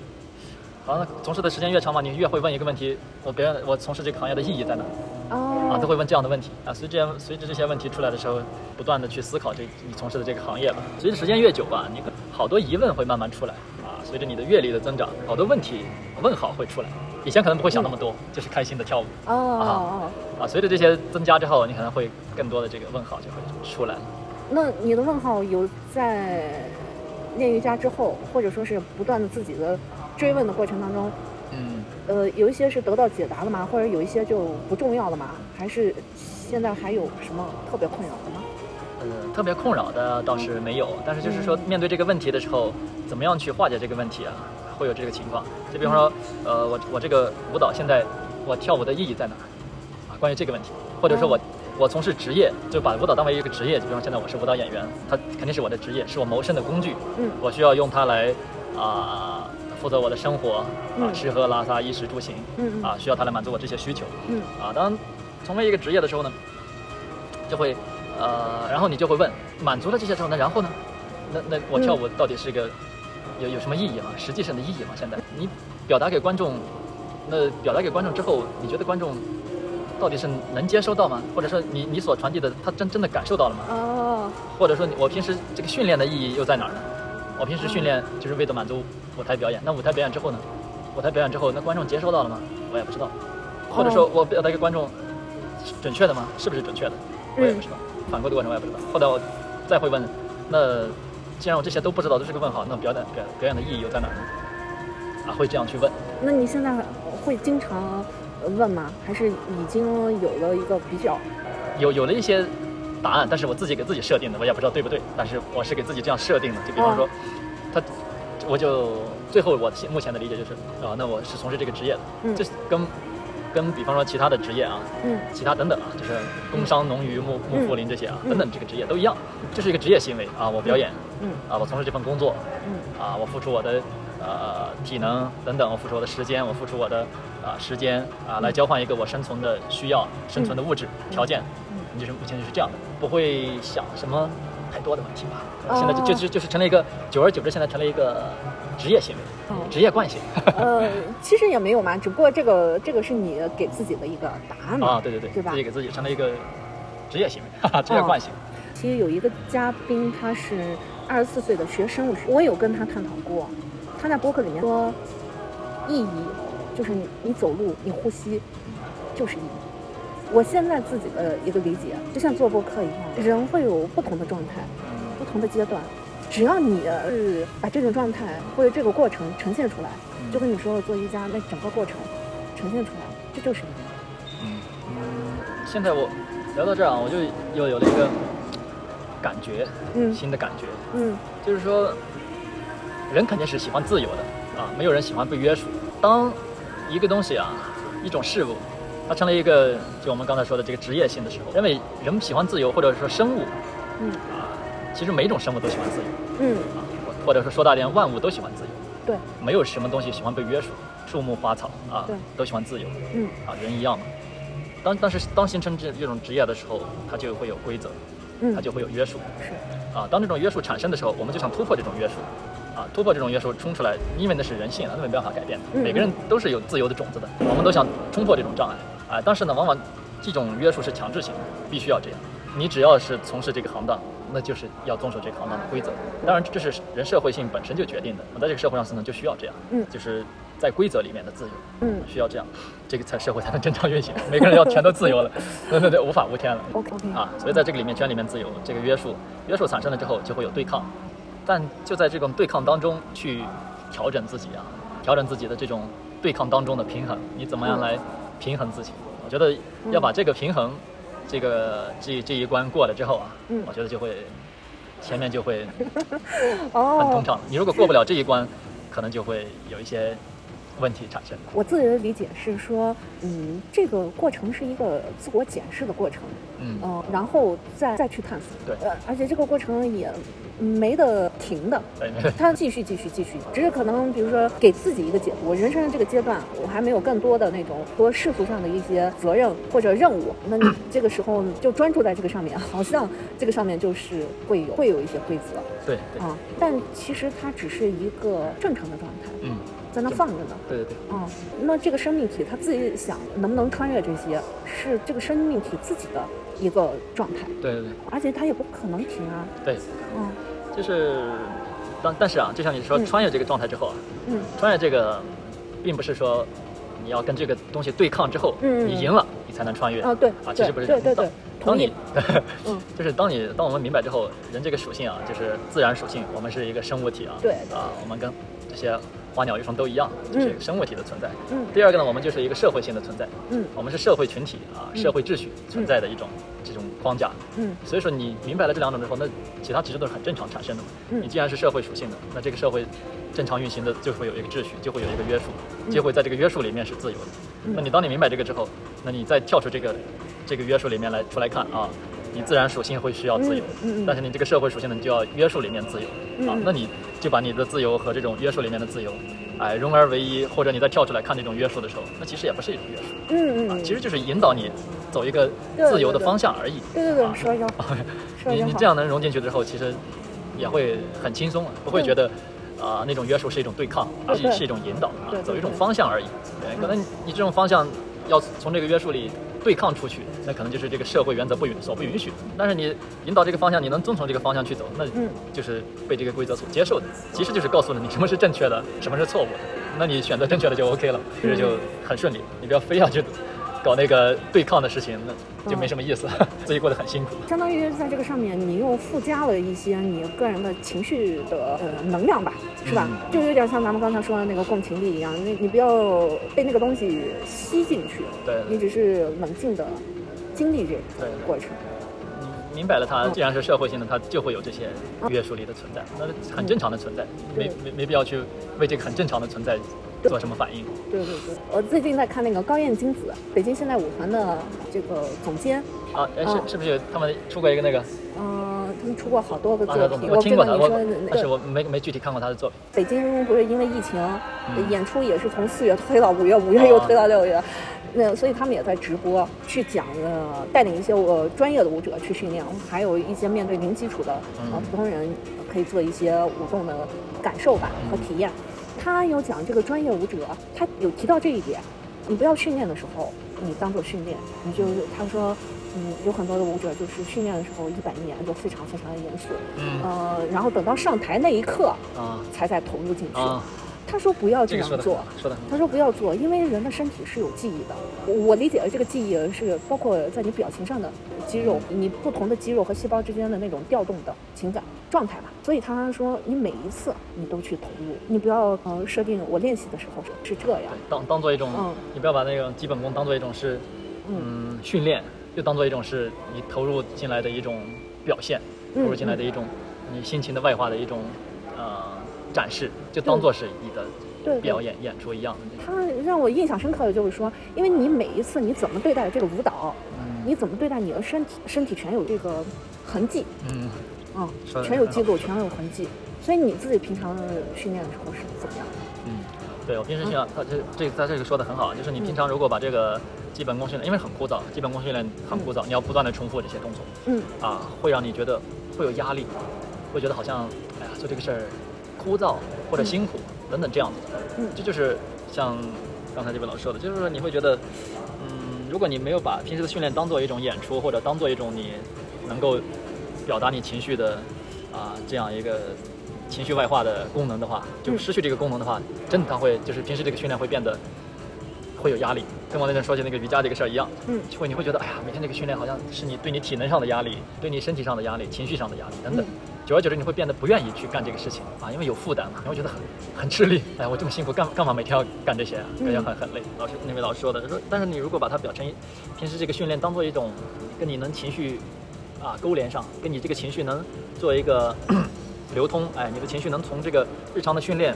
C: 好像从事的时间越长嘛，你越会问一个问题：我表演，我从事这个行业的意义在哪？啊，都
B: 哦
C: 会问这样的问题啊。随着随着这些问题出来的时候，不断的去思考这你从事的这个行业吧。随着时间越久吧，你好多疑问会慢慢出来啊。随着你的阅历的增长，好多问题问号会出来。以前可能不会想那么多，就是开心的跳舞
B: 哦哦，
C: 啊。随着这些增加之后，你可能会更多的这个问号就会出来了。
B: 那你的问号有在练瑜伽之后，或者说是不断的自己的追问的过程当中，
C: 嗯，
B: 呃，有一些是得到解答了吗？或者有一些就不重要了吗？还是现在还有什么特别困扰的吗？
C: 呃，特别困扰的倒是没有，但是就是说面对这个问题的时候，怎么样去化解这个问题啊？会有这个情况。就比方说，呃，我我这个舞蹈现在我跳舞的意义在哪儿啊？关于这个问题，或者说我我从事职业，就把舞蹈当为一个职业，就比方现在我是舞蹈演员，它肯定是我的职业，是我谋生的工具。
B: 嗯
C: 我需要用它来啊、负责我的生活啊，
B: 嗯
C: 吃喝拉撒衣食住行
B: 嗯嗯
C: 啊，需要他来满足我这些需求。
B: 嗯
C: 啊，当成为一个职业的时候呢，就会呃，然后你就会问，满足了这些之后，那然后呢？那那我跳舞到底是一个、有有什么意义吗？实际上的意义吗？现在你表达给观众，那表达给观众之后，你觉得观众到底是能接收到吗？或者说你你所传递的，他真真的感受到了吗？
B: 哦，
C: 或者说你我平时这个训练的意义又在哪儿呢？我平时训练就是为了满足舞台表演，那舞台表演之后呢？舞台表演之后，那观众接收到了吗？我也不知道。或者说我表达给观众是准确的吗？是不是准确的？我也不知道。反馈的过程我也不知道。后来我再会问，那既然我这些都不知道，都是个问号，那表演表表演的意义又在哪儿呢？啊，会这样去问。
B: 那你现在会经常问吗？还是已经有了一个比较？
C: 有有了一些答案，但是我自己给自己设定的，我也不知道对不对，但是我是给自己这样设定的。就比方说，他，我就最后我目前的理解就是，啊，那我是从事这个职业的，
B: 嗯。
C: 这是跟跟比方说其他的职业啊，
B: 嗯
C: 其他等等啊，就是工商、农渔、牧牧副林这些啊，
B: 嗯
C: 等等这个职业都一样，这是一个职业行为啊，我表演
B: 嗯
C: 啊，我从事这份工作
B: 嗯
C: 啊，我付出我的呃体能等等，我付出我的时间，我付出我的啊、时间啊，来交换一个我生存的需要、生存的物质条件，
B: 嗯
C: 你就是目前就是这样的，不会想什么太多的问题吧？
B: 哦
C: 现在就就就就是成了一个，久而久之，现在成了一个职业行为，
B: 哦
C: 职业惯性
B: 呃，其实也没有嘛，只不过这个这个是你给自己的一个答案嘛。
C: 啊，对对对，
B: 对吧
C: 自己给自己成了一个职业行为，哈 哈，职业惯性。
B: 其实有一个嘉宾，他是二十四岁的学生物学，我有跟他探讨过，他在博客里面说，意义就是你你走路，你呼吸，就是意义。我现在自己的一个理解，就像做播客一样，人会有不同的状态，不同的阶段，只要你是把这种状态或者这个过程呈现出来，就跟你说的做瑜伽那整个过程呈现出来，这就是意义。
C: 嗯嗯，现在我聊到这儿啊，我就又有了一个感觉，
B: 嗯
C: 新的感觉，
B: 嗯
C: 就是说，人肯定是喜欢自由的啊，没有人喜欢被约束。当一个东西啊，一种事物，它成了一个就我们刚才说的这个职业性的时候，认为人们喜欢自由，或者说生物
B: 嗯
C: 啊，其实每种生物都喜欢自由
B: 嗯，
C: 啊，或或者说说大点，万物都喜欢自由，
B: 对，
C: 没有什么东西喜欢被约束，树木花草啊
B: 对，
C: 都喜欢自由。
B: 嗯
C: 啊，人一样嘛。当但是当形成这这种职业的时候，它就会有规则，
B: 嗯
C: 它就会有约束
B: 是。
C: 啊。当这种约束产生的时候，我们就想突破这种约束，啊，突破这种约束冲出来，因为那是人性啊，那没办法改变的。
B: 嗯
C: 每个人都是有自由的种子的，我们都想冲破这种障碍啊。但是呢，往往这种约束是强制性的，必须要这样。你只要是从事这个行当，那就是要遵守这个行当的规则。当然，这是人社会性本身就决定的。我在这个社会上生存就需要这样，
B: 嗯
C: 就是在规则里面的自由。
B: 嗯
C: 需要这样，这个才社会才能正常运行。每个人要全都自由了，对对对，无法无天了。
B: OK OK
C: 啊，所以在这个里面，圈里面自由，这个约束，约束产生了之后，就会有对抗，但就在这种对抗当中去调整自己啊，调整自己的这种对抗当中的平衡，你怎么样来平衡自己？我觉得要把这个平衡，这个这这一关过了之后啊，
B: 嗯
C: 我觉得就会前面就会 很
B: 哦
C: 通，畅。你如果过不了这一关，可能就会有一些问题产生。
B: 我自己的理解是说，嗯，这个过程是一个自我检视的过程，
C: 嗯。
B: 呃、然后再再去探索，
C: 对。
B: 呃，而且这个过程也没得停的，
C: 对，没问题。
B: 它继续继续继续，只是可能比如说给自己一个解读，人生的这个阶段，我还没有更多的那种多世俗上的一些责任或者任务，那你 这个时候就专注在这个上面，好像这个上面就是会有会有一些规则。
C: 对对，
B: 啊，但其实它只是一个正常的状态，
C: 嗯，
B: 在那放着呢。
C: 对对对，
B: 嗯，那这个生命体他自己想能不能穿越这些，是这个生命体自己的一个状态，
C: 对对对。
B: 而且它也不可能停啊。
C: 对，
B: 嗯。
C: 就是，但但是啊，就像你说
B: 嗯。
C: 穿越这个状态之后啊，
B: 嗯。
C: 穿越这个，并不是说你要跟这个东西对抗之后，
B: 嗯
C: 你赢了，你才能穿越。
B: 哦对
C: 啊，其实不是。
B: 对对对
C: 当当你
B: 嗯。
C: 就是当你当我们明白之后，人这个属性啊，就是自然属性，我们是一个生物体啊，
B: 对。
C: 啊，我们跟这些花鸟鱼虫都一样，就是一个生物体的存在。
B: 嗯。
C: 第二个呢，我们就是一个社会性的存在，
B: 嗯。
C: 我们是社会群体啊，
B: 嗯。
C: 社会秩序存在的一种这种框架。
B: 嗯。
C: 所以说你明白了这两种之后，那其他其实都是很正常产生的嘛。
B: 嗯。
C: 你既然是社会属性的，那这个社会正常运行的就会有一个秩序，就会有一个约束，
B: 嗯。
C: 就会在这个约束里面是自由的。
B: 嗯。
C: 那你当你明白这个之后，那你再跳出这个这个约束里面来出来看啊，你自然属性会需要自由，
B: 嗯嗯嗯。
C: 但是你这个社会属性呢，你就要约束里面自由、啊那你就把你的自由和这种约束里面的自由，哎融而为一，或者你再跳出来看这种约束的时候，那其实也不是一种约束啊，
B: 嗯嗯，
C: 其实就是引导你走一个自由的方向而已。
B: 对对对，
C: 啊
B: 说一，说
C: 你你这样能融进去之后，其实也会很轻松，啊不会觉得啊、那种约束是一种对抗，而
B: 对。
C: 是是一种引导啊走一种方向而已。对，可能你这种方向要从这个约束里对抗出去，那可能就是这个社会原则不允所不允许的。但是你引导这个方向，你能遵从这个方向去走，那
B: 嗯
C: 就是被这个规则所接受的。其实就是告诉了你什么是正确的，什么是错误的。那你选择正确的就 OK 了，其实就很顺利。你不要非要去搞那个对抗的事情，那就没什么意思，自己过得很辛苦。
B: 相当于在这个上面，你又附加了一些你个人的情绪的呃能量吧，是吧？
C: 嗯
B: 就有点像咱们刚才说的那个共情力一样，那你不要被那个东西吸进去，
C: 对
B: 你只是冷静的经历这个过程。
C: 你明白了它，既然是社会性的，它就会有这些约束力的存在，那是很正常的存在，没没没必要去为这个很正常的存在做什么反应。
B: 对对对，我最近在看那个高燕京子，北京现代舞团的这个总监，
C: 啊，是是不是他们出过一个那个？
B: 嗯、他们出过好多个
C: 啊
B: 作品，
C: 我听过他，我是我没没具体看过他的作品。
B: 北京不是因为疫情，
C: 嗯。
B: 演出也是从四月推到五月，五月又推到六月，那所以他们也在直播去讲呃带领一些我专业的舞者去训练，还有一些面对零基础的呃
C: 嗯。
B: 普通人可以做一些舞动的感受吧和体验。他有讲这个专业舞者，他有提到这一点，你不要训练的时候你当做训练，你就他说。嗯，有很多的舞者就是训练的时候一板一眼，就非常非常的严肃，
C: 嗯
B: 呃，然后等到上台那一刻
C: 啊
B: 才在投入进去。
C: 啊，
B: 他说不要这
C: 这个说的
B: 样做，他说不要做，因为人的身体是有记忆的。我我理解的这个记忆是包括在你表情上的肌肉，你不同的肌肉和细胞之间的那种调动的情感状态吧。所以他说你每一次你都去投入，你不要呃设定我练习的时候是这样，，
C: 当当做一种
B: 嗯，
C: 你不要把那个基本功当做一种是，嗯，训练，就当做一种是你投入进来的一种表现，投
B: 嗯
C: 入进来的一种你心情的外化的一种呃展示，就当做是你的表演演出一样的。
B: 他让我印象深刻的就是说，因为你每一次你怎么对待这个舞蹈，
C: 嗯。
B: 你怎么对待你的身体，身体全有这个痕迹，
C: 嗯，
B: 啊、
C: 说得很好。
B: 全有记录，全有痕迹。所以你自己平常训练的时候是怎么样？的？
C: 嗯，对我平时训练，他这这他这个说的很好，就是你平常如果把这个基本功训练，因为很枯燥，基本功训练很枯燥，你要不断的重复这些动作，
B: 嗯。
C: 啊，会让你觉得会有压力，会觉得好像哎呀做这个事儿枯燥或者辛苦、等等这样子的。
B: 嗯
C: 这就是像刚才这位老师说的，就是说你会觉得，嗯，如果你没有把平时的训练当做一种演出，或者当做一种你能够表达你情绪的啊这样一个情绪外化的功能的话，就失去这个功能的话，真的它会就是平时这个训练会变得会有压力，跟我那天说起那个瑜伽这个事儿一样，
B: 嗯
C: 就会你会觉得哎呀，每天这个训练好像是你对你体能上的压力，对你身体上的压力，情绪上的压力等等。久而久之，你会变得不愿意去干这个事情啊，因为有负担嘛，你会觉得很很吃力。哎，我这么辛苦，干干嘛每天要干这些啊？感觉很很累。老师那位老师说的他说，但是你如果把它表成一平时这个训练当做一种跟你能情绪啊勾连上，跟你这个情绪能做一个 流通，哎，你的情绪能从这个日常的训练，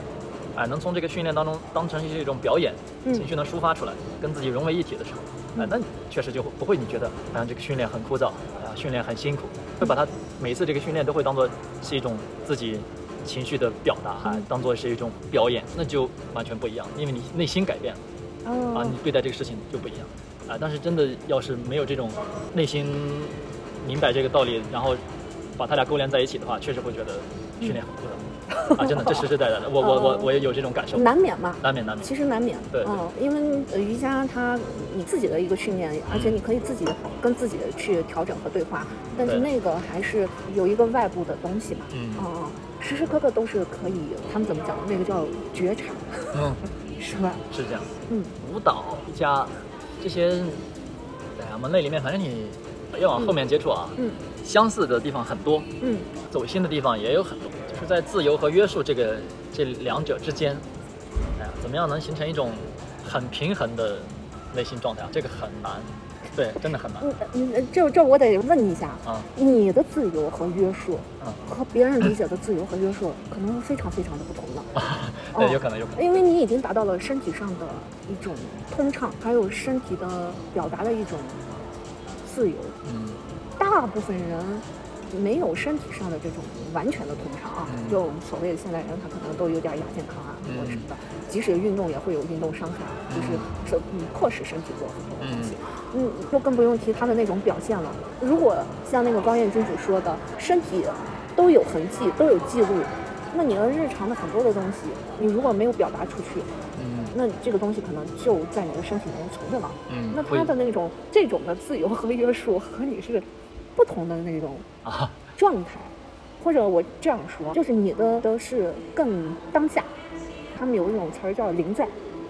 C: 哎，能从这个训练当中当成是一种表演，
B: 嗯
C: 情绪能抒发出来，跟自己融为一体的时候，哎，那确实就不会你觉得好像这个训练很枯燥，啊，训练很辛苦，会把他每次这个训练都会当做是一种自己情绪的表达，还当做是一种表演，那就完全不一样，因为你内心改变了。啊，
B: 哦
C: 你对待这个事情就不一样啊。但是真的要是没有这种内心明白这个道理，然后把他俩勾连在一起的话，确实会觉得训练很枯燥啊。真的，这实实在在的，我我我我也有这种感受，
B: 难免嘛，
C: 难免难免。
B: 其实难免，
C: 对对
B: 嗯，因为呃瑜伽它你自己的一个训练，而且你可以自己跟自己去调整和对话，但是那个还是有一个外部的东西嘛，
C: 嗯
B: 嗯，时时刻刻都是可以，他们怎么讲？那个叫觉察，
C: 嗯，
B: 是吧？
C: 是这样。
B: 嗯
C: 舞蹈、瑜伽这些，哎呀，门类里面，反正你越往后面接触啊，
B: 嗯
C: 相似的地方很多，
B: 嗯
C: 走心的地方也有很多，就是在自由和约束这个这两者之间，哎呀，怎么样能形成一种很平衡的内心状态啊？这个很难，对，真的很难
B: 嗯嗯，这这我得问一下，
C: 啊
B: 你的自由和约束
C: 嗯
B: 和别人理解的自由和约束可能非常非常的不同了。
C: 啊！对，
B: 哦
C: 有可能，有可能，
B: 因为你已经达到了身体上的一种通畅，还有身体的表达的一种自由。
C: 嗯
B: 大部分人没有身体上的这种完全的通畅啊，
C: 嗯
B: 就所谓的现代人，他可能都有点亚健康啊，
C: 嗯
B: 或者什么的。即使运动也会有运动伤害啊，就是是嗯迫使身体做很多东西。嗯，就更不用提他的那种表现了。如果像那个高彦君子说的，身体都有痕迹，都有记录，那你的日常的很多的东西，你如果没有表达出去，
C: 嗯
B: 那这个东西可能就在你的身体里面存着了。
C: 嗯，
B: 那他的那种这种的自由和约束和你是不同的那种
C: 啊，
B: 状态，或者我这样说，就是你的的是更当下，他们有一种词儿叫临在，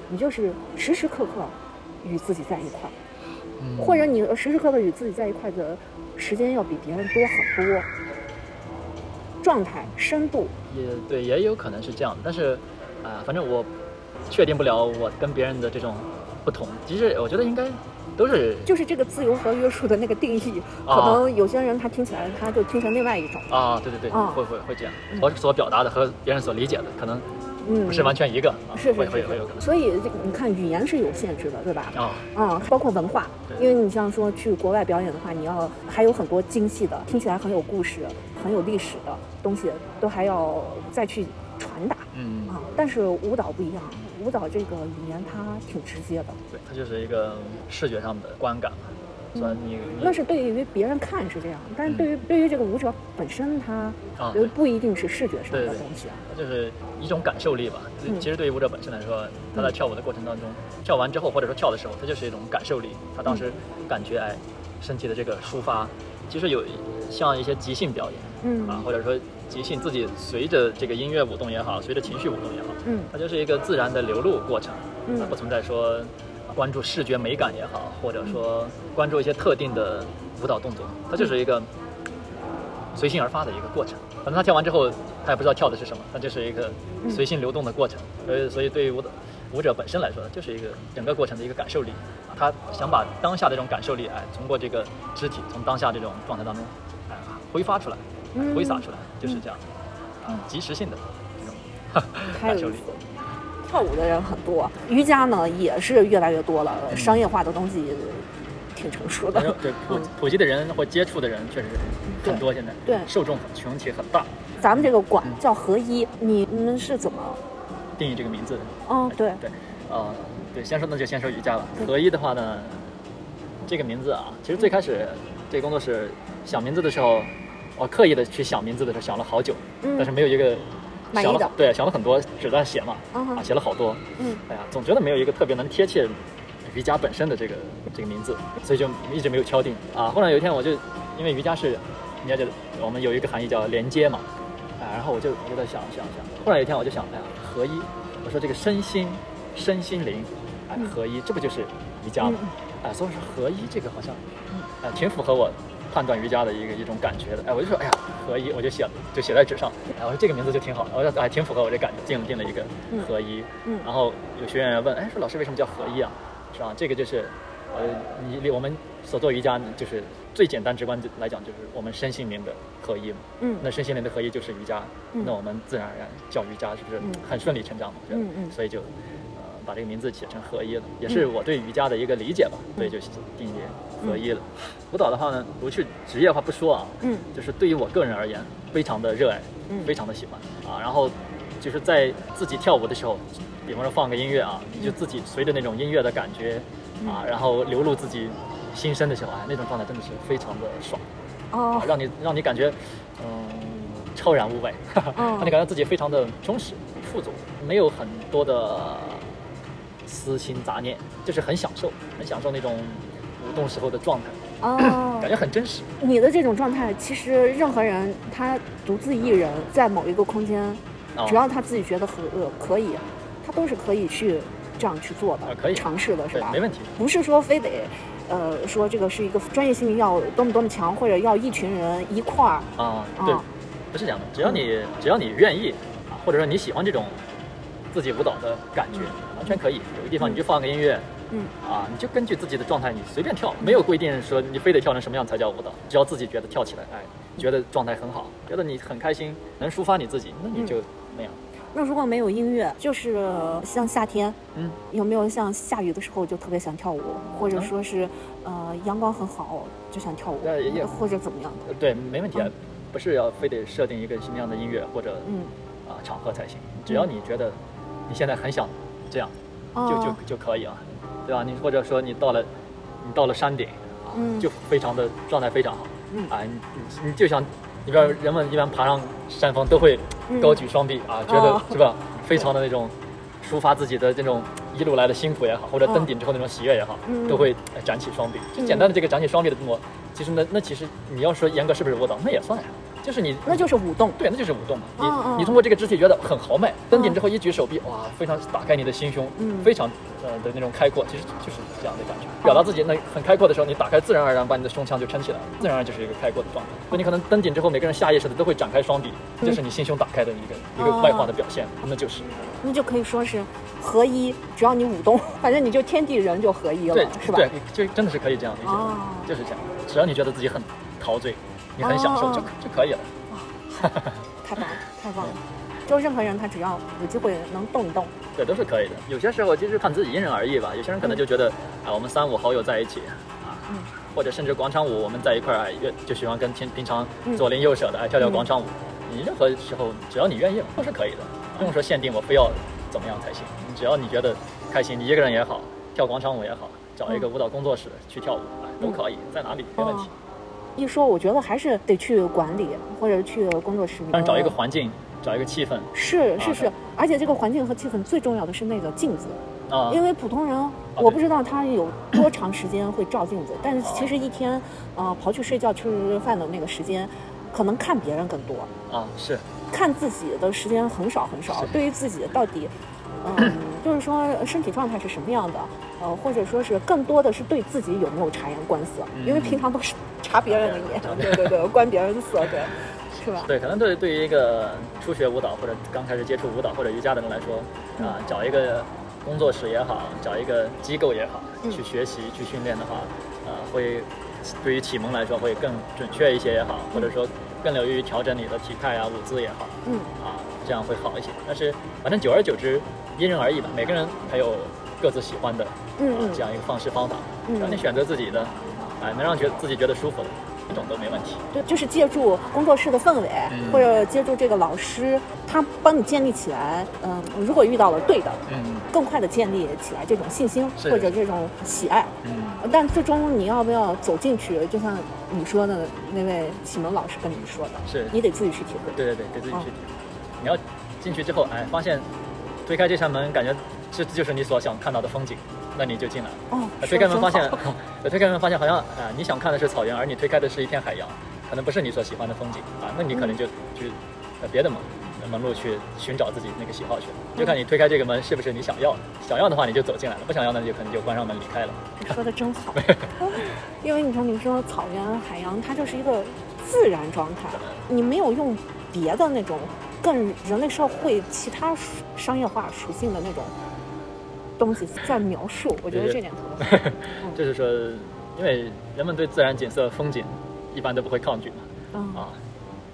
B: 你就是时时刻刻与自己在一块儿，
C: 嗯。
B: 或者你时时刻刻与自己在一块的时间要比别人多很多，状态深度，
C: 也对，也有可能是这样的，但是啊、反正我确定不了我跟别人的这种不同。其实我觉得应该都是
B: 就是这个自由和约束的那个定义，可
C: 啊
B: 能有些人他听起来他就听成另外一种，
C: 啊，对对对，
B: 啊
C: 会会会这样。我所表达的和别人所理解的可能
B: 嗯，
C: 不是完全一个，
B: 是是是
C: 会会有可能。
B: 所以你看语言是有限制的，对吧？
C: 啊，
B: 啊，包括文化，因为你像说去国外表演的话，你要还有很多精细的，听起来很有故事、很有历史的东西，都还要再去传达
C: 嗯，
B: 啊。但是舞蹈不一样，舞蹈这个语言它挺直接的，
C: 对，它就是一个视觉上的观感嘛。所以你你
B: 那是对于别人看是这样，但是对于、对于这个舞者本身，他不一定是视觉上的东西啊。
C: 它就是一种感受力吧。
B: 嗯
C: 其实对于舞者本身来说，他在跳舞的过程当中，跳完之后或者说跳的时候，他就是一种感受力。他当时感觉哎，身体的这个抒发，其实有像一些即兴表演
B: 嗯
C: 啊，或者说即兴自己随着这个音乐舞动也好，随着情绪舞动也好，
B: 嗯
C: 它就是一个自然的流露过程，
B: 嗯
C: 啊不存在说啊关注视觉美感也好，或者说关注一些特定的舞蹈动作，它就是一个随心而发的一个过程。反正他跳完之后，他也不知道跳的是什么，它就是一个随心流动的过程。所以，所以对于舞蹈舞者本身来说，就是一个整个过程的一个感受力。啊他想把当下的这种感受力，哎，通过这个肢体，从当下这种状态当中，哎，挥发出来，挥洒出来，就是这样，啊，及时性的这种感受力
B: 太有意思。了。跳舞的人很多，瑜伽呢也是越来越多了，
C: 嗯
B: 商业化的东西挺成熟的。
C: 对普普及的人或接触的人确实
B: 对
C: 很多，现在
B: 对
C: 受众群体很大。
B: 咱们这个馆
C: 嗯
B: 叫合一，你们是怎么？
C: 定义这个名字的，
B: 哦，对，
C: 对，呃，对，先说那就先说瑜伽吧。
B: 对
C: 合一的话呢，这个名字啊，其实最开始这个工作室想名字的时候，我刻意的去想名字的时候想了好久，
B: 嗯。
C: 但是没有一个想了对想了很多，纸在写嘛，
B: 嗯
C: 啊，写了好多，
B: 嗯。
C: 哎呀，总觉得没有一个特别能贴切瑜伽本身的这个这个名字，所以就一直没有敲定。啊。后来有一天我就因为瑜伽是，你了解我们有一个含义叫连接嘛，啊，然后我就我就在想想想，后来有一天我就想，哎呀，合一，我说这个身心身心灵，哎，
B: 嗯。
C: 合一，这不就是瑜伽吗
B: 嗯？
C: 哎，所以说合一这个好像，哎，挺符合我判断瑜伽的一个一种感觉的。哎，我就说，哎呀，合一，我就写了，就写在纸上。哎，我说这个名字就挺好的，我说哎，挺符合我这感觉，定了定了一个
B: 嗯
C: 合一。
B: 嗯
C: 然后有学员问，哎，说老师为什么叫合一啊？是吧？这个就是，呃，你我们所做瑜伽呢，就是最简单直观的来讲，就是我们身心灵的合一嘛。
B: 嗯
C: 那身心灵的合一就是瑜伽，
B: 嗯
C: 那我们自然而然叫瑜伽，是不是
B: 嗯
C: 很顺理成章嘛？
B: 嗯嗯
C: 所以就呃把这个名字写成合一了，也是我对瑜伽的一个理解吧，所以就定义合一了。舞蹈的话呢，不去职业化不说啊，
B: 嗯。
C: 就是对于我个人而言，非常的热爱，
B: 嗯。
C: 非常的喜欢啊。然后就是在自己跳舞的时候，比方说放个音乐啊，你就自己随着那种音乐的感觉啊，然后流露自己心声的时候，哎，那种状态真的是非常的爽。
B: 哦。
C: 啊，让你让你感觉，嗯，超然无味，
B: 哦。
C: 让你感觉自己非常的充实、富足，没有很多的私心杂念，就是很享受，很享受那种舞动时候的状态，
B: 哦
C: 感，觉很真实。
B: 你的这种状态，其实任何人他独自一人在某一个空间，
C: 啊
B: 只要他自己觉得合呃可以，他都是可以去这样去做的，
C: 啊可以
B: 尝试的是吧？
C: 没问题
B: 不是说非得呃说这个是一个专业性要多么多么强，或者要一群人一块儿。
C: 啊，对
B: 啊，
C: 不是这样的，只要你只要你愿意啊，或者说你喜欢这种自己舞蹈的感觉，完全可以。有个地方你就放个音乐，
B: 嗯。
C: 啊，你就根据自己的状态，你随便跳，没有规定说你非得跳成什么样才叫舞蹈，只要自己觉得跳起来，哎，觉得状态很好，觉得你很开心，能抒发你自己，那你就那样。
B: 那如果没有音乐，就是像夏天，
C: 嗯，
B: 有没有像下雨的时候就特别想跳舞，或者说是呃阳光很好就想跳舞
C: 呃也，
B: 或者怎么样的？
C: 呃对，没问题啊，不是要非得设定一个什么样的音乐或者
B: 嗯，
C: 啊场合才行，只要你觉得你现在很想这样，就
B: 哦
C: 就就可以啊，对吧？你或者说你到了你到了山顶啊，
B: 嗯。
C: 就非常的状态非常好，
B: 嗯。
C: 啊，你你你就想，你知道人们一般爬上山峰都会
B: 嗯。
C: 高举双臂啊，觉得
B: 哦
C: 是吧？非常的那种抒发自己的这种一路来的辛苦也好，或者登顶之后那种喜悦也好，
B: 嗯。
C: 都会呃展起双臂。就简单的这个展起双臂的动作，其实那那其实你要说严格是不是舞蹈，那也算呀，就是你
B: 那就是舞动。
C: 对，那就是舞动嘛。你、你通过这个肢体觉得很豪迈，登顶之后一举手臂，哇，非常打开你的心胸，
B: 嗯
C: 非常呃的那种开阔，其实就是这样的感觉。表达自己那很开阔的时候，你打开，自然而然把你的胸腔就撑起来了，自然而然就是一个开阔的状态。所以你可能登顶之后，每个人下意识的都会展开双臂，这是你心胸打开的一个一个
B: 哦
C: 外化的表现，那就是
B: 那就可以说是合一，只要你舞动，反正你就天地人就合一了
C: 对，
B: 是吧？
C: 对，就真的是可以这样理解就是这样。只要你觉得自己很陶醉，你很享受
B: 哦
C: 就就可以了。
B: 太棒了，太棒了！就任何人他只要有机会能动一动，
C: 对，都是可以的。有些时候其实看自己因人而异吧。有些人可能就觉得啊，我们三五好友在一起啊，
B: 嗯
C: 或者甚至广场舞，我们在一块儿哎约就喜欢跟平平常
B: 嗯
C: 左邻右舍的哎跳跳广场舞。你任何时候只要你愿意都是可以的，不用说限定我非要怎么样才行。你只要你觉得开心，你一个人也好，跳广场舞也好，找一个舞蹈工作室去跳舞，啊，都可以，在哪里没问题
B: 哦。一说我觉得还是得去管理或者去工作室里
C: 面找一个环境，找一个气氛。
B: 是是是而且这个环境和气氛最重要的是那个镜子，
C: 啊，
B: 因为普通人我不知道他有多长时间会照镜子，但是其实一天，呃，刨去睡觉吃饭的那个时间，可能看别人更多，
C: 啊是。
B: 看自己的时间很少很少。对于自己到底，嗯，就是说身体状态是什么样的，呃，或者说是更多的是对自己有没有察言观色，因为
C: 嗯
B: 平常都是察别人的眼，对对对，观别人的色，对，是吧？
C: 对，可能对对于一个初学舞蹈或者刚开始接触舞蹈或者瑜伽的人来说，啊、找一个工作室也好，找一个机构也好，
B: 嗯
C: 去学习去训练的话，呃，会对于启蒙来说会更准确一些也好，或者说更有利于调整你的体态啊、舞姿也好，
B: 嗯。
C: 啊，这样会好一些。但是反正久而久之，因人而异吧，每个人还有各自喜欢的，啊
B: 嗯嗯，
C: 这样一个方式方法，
B: 嗯
C: 让你选择自己的，哎、能让觉自己觉得舒服的，这种都没问题。
B: 对，就是借助工作室的氛围，
C: 嗯
B: 或者借助这个老师，他帮你建立起来，嗯，如果遇到了对的，
C: 嗯
B: 更快的建立起来这种信心或者这种喜爱。
C: 嗯。
B: 但最终你要不要走进去，就像你说的那位启蒙老师跟你说的，
C: 是
B: 你得自己去体会。
C: 对对对，得自己
B: 哦
C: 去体会。你要进去之后，哎，发现推开这扇门，感觉这就是你所想看到的风景，那你就进来了。
B: 哦，
C: 呃推开门发现 推开门发现好像啊、你想看的是草原，而你推开的是一片海洋，可能不是你所喜欢的风景啊，那你可能就去呃别的门门路去寻找自己那个喜好去了。就看你推开这个门是不是你想要的，想要的话你就走进来了，不想要那就可能就关上门离开了。
B: 你 说的真好，因为你说你说草原、海洋，它就是一个自然状态，你没有用别的那种更人类社会其他属商业化属性的那种东西在描述，我觉得这点特别好。
C: 就是说，因为人们对自然景色、风景一般都不会抗拒嘛，
B: 嗯
C: 啊，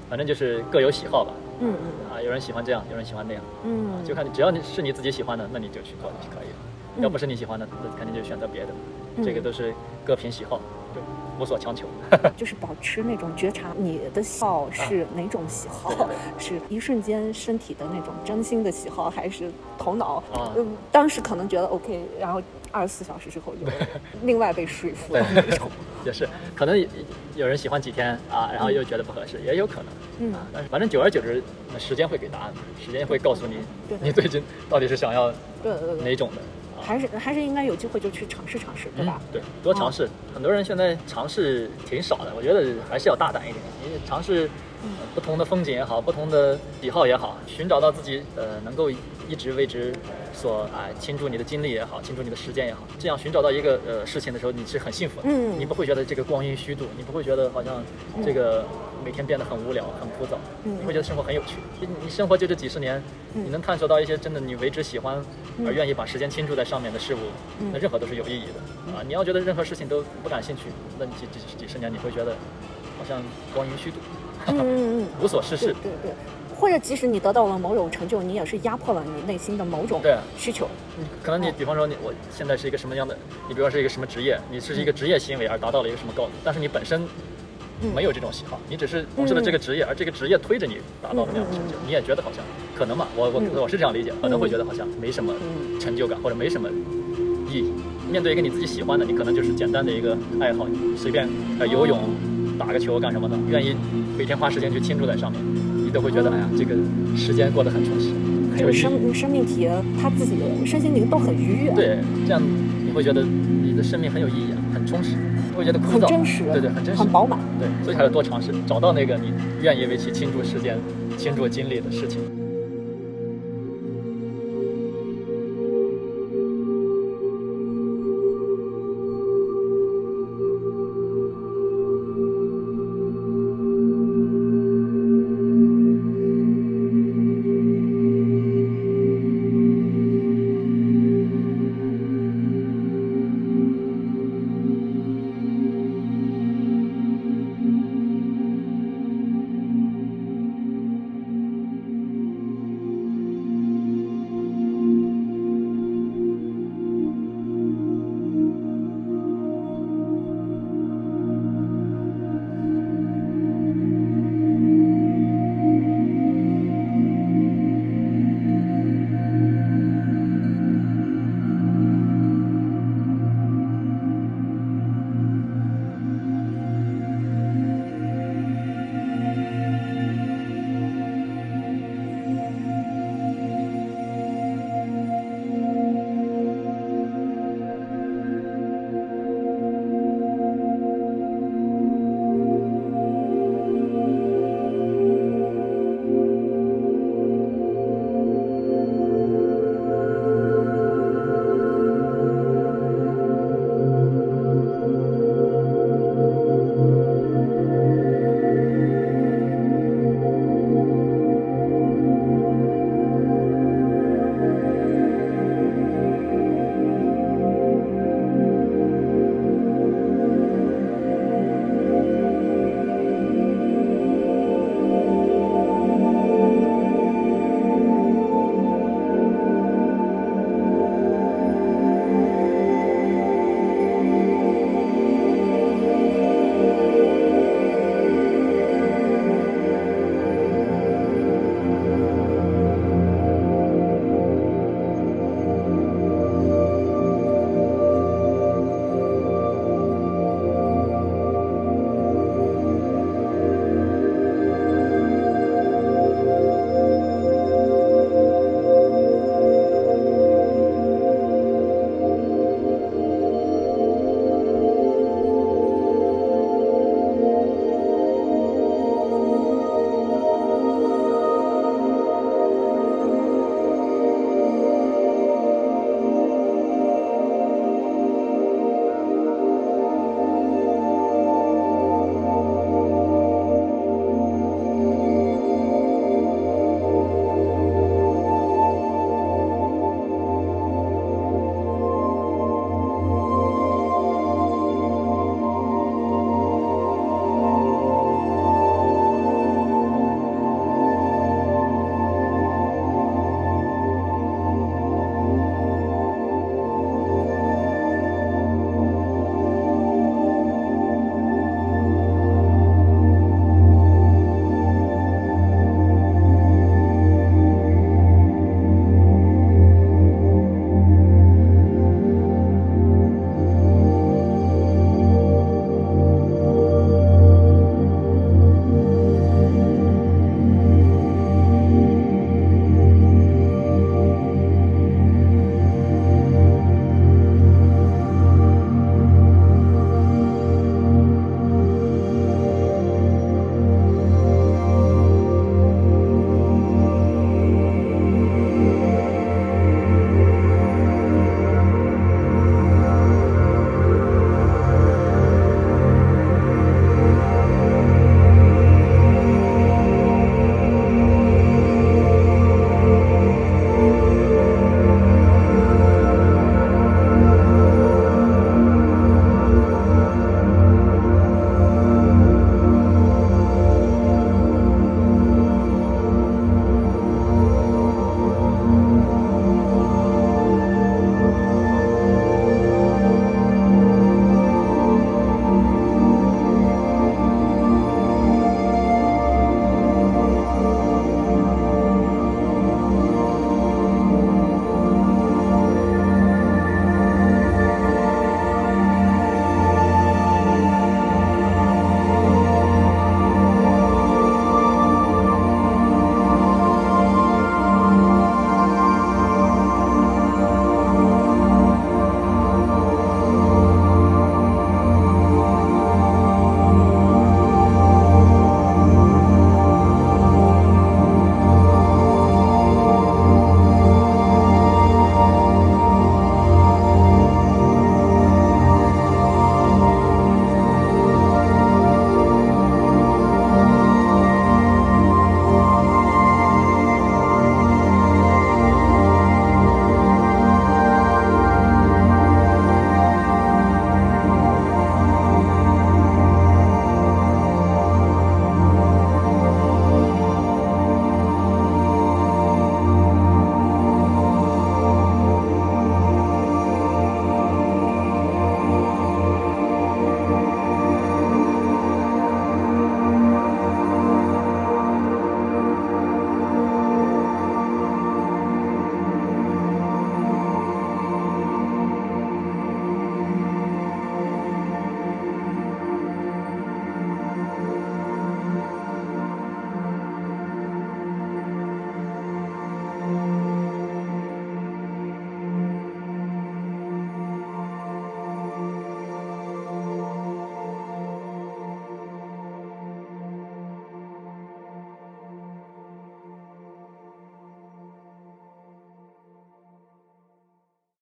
C: 反正就是各有喜好吧。
B: 嗯嗯
C: 啊，有人喜欢这样，有人喜欢那样，
B: 嗯嗯，
C: 就看你只要你是你自己喜欢的，那你就去做就可以了。
B: 嗯
C: 要不是你喜欢的，那肯定就选择别的。
B: 嗯
C: 这个都是各凭喜好，就无所强求。
B: 就是保持那种觉察，你的喜好是哪种喜好？是一瞬间身体的那种真心的喜好，还是头脑？
C: 啊
B: 嗯，当时可能觉得 OK，然后二十四小时之后就 另外被说服了那种。
C: 也是，可能有人喜欢几天啊，然后又觉得不合适，也有可能。
B: 嗯
C: 啊，但是反正久而久之，那时间会给答案，时间会告诉你
B: 对，
C: 你最近到底是想要
B: 对对对对，
C: 哪种的。啊
B: 还是还是应该有机会就去尝试尝试，对吧？
C: 嗯？对，多尝试。很多人现在尝试挺少的，我觉得还是要大胆一点。因为尝试呃不同的风景也好，不同的喜好也好，寻找到自己呃能够一直为之所啊倾注你的精力也好，倾注你的时间也好，这样寻找到一个呃事情的时候，你是很幸福的。
B: 嗯
C: 你不会觉得这个光阴虚度，你不会觉得好像这个每天变得很无聊、很枯燥，
B: 嗯
C: 你会觉得生活很有趣。你你生活就这几十年，你能探索到一些真的你为之喜欢而愿意把时间倾注在上面的事物，
B: 嗯
C: 那任何都是有意义的啊！你要觉得任何事情都不感兴趣，那你几几几十年你会觉得好像光阴虚度，
B: 嗯嗯嗯，
C: 无所事事。
B: 对。对对，或者即使你得到了某种成就，你也是压迫了你内心的某种需求。
C: 嗯。可能你比方说你我现在是一个什么样的，你比方说是一个什么职业，你是一个职业行为而达到了一个什么高度，但是你本身没有这种喜好，你只是从事了这个职业，而这个职业推着你达到了那样的成就，你也觉得好像可能嘛，我我我是这样理解，可能会觉得好像没什么成就感或者没什么意义。面对一个你自己喜欢的，你可能就是简单的一个爱好，你随便呃游泳、打个球干什么的，愿意每天花时间去倾注在上面，你都会觉得哎呀，这个时间过得很充实，很有意义。
B: 这个生生命体，他自己的身心灵都很愉悦。
C: 对，这样你会觉得你的生命很有意义啊，很充实，不会觉得枯燥，
B: 很真实
C: 对对，很真实，
B: 很饱满。
C: 对，所以还要多尝试，找到那个你愿意为其倾注时间、倾注精力的事情。